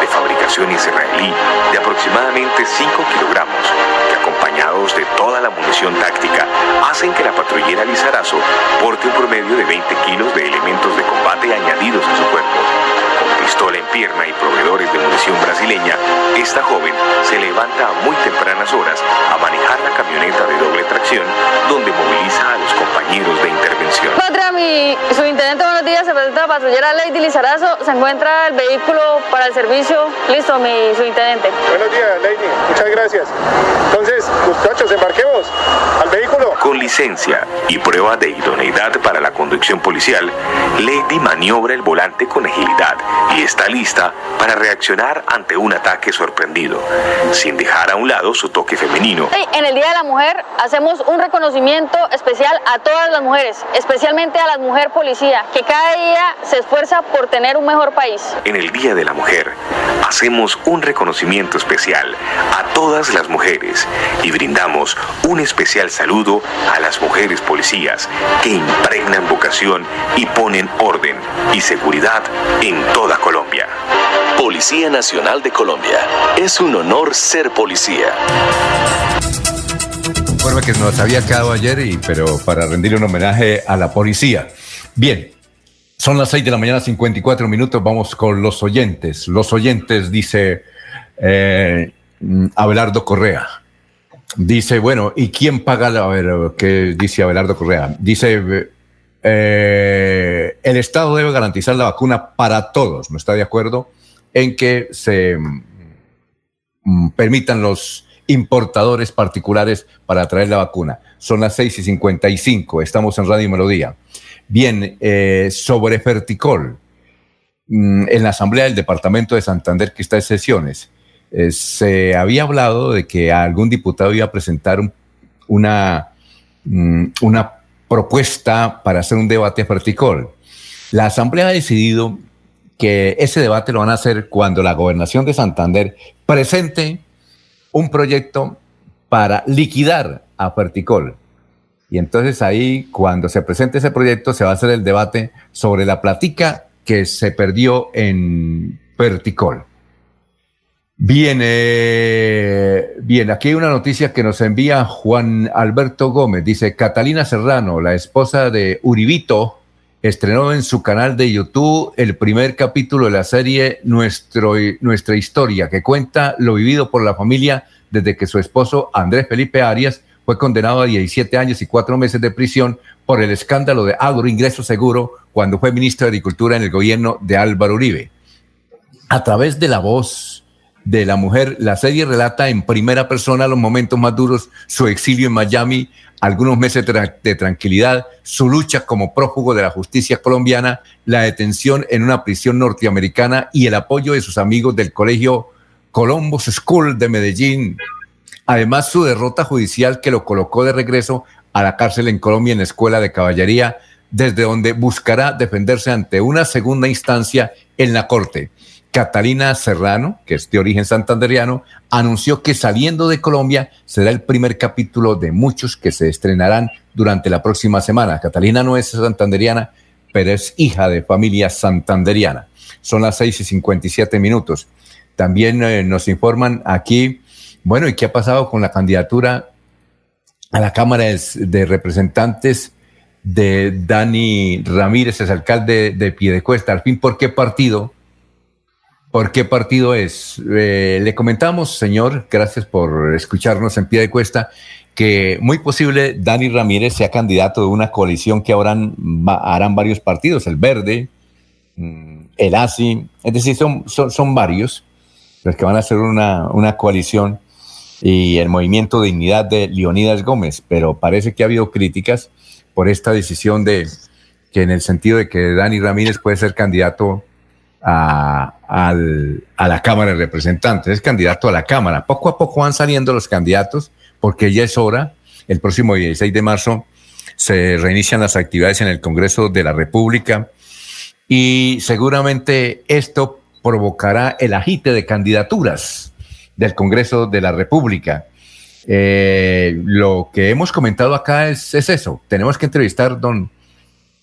de fabricación israelí, de aproximadamente 5 kilogramos, que acompañados de toda la munición táctica, hacen que la patrullera Lizarazo porte un promedio de 20 kilos de elementos de combate añadidos a su cuerpo. Pistola en pierna y proveedores de munición brasileña, esta joven se levanta a muy tempranas horas a manejar la camioneta de doble tracción donde moviliza a los compañeros de intervención. Patria, mi subintendente, buenos días. Se presenta la patrullera Lady Lizarazo. Se encuentra el vehículo para el servicio. Listo, mi subintendente. Buenos días, Lady. Muchas gracias. Entonces, muchachos, embarquemos al vehículo. Con licencia y prueba de idoneidad para la conducción policial, Lady maniobra el volante con agilidad y está lista para reaccionar ante un ataque sorprendido, sin dejar a un lado su toque femenino. En el Día de la Mujer hacemos un reconocimiento especial a todas las mujeres, especialmente a la mujer policía, que cada día se esfuerza por tener un mejor país. En el Día de la Mujer hacemos un reconocimiento especial a todas las mujeres y brindamos un especial saludo a las mujeres policías que impregnan vocación y ponen orden y seguridad en toda Colombia. Policía Nacional de Colombia. Es un honor ser policía. Que nos había quedado ayer, y, pero para rendirle un homenaje a la policía. Bien, son las 6 de la mañana, 54 minutos. Vamos con los oyentes. Los oyentes, dice eh, Abelardo Correa. Dice, bueno, ¿y quién paga la... A ver, ¿qué dice Abelardo Correa? Dice, eh, el Estado debe garantizar la vacuna para todos. ¿No está de acuerdo en que se mm, permitan los importadores particulares para traer la vacuna? Son las 6 y 55. Estamos en Radio Melodía. Bien, eh, sobre Ferticol, mm, en la Asamblea del Departamento de Santander que está en sesiones, eh, se había hablado de que algún diputado iba a presentar un- una, mm, una propuesta para hacer un debate a Ferticol. La Asamblea ha decidido que ese debate lo van a hacer cuando la gobernación de Santander presente un proyecto para liquidar a Ferticol. Y entonces ahí, cuando se presente ese proyecto, se va a hacer el debate sobre la platica que se perdió en Ferticol. Bien, bien, aquí hay una noticia que nos envía Juan Alberto Gómez. Dice, Catalina Serrano, la esposa de Uribito, estrenó en su canal de YouTube el primer capítulo de la serie Nuestro, Nuestra Historia, que cuenta lo vivido por la familia desde que su esposo Andrés Felipe Arias fue condenado a 17 años y 4 meses de prisión por el escándalo de agroingreso seguro cuando fue ministro de Agricultura en el gobierno de Álvaro Uribe. A través de la voz de la mujer. La serie relata en primera persona los momentos más duros, su exilio en Miami, algunos meses de tranquilidad, su lucha como prófugo de la justicia colombiana, la detención en una prisión norteamericana y el apoyo de sus amigos del colegio Columbus School de Medellín. Además, su derrota judicial que lo colocó de regreso a la cárcel en Colombia en la Escuela de Caballería, desde donde buscará defenderse ante una segunda instancia en la Corte. Catalina Serrano, que es de origen santanderiano, anunció que saliendo de Colombia será el primer capítulo de muchos que se estrenarán durante la próxima semana. Catalina no es santanderiana, pero es hija de familia santanderiana. Son las 6 y 57 minutos. También eh, nos informan aquí, bueno, ¿y qué ha pasado con la candidatura a la Cámara de Representantes de Dani Ramírez, es alcalde de Piedecuesta? Al fin, ¿por qué partido? ¿Por qué partido es? Eh, le comentamos, señor, gracias por escucharnos en pie de cuesta, que muy posible Dani Ramírez sea candidato de una coalición que harán, harán varios partidos, el Verde, mm, el ASI, es decir, son, son, varios los que van a hacer una, una coalición y el movimiento Dignidad de Leonidas Gómez, pero parece que ha habido críticas por esta decisión de que en el sentido de que Dani Ramírez puede ser candidato a, la Cámara de Representantes, es candidato a la Cámara. Poco a poco van saliendo los candidatos porque ya es hora. El próximo 16 de marzo se reinician las actividades en el Congreso de la República y seguramente esto provocará el agite de candidaturas del Congreso de la República. Eh, lo que hemos comentado acá es, es, eso. Tenemos que entrevistar don,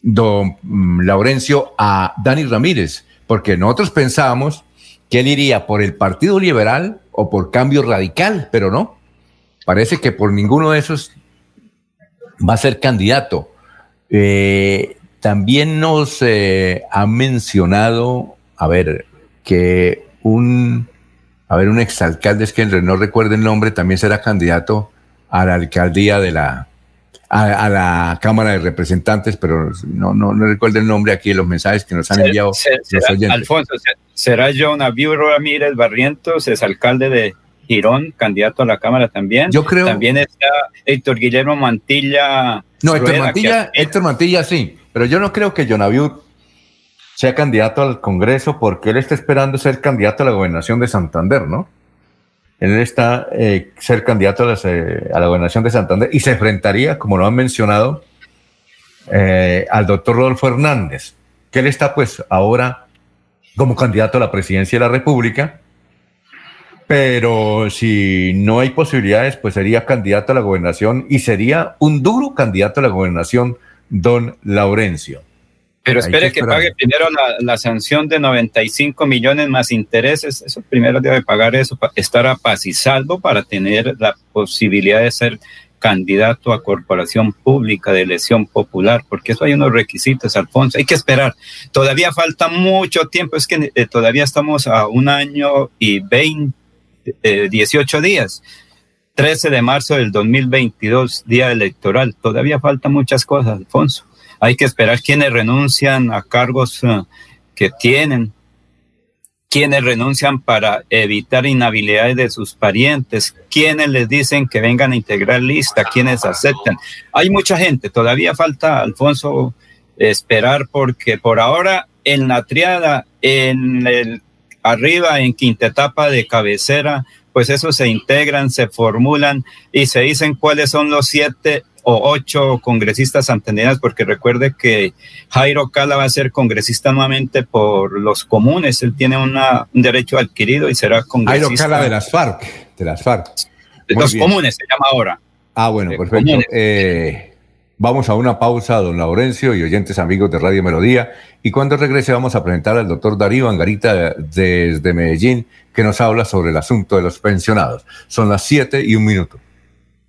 don mm, Laurencio a Dani Ramírez, porque nosotros pensábamos que él iría por el Partido Liberal o por Cambio Radical, pero no. Parece que por ninguno de esos va a ser candidato. Eh, también nos eh, ha mencionado, a ver, que un, a ver, un exalcalde, es que no recuerdo el nombre, también será candidato a la alcaldía de la, a, la Cámara de Representantes, pero no, no, no, recuerdo el nombre aquí de los mensajes que nos han enviado Alfonso, será John Abiu Ramírez Barrientos, es alcalde de Girón, candidato a la Cámara también. Yo creo. También está Héctor Guillermo Mantilla. No, Héctor Mantilla, Héctor Mantilla sí, pero yo no creo que John Abiu sea candidato al Congreso porque él está esperando ser candidato a la gobernación de Santander, ¿no? Él está eh, ser candidato eh, a, la gobernación de Santander y se enfrentaría, como lo han mencionado, eh, al doctor Rodolfo Hernández, que él está pues ahora como candidato a la presidencia de la República, pero si no hay posibilidades, pues sería candidato a la gobernación y sería un duro candidato a la gobernación, don Laurencio. Pero espere que, pague primero la, sanción de 95 millones más intereses. Eso primero debe pagar eso, para estar a paz y salvo para tener la posibilidad de ser candidato a corporación pública de elección popular, porque eso hay unos requisitos, Alfonso. Hay que esperar. Todavía falta mucho tiempo. Es que eh, todavía estamos a un año y 20, 18 eh, días. 13 de marzo del 2022, día electoral. Todavía falta muchas cosas, Alfonso hay que esperar quienes renuncian a cargos eh, que tienen, quienes renuncian para evitar inhabilidades de sus parientes, quienes les dicen que vengan a integrar lista, quienes aceptan. Hay mucha gente, todavía falta, Alfonso, esperar porque por ahora en la triada, en el arriba, en quinta etapa de cabecera, pues eso se integran, se formulan y se dicen cuáles son los siete o ocho congresistas santandereanos, porque recuerde que Jairo Cala va a ser congresista nuevamente por los comunes, él tiene una, un derecho adquirido y será congresista. Jairo Cala de las FARC, de las FARC. De los comunes se llama ahora. Ah, bueno, perfecto. Eh, vamos a una pausa, don Laurencio y oyentes amigos de Radio Melodía, y cuando regrese vamos a presentar al doctor Darío Angarita desde Medellín, que nos habla sobre el asunto de los pensionados. Son las siete y un minuto.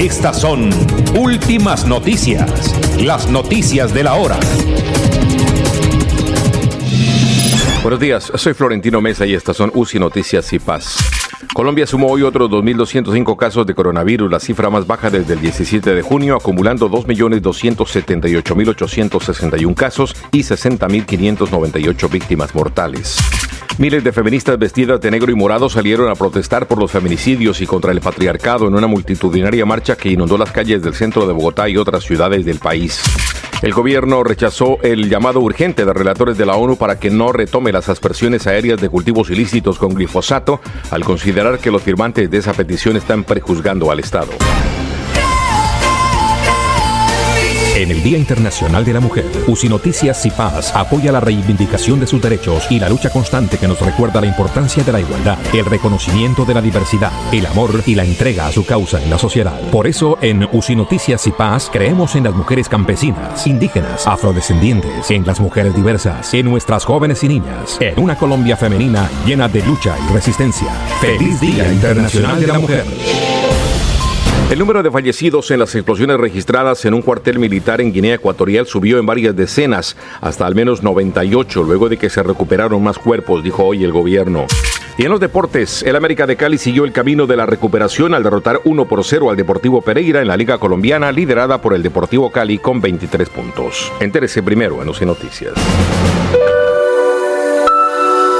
Estas son últimas noticias, las noticias de la hora. Buenos días, soy Florentino Mesa y estas son UCI Noticias y Paz. Colombia sumó hoy otros 2.205 casos de coronavirus, la cifra más baja desde el 17 de junio, acumulando 2.278.861 casos y 60.598 víctimas mortales. Miles de feministas vestidas de negro y morado salieron a protestar por los feminicidios y contra el patriarcado en una multitudinaria marcha que inundó las calles del centro de Bogotá y otras ciudades del país. El gobierno rechazó el llamado urgente de relatores de la ONU para que no retome las aspersiones aéreas de cultivos ilícitos con glifosato, al considerar que los firmantes de esa petición están prejuzgando al Estado. En el Día Internacional de la Mujer, UCI Noticias y Paz apoya la reivindicación de sus derechos y la lucha constante que nos recuerda la importancia de la igualdad, el reconocimiento de la diversidad, el amor y la entrega a su causa en la sociedad. Por eso, en UCI Noticias y Paz creemos en las mujeres campesinas, indígenas, afrodescendientes, en las mujeres diversas, en nuestras jóvenes y niñas, en una Colombia femenina llena de lucha y resistencia. ¡Feliz Día Internacional de la Mujer! El número de fallecidos en las explosiones registradas en un cuartel militar en Guinea Ecuatorial subió en varias decenas, hasta al menos 98, luego de que se recuperaron más cuerpos, dijo hoy el gobierno. Y en los deportes, el América de Cali siguió el camino de la recuperación al derrotar 1 por 0 al Deportivo Pereira en la Liga Colombiana, liderada por el Deportivo Cali con 23 puntos. Entérese primero en los Noticias.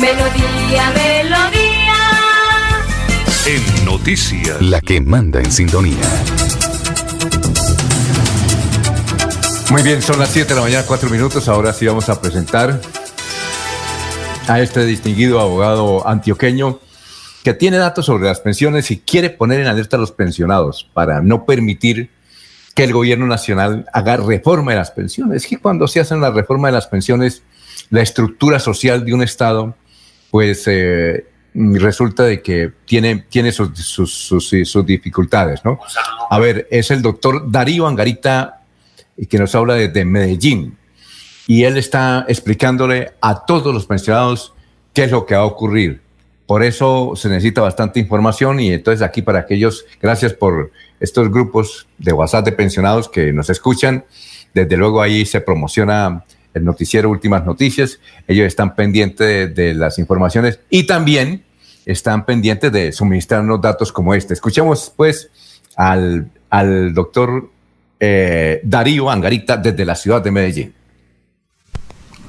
Melodía, melodía. En noticias. La que manda en sintonía. Muy bien, son las 7 de la mañana, 4 minutos. Ahora sí vamos a presentar a este distinguido abogado antioqueño que tiene datos sobre las pensiones y quiere poner en alerta a los pensionados para no permitir que el gobierno nacional haga reforma de las pensiones. Es que cuando se hace la reforma de las pensiones, la estructura social de un Estado pues eh, resulta de que tiene, tiene sus, sus, sus, dificultades, ¿no? A ver, es el doctor Darío Angarita que nos habla desde Medellín y él está explicándole a todos los pensionados qué es lo que va a ocurrir. Por eso se necesita bastante información y entonces aquí para aquellos, gracias por estos grupos de WhatsApp de pensionados que nos escuchan, desde luego ahí se promociona el noticiero Últimas Noticias. Ellos están pendientes de, las informaciones y también están pendientes de suministrarnos datos como este. Escuchemos pues al, al doctor eh, Darío Angarita desde la ciudad de Medellín.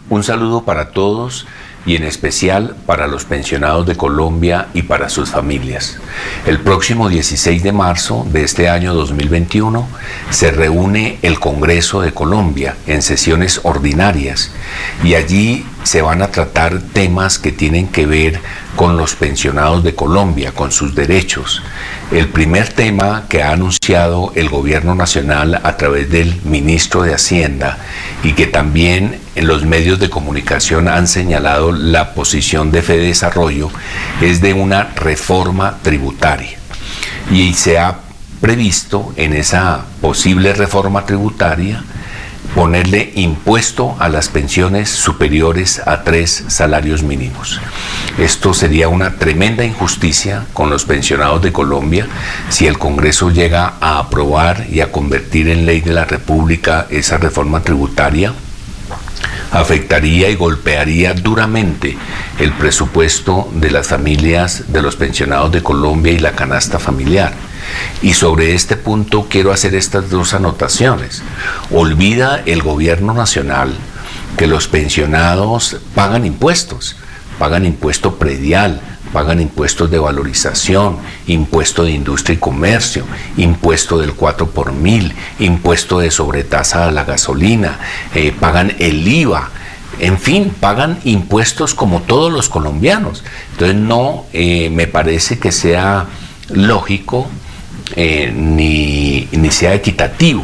Un saludo para todos y en especial para los pensionados de Colombia y para sus familias. El próximo 16 de marzo de este año 2021 se reúne el Congreso de Colombia en sesiones ordinarias y allí se van a tratar temas que tienen que ver con los pensionados de Colombia, con sus derechos. El primer tema que ha anunciado el gobierno nacional a través del ministro de Hacienda y que también en los medios de comunicación han señalado la posición de Fede Desarrollo es de una reforma tributaria. Y se ha previsto en esa posible reforma tributaria ponerle impuesto a las pensiones superiores a tres salarios mínimos. Esto sería una tremenda injusticia con los pensionados de Colombia si el Congreso llega a aprobar y a convertir en ley de la República esa reforma tributaria afectaría y golpearía duramente el presupuesto de las familias de los pensionados de Colombia y la canasta familiar. Y sobre este punto quiero hacer estas dos anotaciones. Olvida el gobierno nacional que los pensionados pagan impuestos, pagan impuesto predial, pagan impuestos de valorización, impuesto de industria y comercio, impuesto del 4 por mil, impuesto de sobretasa a la gasolina, eh, pagan el IVA, en fin, pagan impuestos como todos los colombianos. Entonces no eh, me parece que sea lógico eh, ni, sea equitativo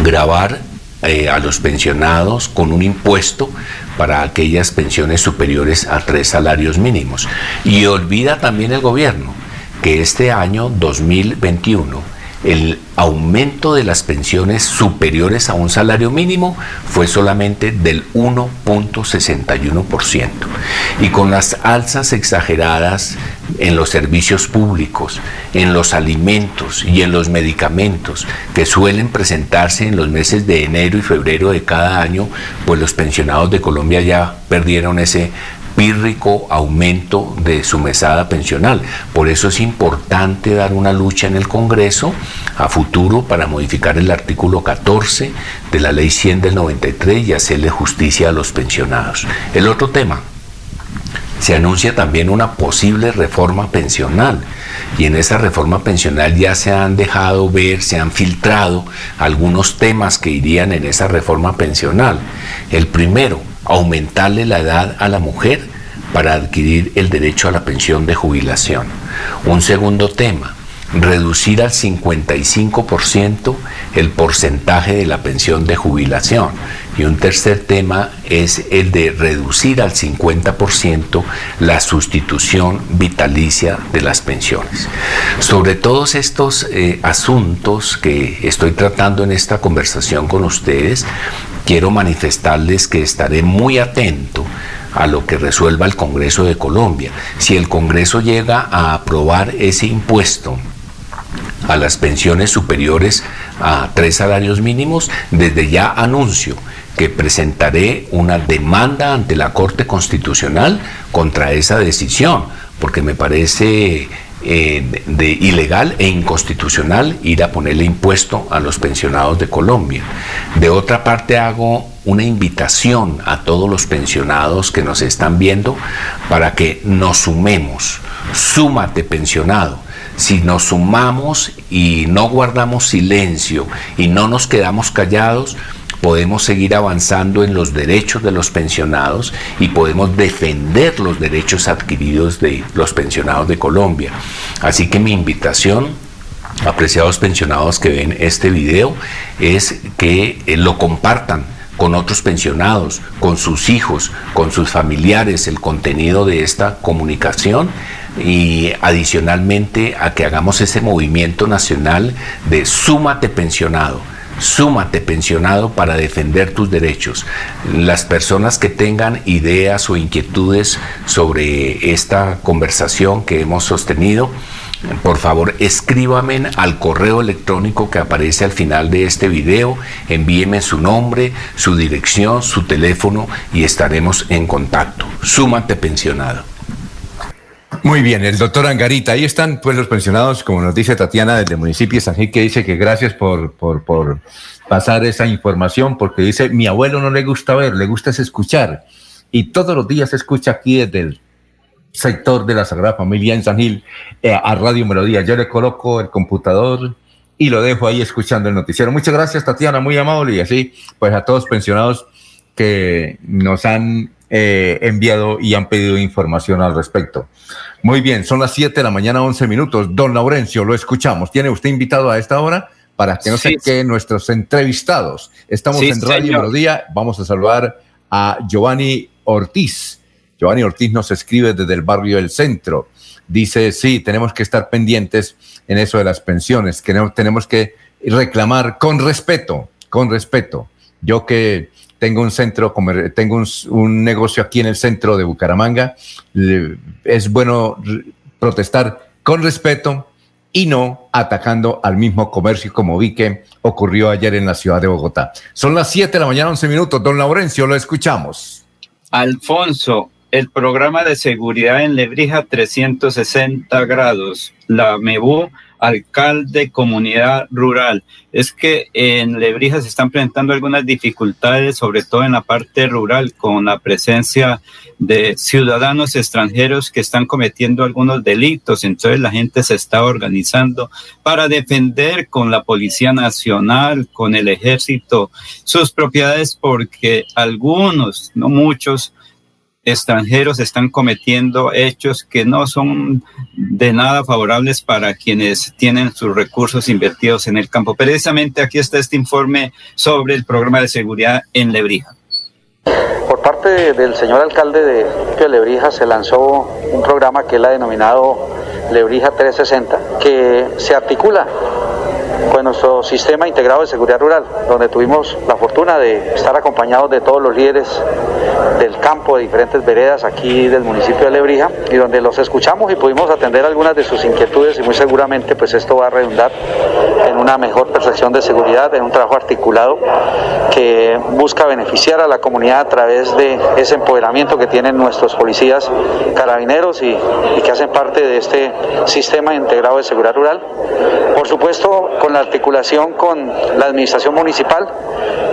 grabar eh, a los pensionados con un impuesto para aquellas pensiones superiores a tres salarios mínimos. Y olvida también el gobierno que este año 2021 el aumento de las pensiones superiores a un salario mínimo fue solamente del 1.61%. Y con las alzas exageradas en los servicios públicos, en los alimentos y en los medicamentos que suelen presentarse en los meses de enero y febrero de cada año, pues los pensionados de Colombia ya perdieron ese pírrico aumento de su mesada pensional. Por eso es importante dar una lucha en el Congreso a futuro para modificar el artículo 14 de la Ley 100 del 93 y hacerle justicia a los pensionados. El otro tema, se anuncia también una posible reforma pensional. Y en esa reforma pensional ya se han dejado ver, se han filtrado algunos temas que irían en esa reforma pensional. El primero, aumentarle la edad a la mujer para adquirir el derecho a la pensión de jubilación. Un segundo tema, reducir al 55% el porcentaje de la pensión de jubilación. Y un tercer tema es el de reducir al 50% la sustitución vitalicia de las pensiones. Sobre todos estos eh, asuntos que estoy tratando en esta conversación con ustedes, quiero manifestarles que estaré muy atento a lo que resuelva el Congreso de Colombia. Si el Congreso llega a aprobar ese impuesto a las pensiones superiores a tres salarios mínimos, desde ya anuncio que presentaré una demanda ante la Corte Constitucional contra esa decisión, porque me parece eh, de ilegal e inconstitucional ir a ponerle impuesto a los pensionados de Colombia. De otra parte hago una invitación a todos los pensionados que nos están viendo para que nos sumemos. Súmate pensionado. Si nos sumamos y no guardamos silencio y no nos quedamos callados, podemos seguir avanzando en los derechos de los pensionados y podemos defender los derechos adquiridos de los pensionados de Colombia. Así que mi invitación apreciados pensionados que ven este video es que eh, lo compartan con otros pensionados, con sus hijos, con sus familiares, el contenido de esta comunicación y adicionalmente a que hagamos ese movimiento nacional de súmate pensionado súmate pensionado para defender tus derechos. Las personas que tengan ideas o inquietudes sobre esta conversación que hemos sostenido, por favor escríbame al correo electrónico que aparece al final de este video, envíeme su nombre, su dirección, su teléfono y estaremos en contacto. Súmate pensionado. Muy bien, el doctor Angarita, ahí están pues los pensionados, como nos dice Tatiana desde el municipio de San Gil, que dice que gracias por, por, pasar esa información, porque dice, mi abuelo no le gusta ver, le gusta es escuchar. Y todos los días se escucha aquí desde el sector de la Sagrada Familia en San Gil eh, a Radio Melodía. Yo le coloco el computador y lo dejo ahí escuchando el noticiero. Muchas gracias, Tatiana, muy amable. Y así, pues a todos pensionados que nos han eh, enviado y han pedido información al respecto. Muy bien, son las 7 de la mañana, 11 minutos. Don Laurencio, lo escuchamos. ¿Tiene usted invitado a esta hora? Para que no se queden nuestros entrevistados. Estamos en Radio Melodía. Vamos a saludar a Giovanni Ortiz, Giovanni Ortiz nos escribe desde el barrio del centro. Dice, sí, tenemos que estar pendientes en eso de las pensiones, que tenemos que reclamar con respeto, con respeto. Yo que tengo un centro, tengo un, negocio aquí en el centro de Bucaramanga, es bueno protestar con respeto y no atacando al mismo comercio como vi que ocurrió ayer en la ciudad de Bogotá. Son las 7 de la mañana, 11 minutos. Don Laurencio, lo escuchamos. Alfonso, el programa de seguridad en Lebrija 360 grados, la MEBU alcalde comunidad rural. Es que en Lebrija se están presentando algunas dificultades, sobre todo en la parte rural, con la presencia de ciudadanos extranjeros que están cometiendo algunos delitos. Entonces la gente se está organizando para defender con la Policía Nacional, con el ejército, sus propiedades, porque algunos, no muchos, extranjeros están cometiendo hechos que no son de nada favorables para quienes tienen sus recursos invertidos en el campo. Precisamente aquí está este informe sobre el programa de seguridad en Lebrija. Por parte del señor alcalde de Lebrija se lanzó un programa que él ha denominado Lebrija 360, que se articula con nuestro sistema integrado de seguridad rural, donde tuvimos la fortuna de estar acompañados de todos los líderes del campo de diferentes veredas aquí del municipio de Lebrija y donde los escuchamos y pudimos atender algunas de sus inquietudes y muy seguramente pues esto va a redundar en una mejor percepción de seguridad, en un trabajo articulado que busca beneficiar a la comunidad a través de ese empoderamiento que tienen nuestros policías carabineros y, y que hacen parte de este sistema integrado de seguridad rural. Por supuesto, con la articulación con la administración municipal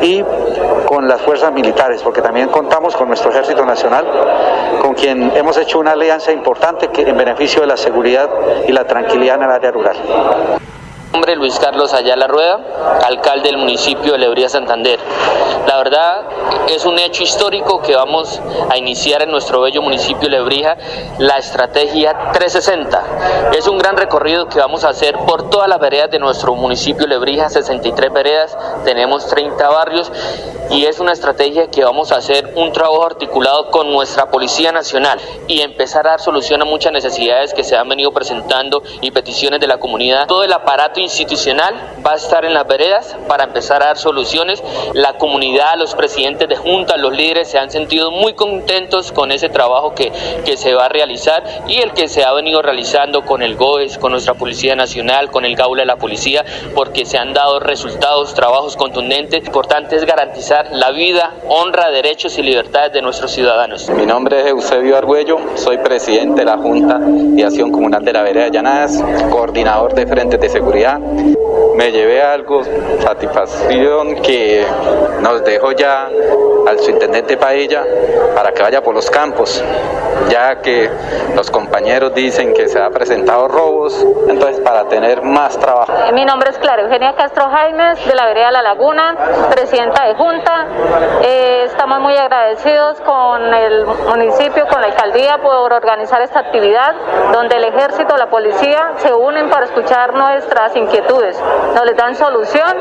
y con las fuerzas militares, porque también contamos con nuestro Ejército Nacional, con quien hemos hecho una alianza importante en beneficio de la seguridad y la tranquilidad en el área rural nombre Luis Carlos Ayala Rueda, alcalde del municipio de Lebría Santander. La verdad es un hecho histórico que vamos a iniciar en nuestro bello municipio de Lebrija la estrategia 360. Es un gran recorrido que vamos a hacer por todas las veredas de nuestro municipio de Lebrija, 63 veredas, tenemos 30 barrios y es una estrategia que vamos a hacer un trabajo articulado con nuestra Policía Nacional y empezar a dar solución a muchas necesidades que se han venido presentando y peticiones de la comunidad. Todo el aparato institucional va a estar en las veredas para empezar a dar soluciones. La comunidad, los presidentes de junta, los líderes se han sentido muy contentos con ese trabajo que, que se va a realizar y el que se ha venido realizando con el GOES, con nuestra Policía Nacional, con el Gaula de la Policía, porque se han dado resultados, trabajos contundentes. Importante es garantizar la vida, honra, derechos y libertades de nuestros ciudadanos. Mi nombre es Eusebio Argüello, soy presidente de la Junta de Acción Comunal de la Vereda de Llanadas, coordinador de Frentes de Seguridad me llevé algo, satisfacción que nos dejó ya al subintendente Paella para que vaya por los campos, ya que los compañeros dicen que se ha presentado robos, entonces para tener más trabajo. Mi nombre es Clara Eugenia Castro Jaimes, de la vereda La Laguna, presidenta de Junta. Eh, estamos muy agradecidos con el municipio, con la alcaldía por organizar esta actividad, donde el ejército, la policía se unen para escuchar nuestras inquietudes, nos les dan solución,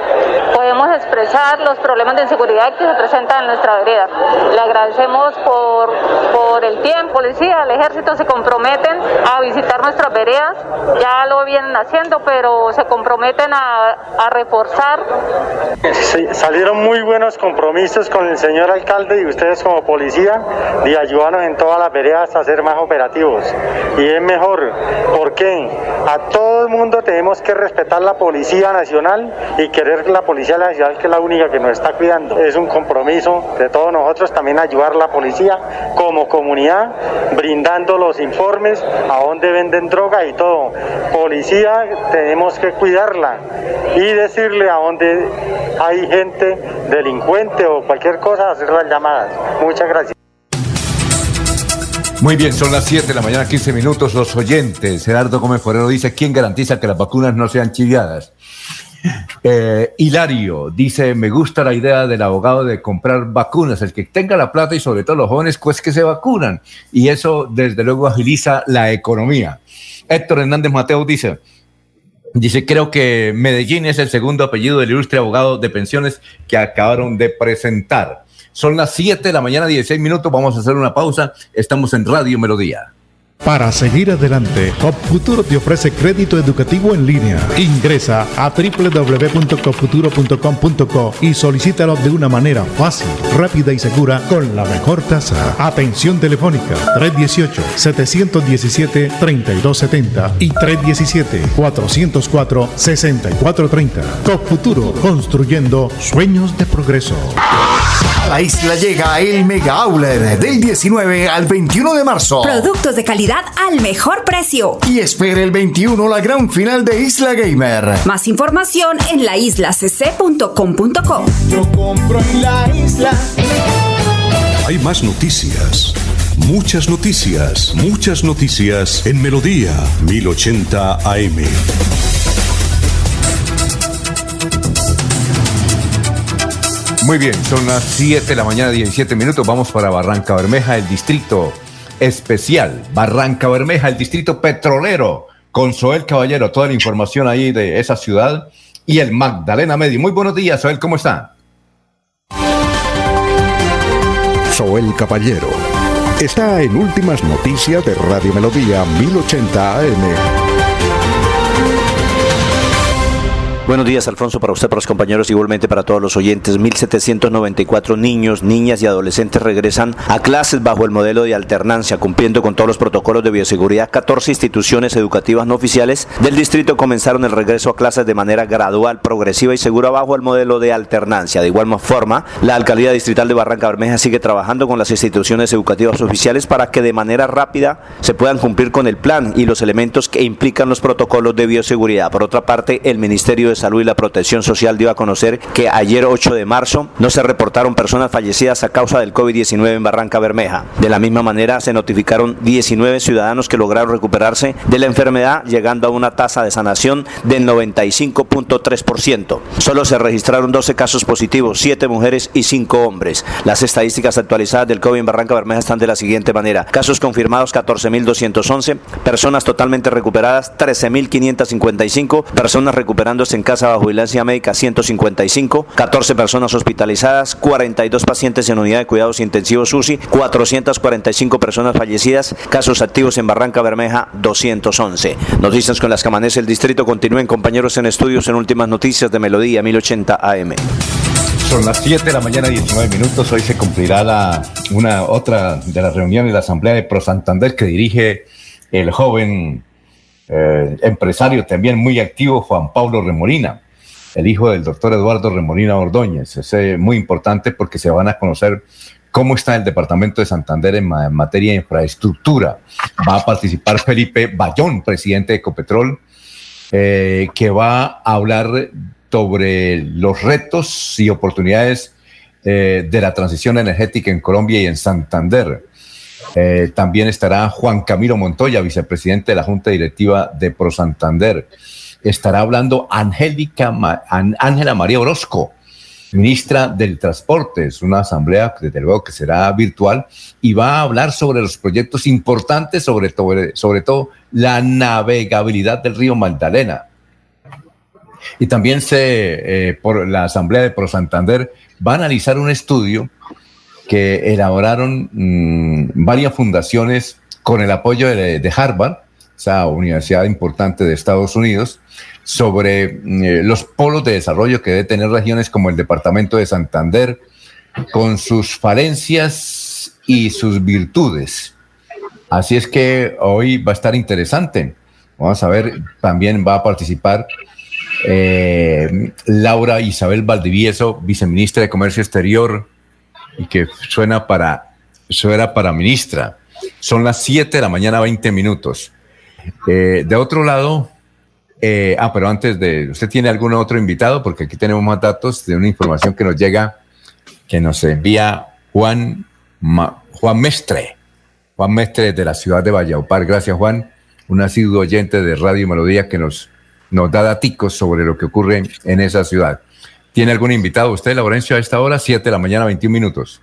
podemos expresar los problemas de inseguridad que se presentan en nuestra vereda. Le agradecemos por, por el tiempo, policía, el ejército se comprometen a visitar nuestras veredas, ya lo vienen haciendo, pero se comprometen a, a reforzar. salieron muy buenos compromisos con el señor alcalde y ustedes como policía de ayudarnos en todas las veredas a ser más operativos. Y es mejor, porque a todo el mundo tenemos que respetar la Policía Nacional y querer la Policía Nacional, que es la única que nos está cuidando. Es un compromiso de todos nosotros también ayudar a la policía como comunidad, brindando los informes a dónde venden droga y todo. Policía, tenemos que cuidarla y decirle a dónde hay gente delincuente o cualquier cosa, hacer las llamadas. Muchas gracias. Muy bien, son las 7 de la mañana, 15 minutos. Los oyentes, Gerardo Gómez Forero dice, ¿quién garantiza que las vacunas no sean chiviadas? Eh, Hilario dice, me gusta la idea del abogado de comprar vacunas, el que tenga la plata y sobre todo los jóvenes, pues que se vacunan. Y eso desde luego agiliza la economía. Héctor Hernández Mateo dice, dice, creo que Medellín es el segundo apellido del ilustre abogado de pensiones que acabaron de presentar. Son las 7 de la mañana, 16 minutos. Vamos a hacer una pausa. Estamos en Radio Melodía. Para seguir adelante, CopFuturo te ofrece crédito educativo en línea. Ingresa a www.copfuturo.com.co y solicítalo de una manera fácil, rápida y segura con la mejor tasa. Atención telefónica 318-717-3270 y 317-404-6430. CopFuturo, construyendo sueños de progreso. A la isla llega el Mega Auler del 19 al 21 de marzo. Productos de calidad al mejor precio. Y espera el 21 la gran final de Isla Gamer. Más información en laislacc.com.co. Yo compro en la isla. Hay más noticias. Muchas noticias, muchas noticias en Melodía 1080 AM. Muy bien, son las 7 de la mañana, 17 minutos. Vamos para Barranca Bermeja, el distrito especial. Barranca Bermeja, el distrito petrolero. Con Soel Caballero, toda la información ahí de esa ciudad. Y el Magdalena Medio. Muy buenos días, Soel, ¿cómo está? Soel Caballero está en Últimas Noticias de Radio Melodía 1080 AM. Buenos días, Alfonso, para usted, para los compañeros, igualmente para todos los oyentes. 1.794 niños, niñas y adolescentes regresan a clases bajo el modelo de alternancia, cumpliendo con todos los protocolos de bioseguridad. 14 instituciones educativas no oficiales del distrito comenzaron el regreso a clases de manera gradual, progresiva y segura bajo el modelo de alternancia. De igual forma, la Alcaldía Distrital de Barranca Bermeja sigue trabajando con las instituciones educativas oficiales para que de manera rápida se puedan cumplir con el plan y los elementos que implican los protocolos de bioseguridad. Por otra parte, el Ministerio de Salud y la Protección Social dio a conocer que ayer 8 de marzo no se reportaron personas fallecidas a causa del COVID-19 en Barranca Bermeja. De la misma manera se notificaron 19 ciudadanos que lograron recuperarse de la enfermedad, llegando a una tasa de sanación del 95.3%. Solo se registraron 12 casos positivos, 7 mujeres y 5 hombres. Las estadísticas actualizadas del COVID en Barranca Bermeja están de la siguiente manera. Casos confirmados 14.211, personas totalmente recuperadas 13.555, personas recuperándose en casa bajo vigilancia médica 155, 14 personas hospitalizadas, 42 pacientes en unidad de cuidados intensivos UCI, 445 personas fallecidas, casos activos en Barranca Bermeja 211. Noticias con las que amanece el distrito. Continúen compañeros en estudios en últimas noticias de Melodía 1080 AM. Son las 7 de la mañana 19 minutos. Hoy se cumplirá la, una otra de las reuniones de la Asamblea de Pro Santander que dirige el joven eh, empresario también muy activo, Juan Pablo Remolina, el hijo del doctor Eduardo Remolina Ordóñez. Es muy importante porque se van a conocer cómo está el departamento de Santander en materia de infraestructura. Va a participar Felipe Bayón, presidente de Ecopetrol, eh, que va a hablar sobre los retos y oportunidades eh, de la transición energética en Colombia y en Santander. Eh, también estará Juan Camilo Montoya, vicepresidente de la Junta Directiva de Pro Santander. Estará hablando Angélica Ángela María Orozco, ministra del Transporte. Es una asamblea, desde luego, que será virtual y va a hablar sobre los proyectos importantes, sobre todo, sobre todo la navegabilidad del río Magdalena. Y también se, eh, por la Asamblea de Pro Santander va a analizar un estudio que elaboraron mm, varias fundaciones con el apoyo de, de Harvard, esa universidad importante de Estados Unidos, sobre mm, eh, los polos de desarrollo que debe tener regiones como el departamento de Santander, con sus falencias y sus virtudes. Así es que hoy va a estar interesante. Vamos a ver, también va a participar eh, Laura Isabel Valdivieso, viceministra de Comercio Exterior, y que suena para, suena para ministra. Son las 7 de la mañana, 20 minutos. Eh, de otro lado, eh, ah, pero antes de, ¿usted tiene algún otro invitado? Porque aquí tenemos más datos de una información que nos llega, que nos envía Juan, Juan Mestre, Juan Mestre de la ciudad de Vallaupar. Gracias, Juan, un asiduo oyente de Radio Melodía que nos, nos da daticos sobre lo que ocurre en esa ciudad. ¿Tiene algún invitado usted, Laurencio, a esta hora? 7 de la mañana, 21 minutos.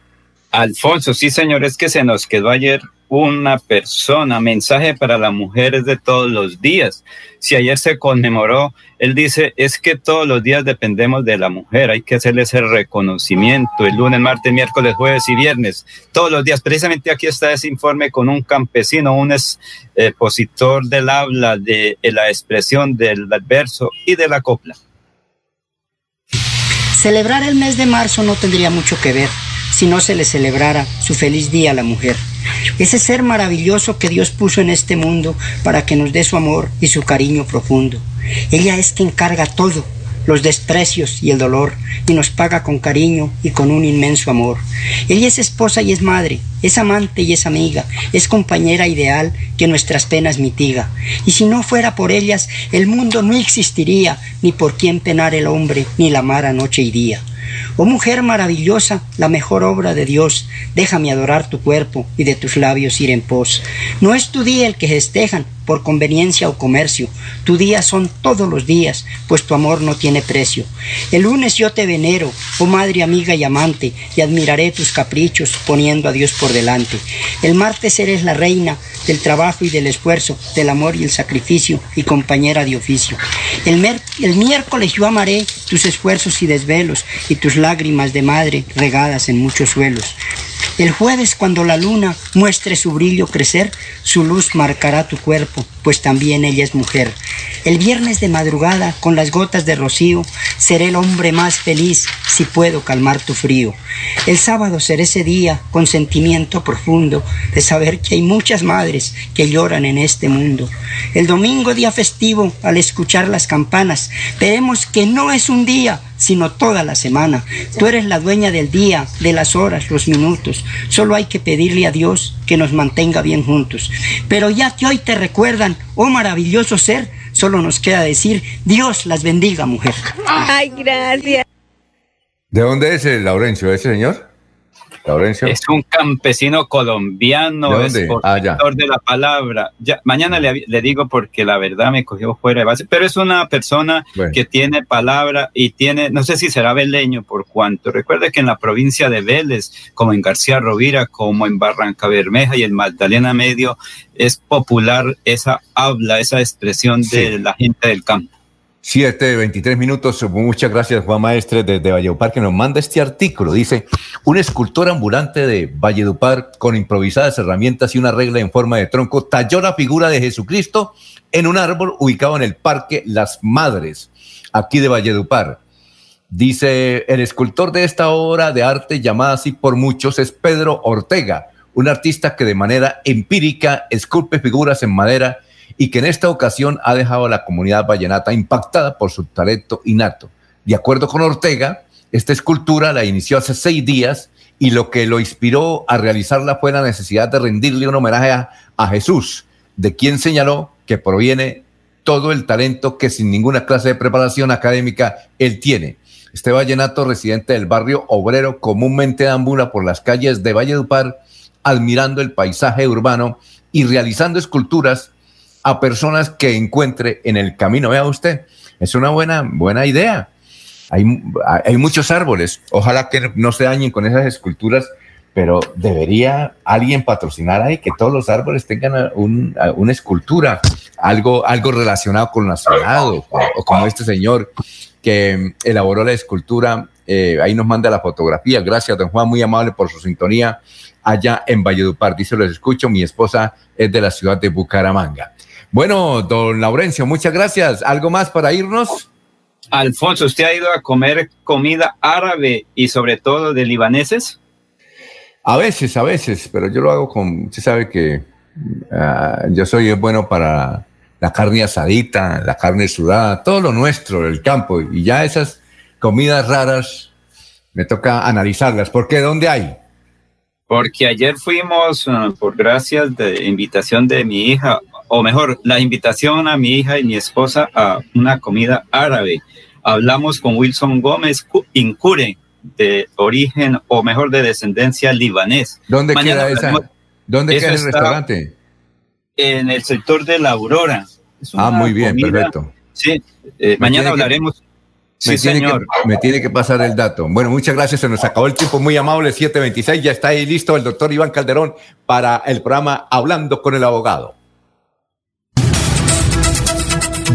Alfonso, sí, señor, es que se nos quedó ayer una persona, mensaje para las mujeres de todos los días. Si ayer se conmemoró, él dice, es que todos los días dependemos de la mujer, hay que hacerle ese reconocimiento, el lunes, martes, miércoles, jueves y viernes, todos los días. Precisamente aquí está ese informe con un campesino, un expositor del habla, de la expresión del verso y de la copla. Celebrar el mes de marzo no tendría mucho que ver si no se le celebrara su feliz día a la mujer. Ese ser maravilloso que Dios puso en este mundo para que nos dé su amor y su cariño profundo. Ella es quien carga todo, los desprecios y el dolor, y nos paga con cariño y con un inmenso amor. Ella es esposa y es madre, es amante y es amiga, es compañera ideal que nuestras penas mitiga. Y si no fuera por ellas, el mundo no existiría, ni por quién penar el hombre, ni la mar a noche y día. Oh mujer maravillosa, la mejor obra de Dios, déjame adorar tu cuerpo y de tus labios ir en pos. No es tu día el que festejan por conveniencia o comercio, tu día son todos los días, pues tu amor no tiene precio. El lunes yo te venero, oh madre amiga y amante, y admiraré tus caprichos poniendo a Dios por delante. El martes eres la reina del trabajo y del esfuerzo, del amor y el sacrificio y compañera de oficio. El, el miércoles yo amaré tus esfuerzos y desvelos y tus lágrimas de madre regadas en muchos suelos. El jueves cuando la luna muestre su brillo crecer, su luz marcará tu cuerpo, pues también ella es mujer. El viernes de madrugada, con las gotas de rocío, seré el hombre más feliz si puedo calmar tu frío. El sábado será ese día con sentimiento profundo de saber que hay muchas madres que lloran en este mundo. El domingo, día festivo, al escuchar las campanas, veremos que no es un día, sino toda la semana. Tú eres la dueña del día, de las horas, los minutos. Solo hay que pedirle a Dios que nos mantenga bien juntos. Pero ya que hoy te recuerdan, oh maravilloso ser, solo nos queda decir, Dios las bendiga, mujer. Ay, gracias. ¿De dónde es el Laurencio, ese señor? Laurencio. Es un campesino colombiano, ¿De es portador Ah, ya. de la palabra. Ya, mañana le, le digo porque la verdad me cogió fuera de base, pero es una persona Bueno. que tiene palabra y tiene, no sé si será veleño por cuanto. Recuerde que en la provincia de Vélez, como en García Rovira, como en Barranca Bermeja y en Magdalena Medio, es popular esa habla, esa expresión de la gente del campo. 7, 23 minutos. Muchas gracias, Juan Maestre, desde Valledupar, que nos manda este artículo. Dice, un escultor ambulante de Valledupar con improvisadas herramientas y una regla en forma de tronco talló la figura de Jesucristo en un árbol ubicado en el Parque Las Madres, aquí de Valledupar. Dice, el escultor de esta obra de arte llamada así por muchos es Pedro Ortega, un artista que de manera empírica esculpe figuras en madera y que en esta ocasión ha dejado a la comunidad vallenata impactada por su talento innato. De acuerdo con Ortega, esta escultura la inició hace seis días y lo que lo inspiró a realizarla fue la necesidad de rendirle un homenaje a, Jesús, de quien señaló que proviene todo el talento que sin ninguna clase de preparación académica él tiene. Este vallenato residente del barrio obrero comúnmente ambula por las calles de Valledupar admirando el paisaje urbano y realizando esculturas a personas que encuentre en el camino. Vea usted, es una buena, buena idea. Hay, hay muchos árboles. Ojalá que no se dañen con esas esculturas, pero debería alguien patrocinar ahí que todos los árboles tengan un- una escultura, algo, algo relacionado con la ciudad o, como este señor que elaboró la escultura. eh, ahí nos manda la fotografía. Gracias, don Juan, muy amable por su sintonía allá en Valledupar. Dice, los escucho, mi esposa es de la ciudad de Bucaramanga. Bueno, don Laurencio, muchas gracias. ¿Algo más para irnos? Alfonso, ¿usted ha ido a comer comida árabe y sobre todo de libaneses? A veces, a veces, pero yo lo hago con, usted sabe que ah, yo soy bueno para la carne asadita, la carne sudada, todo lo nuestro, el campo, y ya esas comidas raras me toca analizarlas. ¿Por qué? ¿Dónde hay? Porque ayer fuimos, uh, por gracias de invitación de mi hija, o mejor, la invitación a mi hija y mi esposa a una comida árabe. Hablamos con Wilson Gómez Cu- Incure, de origen, o mejor, de descendencia libanés. ¿Dónde Mañana queda esa? ¿Dónde queda el restaurante? En el sector de la Aurora. Ah, muy bien, comida- perfecto. Sí, eh, mañana que- hablaremos. me, Sí, tiene señor. Que, me tiene que pasar el dato. Bueno, muchas gracias. Se nos acabó el tiempo muy amable, 726. Ya está ahí listo el doctor Iván Calderón para el programa Hablando con el Abogado.